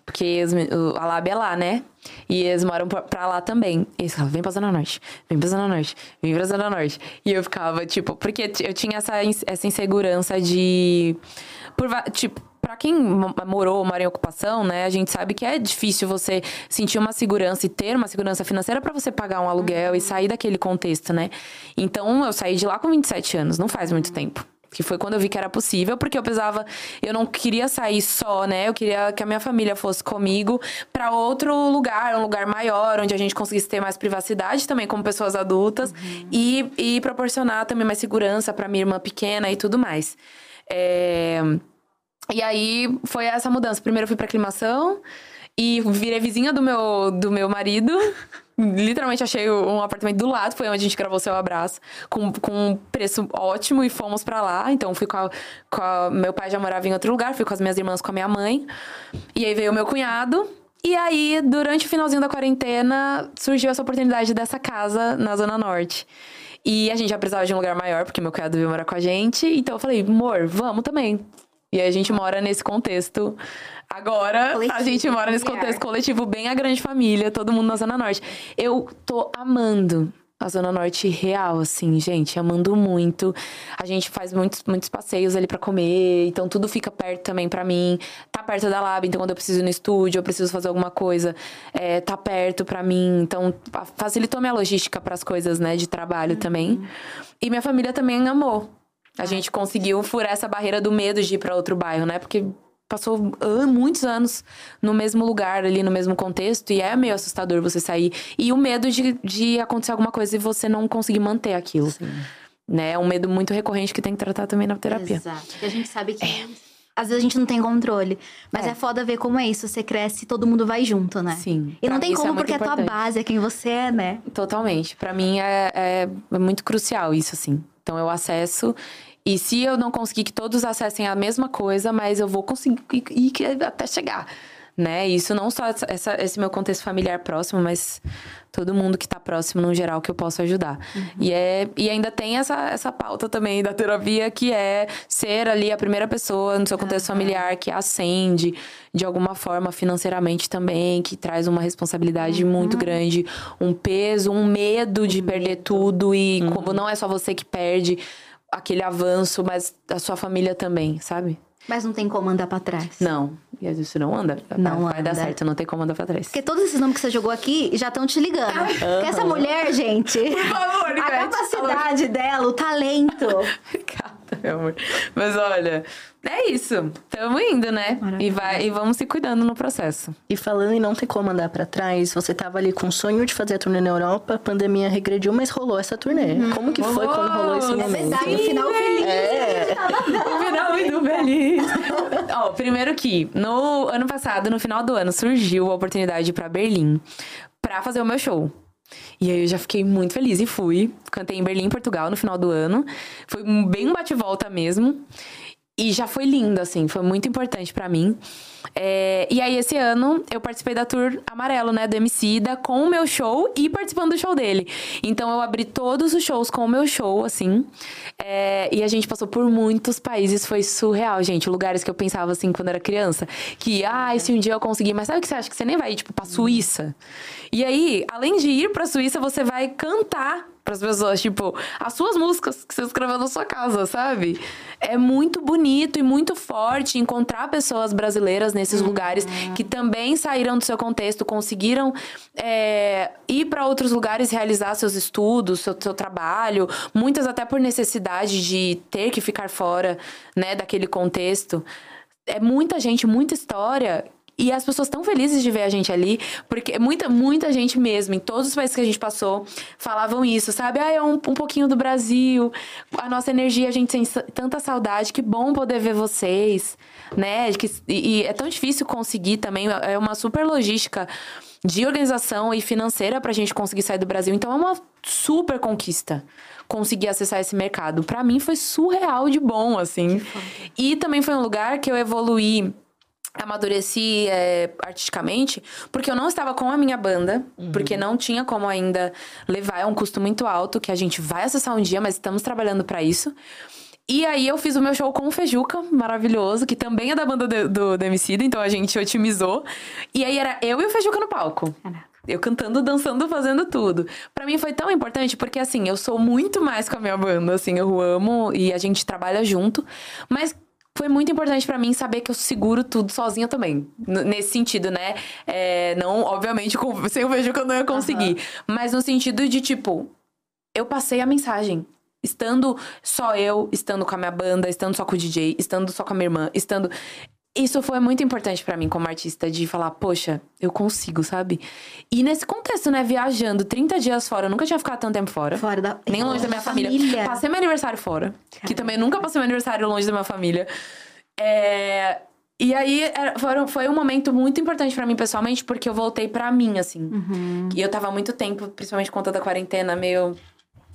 Porque os, a Lábia é lá, né? E eles moram pra lá também. E eles falavam, vem pra Zona Norte, vem pra Zona Norte, vem pra Zona Norte. E eu ficava, tipo, porque eu tinha essa, essa insegurança de. Por, tipo, para quem morou, mora em ocupação, né, a gente sabe que é difícil você sentir uma segurança e ter uma segurança financeira para você pagar um aluguel uhum. e sair daquele contexto, né? Então, eu saí de lá com 27 anos, não faz muito tempo que foi quando eu vi que era possível, porque eu precisava, eu não queria sair só, né? Eu queria que a minha família fosse comigo para outro lugar, um lugar maior, onde a gente conseguisse ter mais privacidade também como pessoas adultas uhum. e, e proporcionar também mais segurança para minha irmã pequena e tudo mais. É... E aí foi essa mudança. Primeiro eu fui pra aclimação e virei vizinha do meu, do meu marido. Literalmente achei um apartamento do lado, foi onde a gente gravou Seu Abraço, com, com um preço ótimo e fomos para lá. Então fui com a, com a. Meu pai já morava em outro lugar, fui com as minhas irmãs, com a minha mãe. E aí veio o meu cunhado. E aí, durante o finalzinho da quarentena, surgiu essa oportunidade dessa casa na Zona Norte. E a gente já precisava de um lugar maior, porque meu cunhado veio morar com a gente. Então eu falei, amor, vamos também. E a gente mora nesse contexto. Agora, coletivo, a gente mora nesse contexto coletivo, bem a grande família, todo mundo na Zona Norte. Eu tô amando a Zona Norte real, assim, gente, amando muito. A gente faz muitos, muitos passeios ali para comer, então tudo fica perto também para mim. Tá perto da Lab, então quando eu preciso ir no estúdio, eu preciso fazer alguma coisa, é, tá perto para mim. Então facilitou minha logística para as coisas, né, de trabalho uhum. também. E minha família também amou. A gente conseguiu furar essa barreira do medo de ir para outro bairro, né? Porque passou muitos anos no mesmo lugar, ali no mesmo contexto, e é meio assustador você sair. E o medo de, de acontecer alguma coisa e você não conseguir manter aquilo. Sim. Né? É um medo muito recorrente que tem que tratar também na terapia. Exato. Porque a gente sabe que. É. Às vezes a gente não tem controle. Mas é. é foda ver como é isso. Você cresce e todo mundo vai junto, né? Sim. E não tem como, é porque importante. é tua base, é quem você é, né? Totalmente. para mim é, é, é muito crucial isso, assim. Então eu acesso. E se eu não conseguir que todos acessem a mesma coisa, mas eu vou conseguir ir até chegar. Né? Isso não só essa, esse meu contexto familiar próximo, mas todo mundo que está próximo no geral que eu posso ajudar. Uhum. E, é, e ainda tem essa, essa pauta também da terapia, que é ser ali a primeira pessoa no seu contexto uhum. familiar que ascende de alguma forma financeiramente também, que traz uma responsabilidade uhum. muito grande, um peso, um medo de perder tudo. E uhum. como não é só você que perde aquele avanço, mas a sua família também, sabe? Mas não tem como andar pra trás. Não. E isso não anda. Não vai, anda. dar certo, não tem como andar pra trás. Porque todos esses nomes que você jogou aqui já estão te ligando. Uhum. Porque essa mulher, gente. Por favor, A capacidade dela, o talento. Obrigada, meu amor. Mas olha, é isso. Tamo indo, né? E, vai, e vamos se cuidando no processo. E falando em não ter como andar para trás, você tava ali com o sonho de fazer a turnê na Europa, a pandemia regrediu, mas rolou essa turnê. Uhum. Como que foi quando rolou esse momento? Sim, no final feliz. É. Final muito feliz. Ó, primeiro que no ano passado, no final do ano, surgiu a oportunidade pra Berlim pra fazer o meu show. E aí eu já fiquei muito feliz e fui. Cantei em Berlim, Portugal, no final do ano. Foi bem um bate-volta mesmo. E já foi lindo, assim, foi muito importante para mim. É, e aí, esse ano, eu participei da Tour Amarelo, né, do Emicida, com o meu show e participando do show dele. Então, eu abri todos os shows com o meu show, assim. É, e a gente passou por muitos países, foi surreal, gente. Lugares que eu pensava, assim, quando era criança, que, ah, se um dia eu conseguir, mas sabe o que você acha? Que você nem vai, tipo, pra Suíça. E aí, além de ir pra Suíça, você vai cantar para as pessoas, tipo, as suas músicas que você escreveu na sua casa, sabe? É muito bonito e muito forte encontrar pessoas brasileiras nesses uhum. lugares que também saíram do seu contexto, conseguiram é, ir para outros lugares realizar seus estudos, seu, seu trabalho, muitas até por necessidade de ter que ficar fora, né, daquele contexto é muita gente, muita história. E as pessoas estão felizes de ver a gente ali, porque muita, muita gente mesmo, em todos os países que a gente passou, falavam isso, sabe? Ah, é um, um pouquinho do Brasil, a nossa energia, a gente tem tanta saudade, que bom poder ver vocês, né? Que, e, e é tão difícil conseguir também, é uma super logística de organização e financeira pra gente conseguir sair do Brasil. Então é uma super conquista conseguir acessar esse mercado. Para mim foi surreal de bom, assim. E também foi um lugar que eu evoluí amadureci é, artisticamente, porque eu não estava com a minha banda, uhum. porque não tinha como ainda levar, é um custo muito alto que a gente vai acessar um dia, mas estamos trabalhando para isso. E aí eu fiz o meu show com o Fejuca, maravilhoso, que também é da banda do, do, do então a gente otimizou. E aí era eu e o Fejuca no palco. Caraca. Eu cantando, dançando, fazendo tudo. Para mim foi tão importante porque assim, eu sou muito mais com a minha banda, assim, eu amo e a gente trabalha junto, mas foi muito importante para mim saber que eu seguro tudo sozinha também. nesse sentido, né? É, não, obviamente, sem o vejo que eu não ia conseguir. Uhum. Mas no sentido de, tipo, eu passei a mensagem. Estando só eu, estando com a minha banda, estando só com o DJ, estando só com a minha irmã, estando isso foi muito importante para mim como artista, de falar, poxa, eu consigo, sabe? E nesse contexto, né, viajando 30 dias fora, eu nunca tinha ficado tanto tempo fora. Fora da. Nem longe da minha família. família. Passei meu aniversário fora. Caramba. Que também nunca passei meu aniversário longe da minha família. É. E aí, foi, foi um momento muito importante para mim pessoalmente, porque eu voltei para mim, assim. Uhum. E eu tava muito tempo, principalmente por conta da quarentena, meio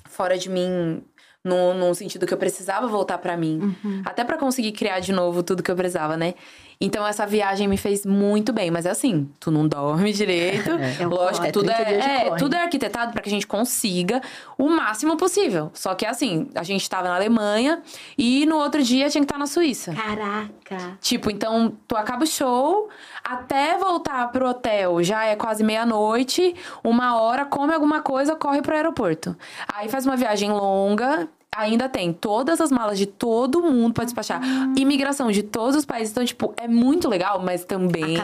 fora de mim, no, no sentido que eu precisava voltar para mim. Uhum. Até para conseguir criar de novo tudo que eu precisava, né? Então essa viagem me fez muito bem, mas é assim, tu não dorme direito. É, lógico, é, tudo é, é tudo é arquitetado para que a gente consiga o máximo possível. Só que assim, a gente tava na Alemanha e no outro dia tinha que estar na Suíça. Caraca. Tipo, então tu acaba o show, até voltar pro hotel já é quase meia-noite, uma hora, come alguma coisa, corre pro aeroporto. Aí faz uma viagem longa, ainda tem todas as malas de todo mundo para despachar. Hum. Imigração de todos os países. Então, tipo, é muito legal, mas também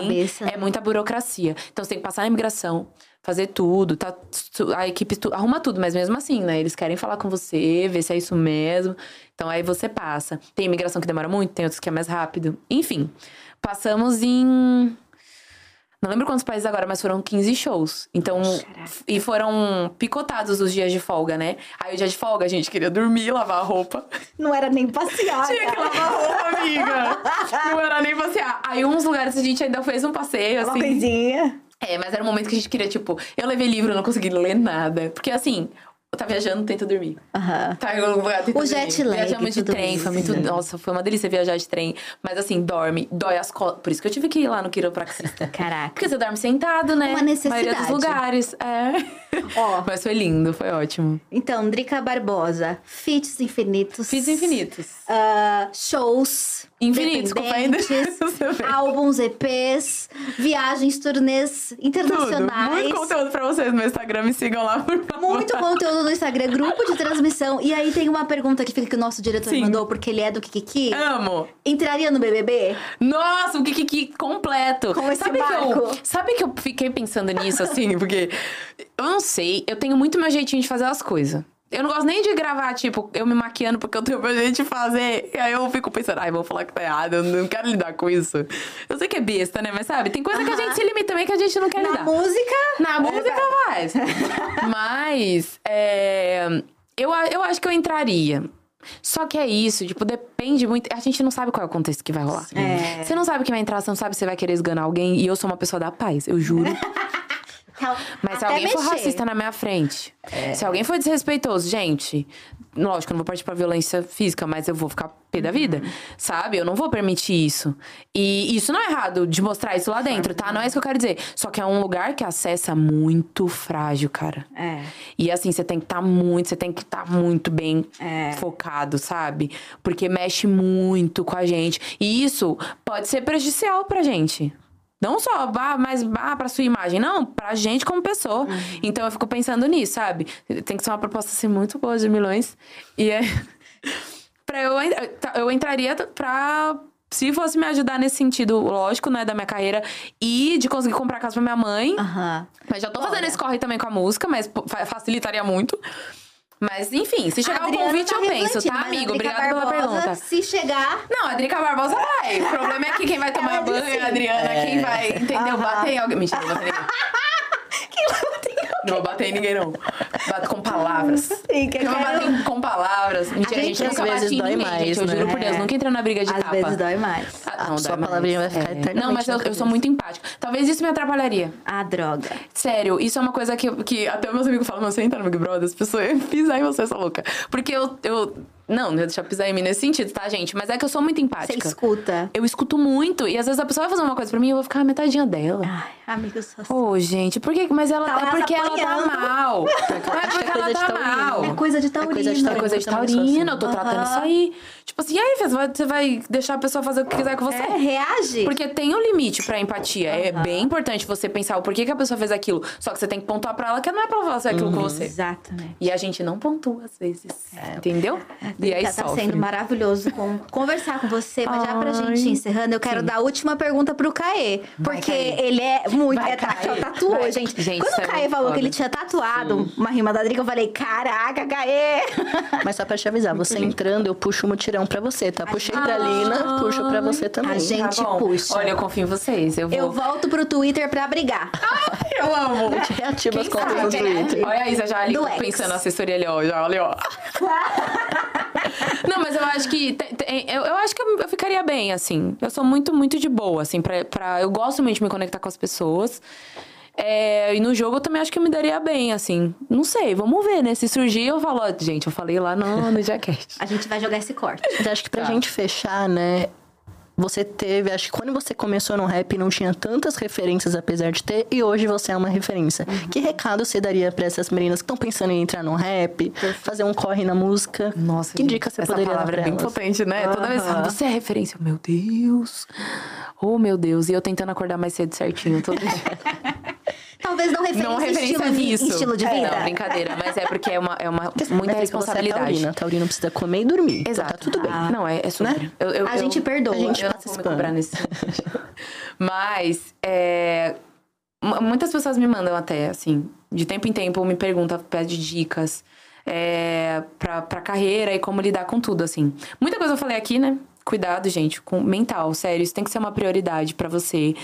é muita burocracia. Então, você tem que passar na imigração, fazer tudo, tá? A equipe tu, arruma tudo, mas mesmo assim, né? Eles querem falar com você, ver se é isso mesmo. Então, aí você passa. Tem imigração que demora muito, tem outros que é mais rápido. Enfim, passamos em não lembro quantos países agora, mas foram 15 shows. Então, Caraca. e foram picotados os dias de folga, né? Aí o dia de folga a gente queria dormir, lavar a roupa. Não era nem passear. Tinha que lavar a roupa, amiga. Não era nem passear. Aí uns lugares a gente ainda fez um passeio, Uma assim. Uma coisinha. É, mas era um momento que a gente queria, tipo, eu levei livro, não consegui ler nada. Porque assim, tá viajando, tenta dormir. Uhum. Tá em algum lugar, tenta o dormir. jet lag. Viajamos de trem, foi muito. Nossa, foi uma delícia viajar de trem. Mas assim, dorme, dói as costas. Por isso que eu tive que ir lá no quiropraxista. Caraca. Porque você dorme sentado, né? Uma necessidade. maioria dos lugares. É. Ó. Mas foi lindo, foi ótimo. Então, Drica Barbosa, Fits Infinitos. Fits Infinitos. Uh, shows. Infinitos, ainda. álbuns, EPs, viagens, turnês internacionais. Tudo. Muito conteúdo pra vocês no Instagram, me sigam lá, por favor. Muito conteúdo no Instagram, grupo de transmissão. E aí tem uma pergunta que fica que o nosso diretor Sim. mandou, porque ele é do Kikiki. Amo. Entraria no BBB? Nossa, o Kikiki completo. Com esse sabe barco. Que eu, sabe que eu fiquei pensando nisso, assim, porque... Eu não sei, eu tenho muito meu jeitinho de fazer as coisas. Eu não gosto nem de gravar, tipo, eu me maquiando porque eu tenho jeito de fazer. E aí eu fico pensando, ai, vou falar que tá errado, eu não quero lidar com isso. Eu sei que é besta, né? Mas sabe, tem coisa que a gente se limita também que a gente não quer Na lidar. Na música? Na música faz. Mas, é, eu, eu acho que eu entraria. Só que é isso, tipo, depende muito. A gente não sabe qual é o contexto que vai rolar. É. Você não sabe quem vai entrar, você não sabe se você vai querer esganar alguém. E eu sou uma pessoa da paz, eu juro. Mas se alguém mexer. for racista na minha frente, é. se alguém for desrespeitoso, gente, lógico, eu não vou partir pra violência física, mas eu vou ficar pé da vida, uhum. sabe? Eu não vou permitir isso. E isso não é errado de mostrar isso lá dentro, tá? Não é isso que eu quero dizer. Só que é um lugar que acessa muito frágil, cara. É. E assim, você tem que estar tá muito, você tem que estar tá muito bem é. focado, sabe? Porque mexe muito com a gente. E isso pode ser prejudicial pra gente. Não só, ah, mas ah, pra sua imagem. Não, pra gente como pessoa. Uhum. Então eu fico pensando nisso, sabe? Tem que ser uma proposta assim muito boa de milhões. E é. pra eu, tá, eu entraria pra. Se fosse me ajudar nesse sentido, lógico, né, da minha carreira e de conseguir comprar casa pra minha mãe. Uhum. Mas já tô fazendo esse corre também com a música, mas facilitaria muito. Mas, enfim, se chegar Adriana convite, tá eu penso, tá, amigo? Obrigada pela pergunta. Se chegar. Não, a Drica Barbosa vai. O problema é que quem vai tomar banho é a. Adriana, quem vai, entendeu? Bater em alguém. Mentira, bater. Não vou bater em ninguém, não. Bato com palavras. Sim, que eu Eu quero- bater com palavras. Mentira, A gente, gente, eu às nunca vezes, bati em dói ninguém, mais, gente. Eu né? juro por Deus, É. nunca entrei na briga de Às tapa. vezes dói mais. Ah, não, Sua dói mais. palavrinha vai ficar É. eternamente Não, mas eu, eu sou muito empática. Talvez isso me atrapalharia. Ah, droga. Sério, isso é uma coisa que, que até meus amigos falam, você entra no Big Brother, as pessoas pisar em você, essa louca. Porque eu, eu. Não, não ia deixar pisar em mim nesse sentido, tá, gente? Mas é que eu sou muito Você empática. escuta. Eu escuto muito. E às vezes a pessoa vai fazer uma coisa pra mim e eu vou ficar a metadinha dela. Ai, amigo, só Ô, gente, por que? Mas ela Tá é porque ela tá mal. É porque coisa ela de tá taurino. mal. É coisa de taurino. coisa de É taurino. coisa de Eu também sou taurina, assim. eu tô tratando isso aí. Tipo assim, e aí, você vai deixar a pessoa fazer o que quiser com você? É, reage. Porque tem um limite pra empatia. É bem importante você pensar o porquê que a pessoa fez aquilo. Só que você tem que pontuar pra ela que não é pra ela fazer aquilo com você. Exatamente. E a gente não pontua às vezes. Entendeu? E aí tá, tá sendo maravilhoso com- conversar com você, mas já pra gente ir encerrando, eu quero dar a última pergunta pro Caê. Porque ele é muito. Vai, é, Caê. tatuou, Vai. gente. Gente, Quando o é Caê falou que foda. ele tinha tatuado uma rima da Drica, eu falei: caraca, Caê! Mas só pra te avisar, você entrando, eu puxo o mutirão pra você, tá? Puxei pra Lina, puxo pra você também. A gente Tá puxa. Olha, eu confio em vocês. Eu vou. Eu volto pro Twitter pra brigar. Eu amo. A gente reativa as contas no sabe, Twitter. Olha a Isa já ali Do pensando na assessoria ali, ó. Já, olha, ó. Não, mas eu acho que. te- te- eu, eu acho que eu, eu ficaria bem, assim. Eu sou muito, muito de boa, assim, pra, pra- eu gosto muito de me conectar com as pessoas. É, e no jogo eu também acho que eu me daria bem, assim. Não sei, vamos ver, né? Se surgir, eu falo, ó, gente, eu falei lá no, no Jacket. A gente vai jogar esse corte. Mas acho que pra Tá. gente fechar, né? Você teve, acho que quando você começou no rap não tinha tantas referências, apesar de ter, e hoje você é uma referência. Uhum. Que recado você daria pra essas meninas que estão pensando em entrar no rap, fazer um corre na música? Nossa, que gente, dica você essa poderia dar pra é bem potente, né? Toda vez que você é referência. Meu Deus. Oh, meu Deus. E eu tentando acordar mais cedo certinho todo dia. Talvez não referência, não referência estilo, de- nisso. estilo de É, vida. Não, brincadeira. Mas é porque é uma, é uma muita né, Fica, Você é responsabilidade. taurina. Taurino precisa comer e dormir. Exato. Então tá tudo bem. Não, é, é super. Eu, eu- A eu- gente perdoa. a gente eu não passa vou esse me cobrar nesse. Mas, é, mu- muitas pessoas me mandam até, assim, de tempo em tempo me perguntam, pede dicas é, pra, pra carreira e como lidar com tudo, assim. Muita coisa eu falei aqui, né? Cuidado, gente, com mental, sério, isso tem que ser uma prioridade pra você.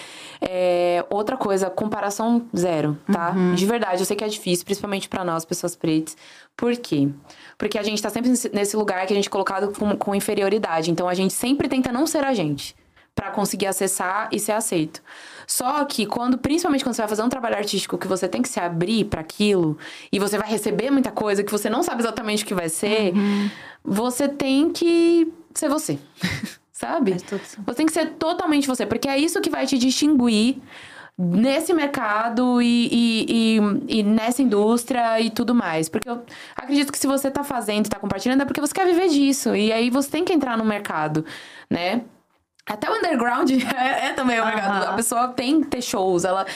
É, outra coisa, comparação zero, tá? De verdade, eu sei que é difícil, principalmente pra nós, pessoas pretas. Por quê? Porque a gente tá sempre nesse- lugar que a gente é colocado com, com inferioridade. Então a gente sempre tenta não ser a gente pra conseguir acessar e ser aceito. Só que quando, principalmente quando você vai fazer um trabalho artístico que você tem que se abrir pra aquilo e você vai receber muita coisa que você não sabe exatamente o que vai ser, você tem que ser você. Sabe? Você tem que ser totalmente você, porque é isso que vai te distinguir nesse mercado e, e, e- e nessa indústria e tudo mais. Porque eu acredito que se você tá fazendo, tá compartilhando, é porque você quer viver disso. E aí você tem que entrar no mercado, né? Até o underground é, é também o mercado. A pessoa tem que ter shows, ela,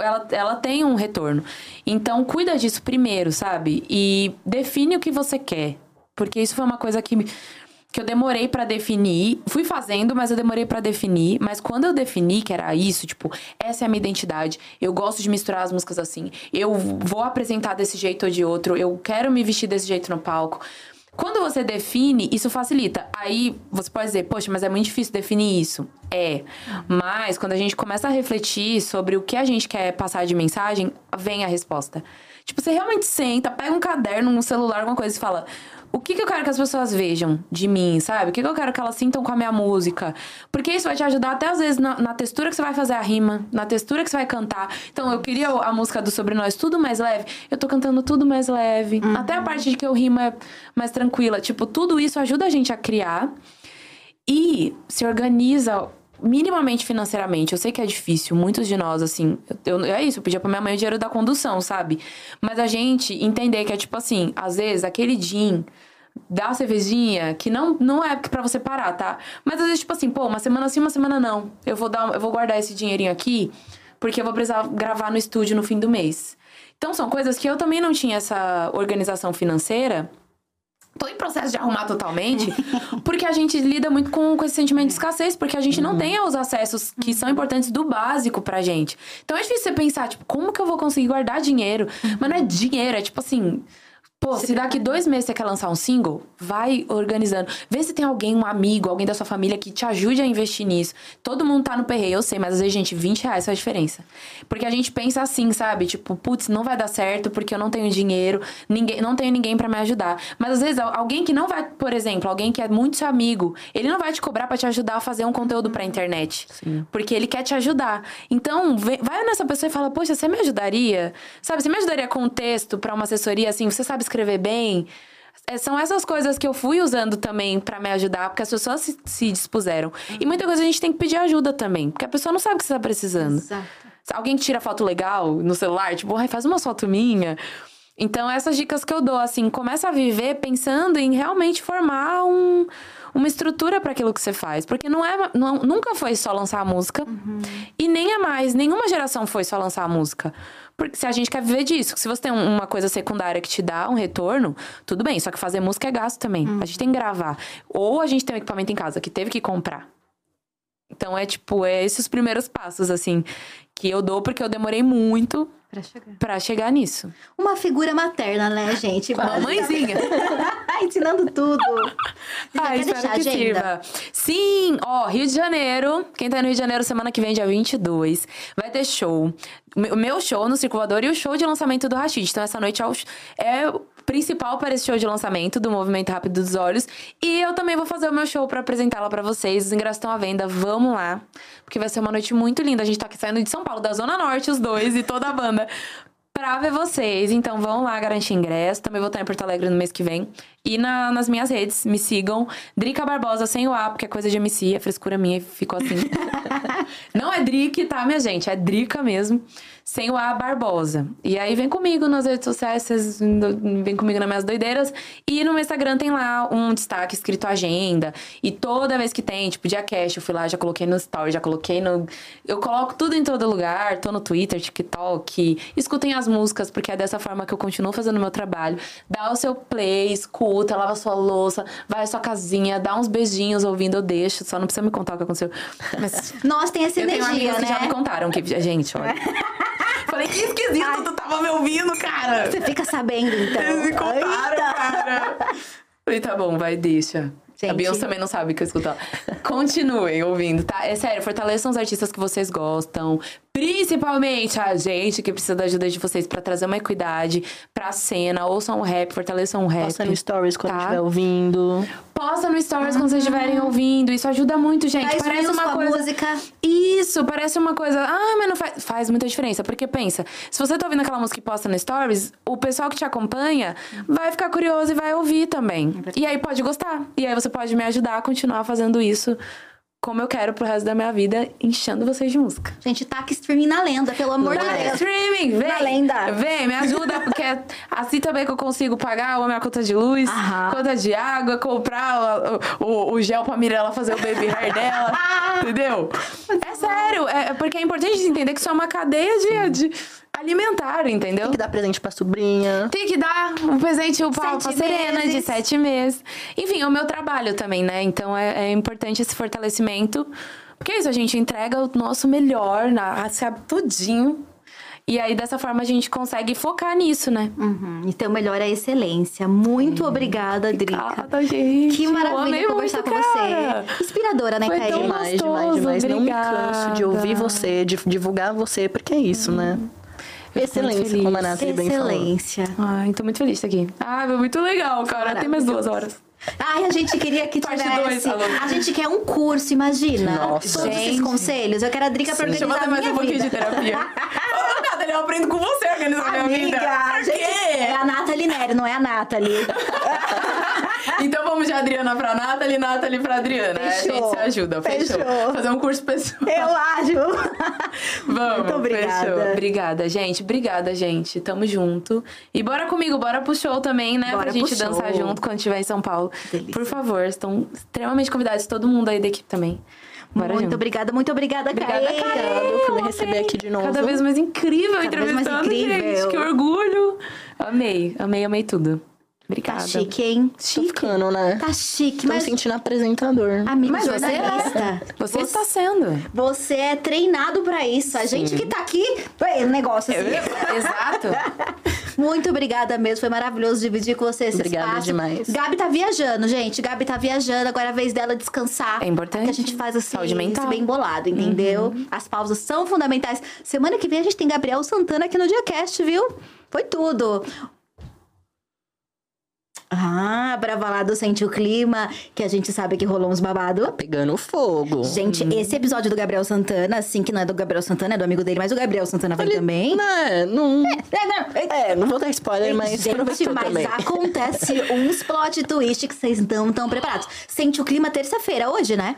ela, ela tem um retorno. Então, cuida disso primeiro, sabe? E define o que você quer. Porque isso foi uma coisa que, me- que eu demorei pra definir. Fui fazendo, mas eu demorei pra definir. Mas quando eu defini que era isso, tipo, essa é a minha identidade. Eu gosto de misturar as músicas assim. Eu vou apresentar desse jeito ou de outro. Eu quero me vestir desse jeito no palco. Quando você define, isso facilita. Aí você pode dizer, poxa, mas é muito difícil definir isso. É. Mas quando a gente começa a refletir sobre o que a gente quer passar de mensagem, vem a resposta. Tipo, você realmente senta, pega um caderno, um celular, alguma coisa e fala: o que, que eu quero que as pessoas vejam de mim, sabe? O que, que eu quero que elas sintam com a minha música? Porque isso vai te ajudar até às vezes na, na textura que você vai fazer a rima, na textura que você vai cantar. Então, eu queria a música do Sobre Nós tudo mais leve. Eu tô cantando tudo mais leve. Até a parte de que eu rimo é mais tranquila. Tipo, tudo isso ajuda a gente a criar e se organiza minimamente financeiramente. Eu sei que é difícil, muitos de nós, assim. Eu, é isso, eu pedia pra minha mãe o dinheiro da condução, sabe? Mas a gente entender que é tipo assim, às vezes aquele din da cervejinha, que não, não é pra você parar, tá? Mas às vezes, tipo assim, pô, uma semana sim, uma semana não. Eu vou, dar, eu vou guardar esse dinheirinho aqui, porque eu vou precisar gravar no estúdio no fim do mês. Então são coisas que eu também não tinha essa organização financeira. Tô em processo de arrumar totalmente, porque a gente lida muito com, com esse sentimento de escassez, porque a gente não tem os acessos que são importantes do básico pra gente. Então é difícil você pensar, tipo, como que eu vou conseguir guardar dinheiro? Mas não é dinheiro, é tipo assim. Pô, se daqui dois meses você quer lançar um single, vai organizando. Vê se tem alguém, um amigo, alguém da sua família que te ajude a investir nisso. Todo mundo tá no perreio, eu sei, mas às vezes, gente, 20 reais faz diferença. Porque a gente pensa assim, sabe? Tipo, putz, não vai dar certo porque eu não tenho dinheiro, ninguém, não tenho ninguém para me ajudar. Mas às vezes, alguém que não vai, por exemplo, alguém que é muito seu amigo, ele não vai te cobrar para te ajudar a fazer um conteúdo pra internet. Sim. Porque ele quer te ajudar. Então, vai nessa pessoa e fala, poxa, você me ajudaria? Sabe, você me ajudaria com um texto para uma assessoria assim? Você sabe escrever escrever bem. É, são essas coisas que eu fui usando também para me ajudar, porque as pessoas se, se dispuseram. Uhum. E muita coisa a gente tem que pedir ajuda também, porque a pessoa não sabe o que você tá precisando. Exato. Alguém que tira foto legal no celular, tipo, faz uma foto minha. Então, essas dicas que eu dou, assim, começa a viver pensando em realmente formar um, uma estrutura para aquilo que você faz. Porque não é, não, nunca foi só lançar a música. Uhum. E nem é mais. Nenhuma geração foi só lançar a música. Porque se a gente quer viver disso, se você tem uma coisa secundária que te dá um retorno, tudo bem. Só que fazer música é gasto também. Uhum. A gente tem que gravar. Ou a gente tem um equipamento em casa que teve que comprar. Então é tipo, é esses primeiros passos, assim, que eu dou porque eu demorei muito Pra chegar. Pra chegar nisso. Uma figura materna, né, gente? Mamãezinha. Ensinando tudo. Ah, espero que agenda? sirva. Sim! Ó, Rio de Janeiro. Quem tá no Rio de Janeiro semana que vem, dia 22, vai ter show. O meu show no Circulador e o show de lançamento do Rashid. Então, essa noite é, o, é principal para esse show de lançamento do Movimento Rápido dos Olhos. E eu também vou fazer o meu show para apresentá-la para vocês. Os ingressos estão à venda. Vamos lá. Porque vai ser uma noite muito linda. A gente tá aqui saindo de São Paulo, da Zona Norte, os dois e toda a banda pra ver vocês. Então vão lá garantir ingresso. Também vou estar em Porto Alegre no mês que vem. E na, nas minhas redes, me sigam. Drica Barbosa sem o A, porque é coisa de MC, é frescura minha e ficou assim. Não é Drick, tá, minha gente? É Drica mesmo sem o A Barbosa. E aí vem comigo nas redes sociais, vocês vem comigo nas minhas doideiras. E no meu Instagram tem lá um destaque escrito agenda. E toda vez que tem, tipo, dia cash, eu fui lá, já coloquei no story, já coloquei no. Eu coloco tudo em todo lugar, tô no Twitter, TikTok. Escutem as músicas, porque é dessa forma que eu continuo fazendo o meu trabalho. Dá o seu play, escuta, lava sua louça, vai à sua casinha, dá uns beijinhos ouvindo, eu deixo. Só não precisa me contar o que aconteceu. Mas... Nós tem essa energia, eu tenho né? que já me contaram que, gente, olha. Falei, que esquisito, Ai. tu tava me ouvindo, cara. Você fica sabendo, então. Eles me contaram, cara. Falei, tá bom, vai, deixa. Gente. A Beyoncé também não sabe o que eu escuto. Continuem ouvindo, tá? É sério, fortaleçam os artistas que vocês gostam. Principalmente a gente que precisa da ajuda de vocês para trazer uma equidade pra cena. Ouçam o rap, fortaleçam o rap. Posta no stories quando tá? estiver ouvindo. Posta no stories quando vocês estiverem ouvindo. Isso ajuda muito, gente. Faz parece uma coisa. música. Isso, parece uma coisa. Ah, mas não faz. Faz muita diferença. Porque pensa, se você tá ouvindo aquela música e posta no stories, o pessoal que te acompanha vai ficar curioso e vai ouvir também. É e aí pode gostar. E aí você pode me ajudar a continuar fazendo isso como eu quero pro resto da minha vida, enchendo vocês de música. Gente, taca streaming na lenda, pelo amor de Deus. streaming, vem! Na lenda. Vem, me ajuda, porque assim também que eu consigo pagar a minha conta de luz, Aham. conta de água, comprar o, o, o, gel pra Mirella fazer o baby hair dela, entendeu? É sério, é porque é importante entender que isso é uma cadeia de, de alimentar, entendeu? Tem que dar presente pra sobrinha. Tem que dar um presente pra, pra Serena de sete meses. Enfim, é o meu trabalho também, né? Então é, é importante esse fortalecimento. Porque é isso, a gente entrega o nosso melhor, na, sabe, tudinho. E aí, dessa forma, a gente consegue focar nisso, né? Uhum. Então, melhor é a excelência. Muito obrigada, Drica. Obrigada, gente. Que maravilha conversar muito, com cara. você. Inspiradora, né, Caí? Demais, demais, demais. Não me canso de ouvir você, de divulgar você, porque é isso, uhum. né? Excelência, como a Nathalie bem falou. Excelência. Ai, tô muito feliz aqui. Ah, foi muito legal, cara. Tem mais duas horas. Ai, a gente queria que tivesse. Dois, a gente quer um curso, imagina. Nossa. Todos gente. esses conselhos. Eu quero a Drica pra organizar Deixa eu mais um pouquinho de terapia. Ô, Nathalie, eu aprendo com você a organizar Amiga, minha vida. Por gente, quê? É a Nathalie Nery, não é a Nathalie. então vamos de Adriana pra Nathalie, Nathalie pra Adriana. Fechou. A gente se ajuda, fechou. fechou. Fazer um curso pessoal. Eu acho. Vamos, Muito obrigada. Fechou. Obrigada, gente. Obrigada, gente. Tamo junto. E bora comigo, bora pro show também, né? Bora pra gente dançar junto quando estiver em São Paulo. Delícia. Por favor, estão extremamente convidados, todo mundo aí da equipe também. Bora muito junto. obrigada, muito obrigada, Obrigada, Caê. por me receber aqui de novo. Cada vez mais incrível Cada entrevistando, mais incrível. gente. Que orgulho. Amei, amei, amei tudo. Obrigada. Tá chique, hein? Chique. Tô ficando, né? Tá chique, Tô mas... me sentindo apresentador. Amigo mas você é. Você, você está sendo. Você é treinado pra isso. A Sim. gente que tá aqui... O negócio assim. Eu, exato. Muito obrigada mesmo, foi maravilhoso dividir com você esse Obrigada espaço. demais. Gabi tá viajando, gente. Gabi tá viajando, agora é a vez dela descansar. É importante. Que a gente faz assim, Saúde mental. bem bolado, entendeu? As pausas são fundamentais. Semana que vem a gente tem Gabriel Santana aqui no Diacast, viu? Foi tudo. Ah, Bravalado sente o clima, que a gente sabe que rolou uns babado. Pegando fogo. Gente, esse episódio do Gabriel Santana, assim, que não é do Gabriel Santana, é do amigo dele, mas o Gabriel Santana vem também. Né, não... É, não, É, não vou dar spoiler, mas Gente, mas também. acontece uns plot twist que vocês não estão preparados. Sente o clima terça-feira, hoje, né?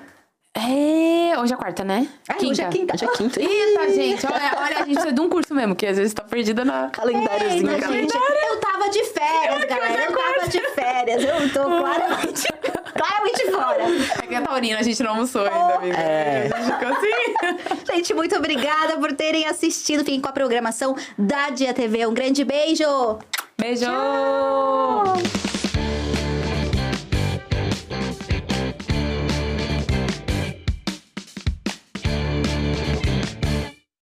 É, hoje é quarta, né? Ai, hoje é quinta. Hoje é quinta. Eita, gente, olha, olha, a gente precisa de um curso mesmo, que às vezes tá perdida na. Calendáriozinho. Eita, gente, eu tava de férias, galera. Eu tava de férias. Eu tô claramente, claramente fora. É que é taurina, a gente não almoçou ainda, amiga. É. A gente ficou assim. Gente, muito obrigada por terem assistido. Fiquem com a programação da Dia TV. Um grande beijo! Beijo!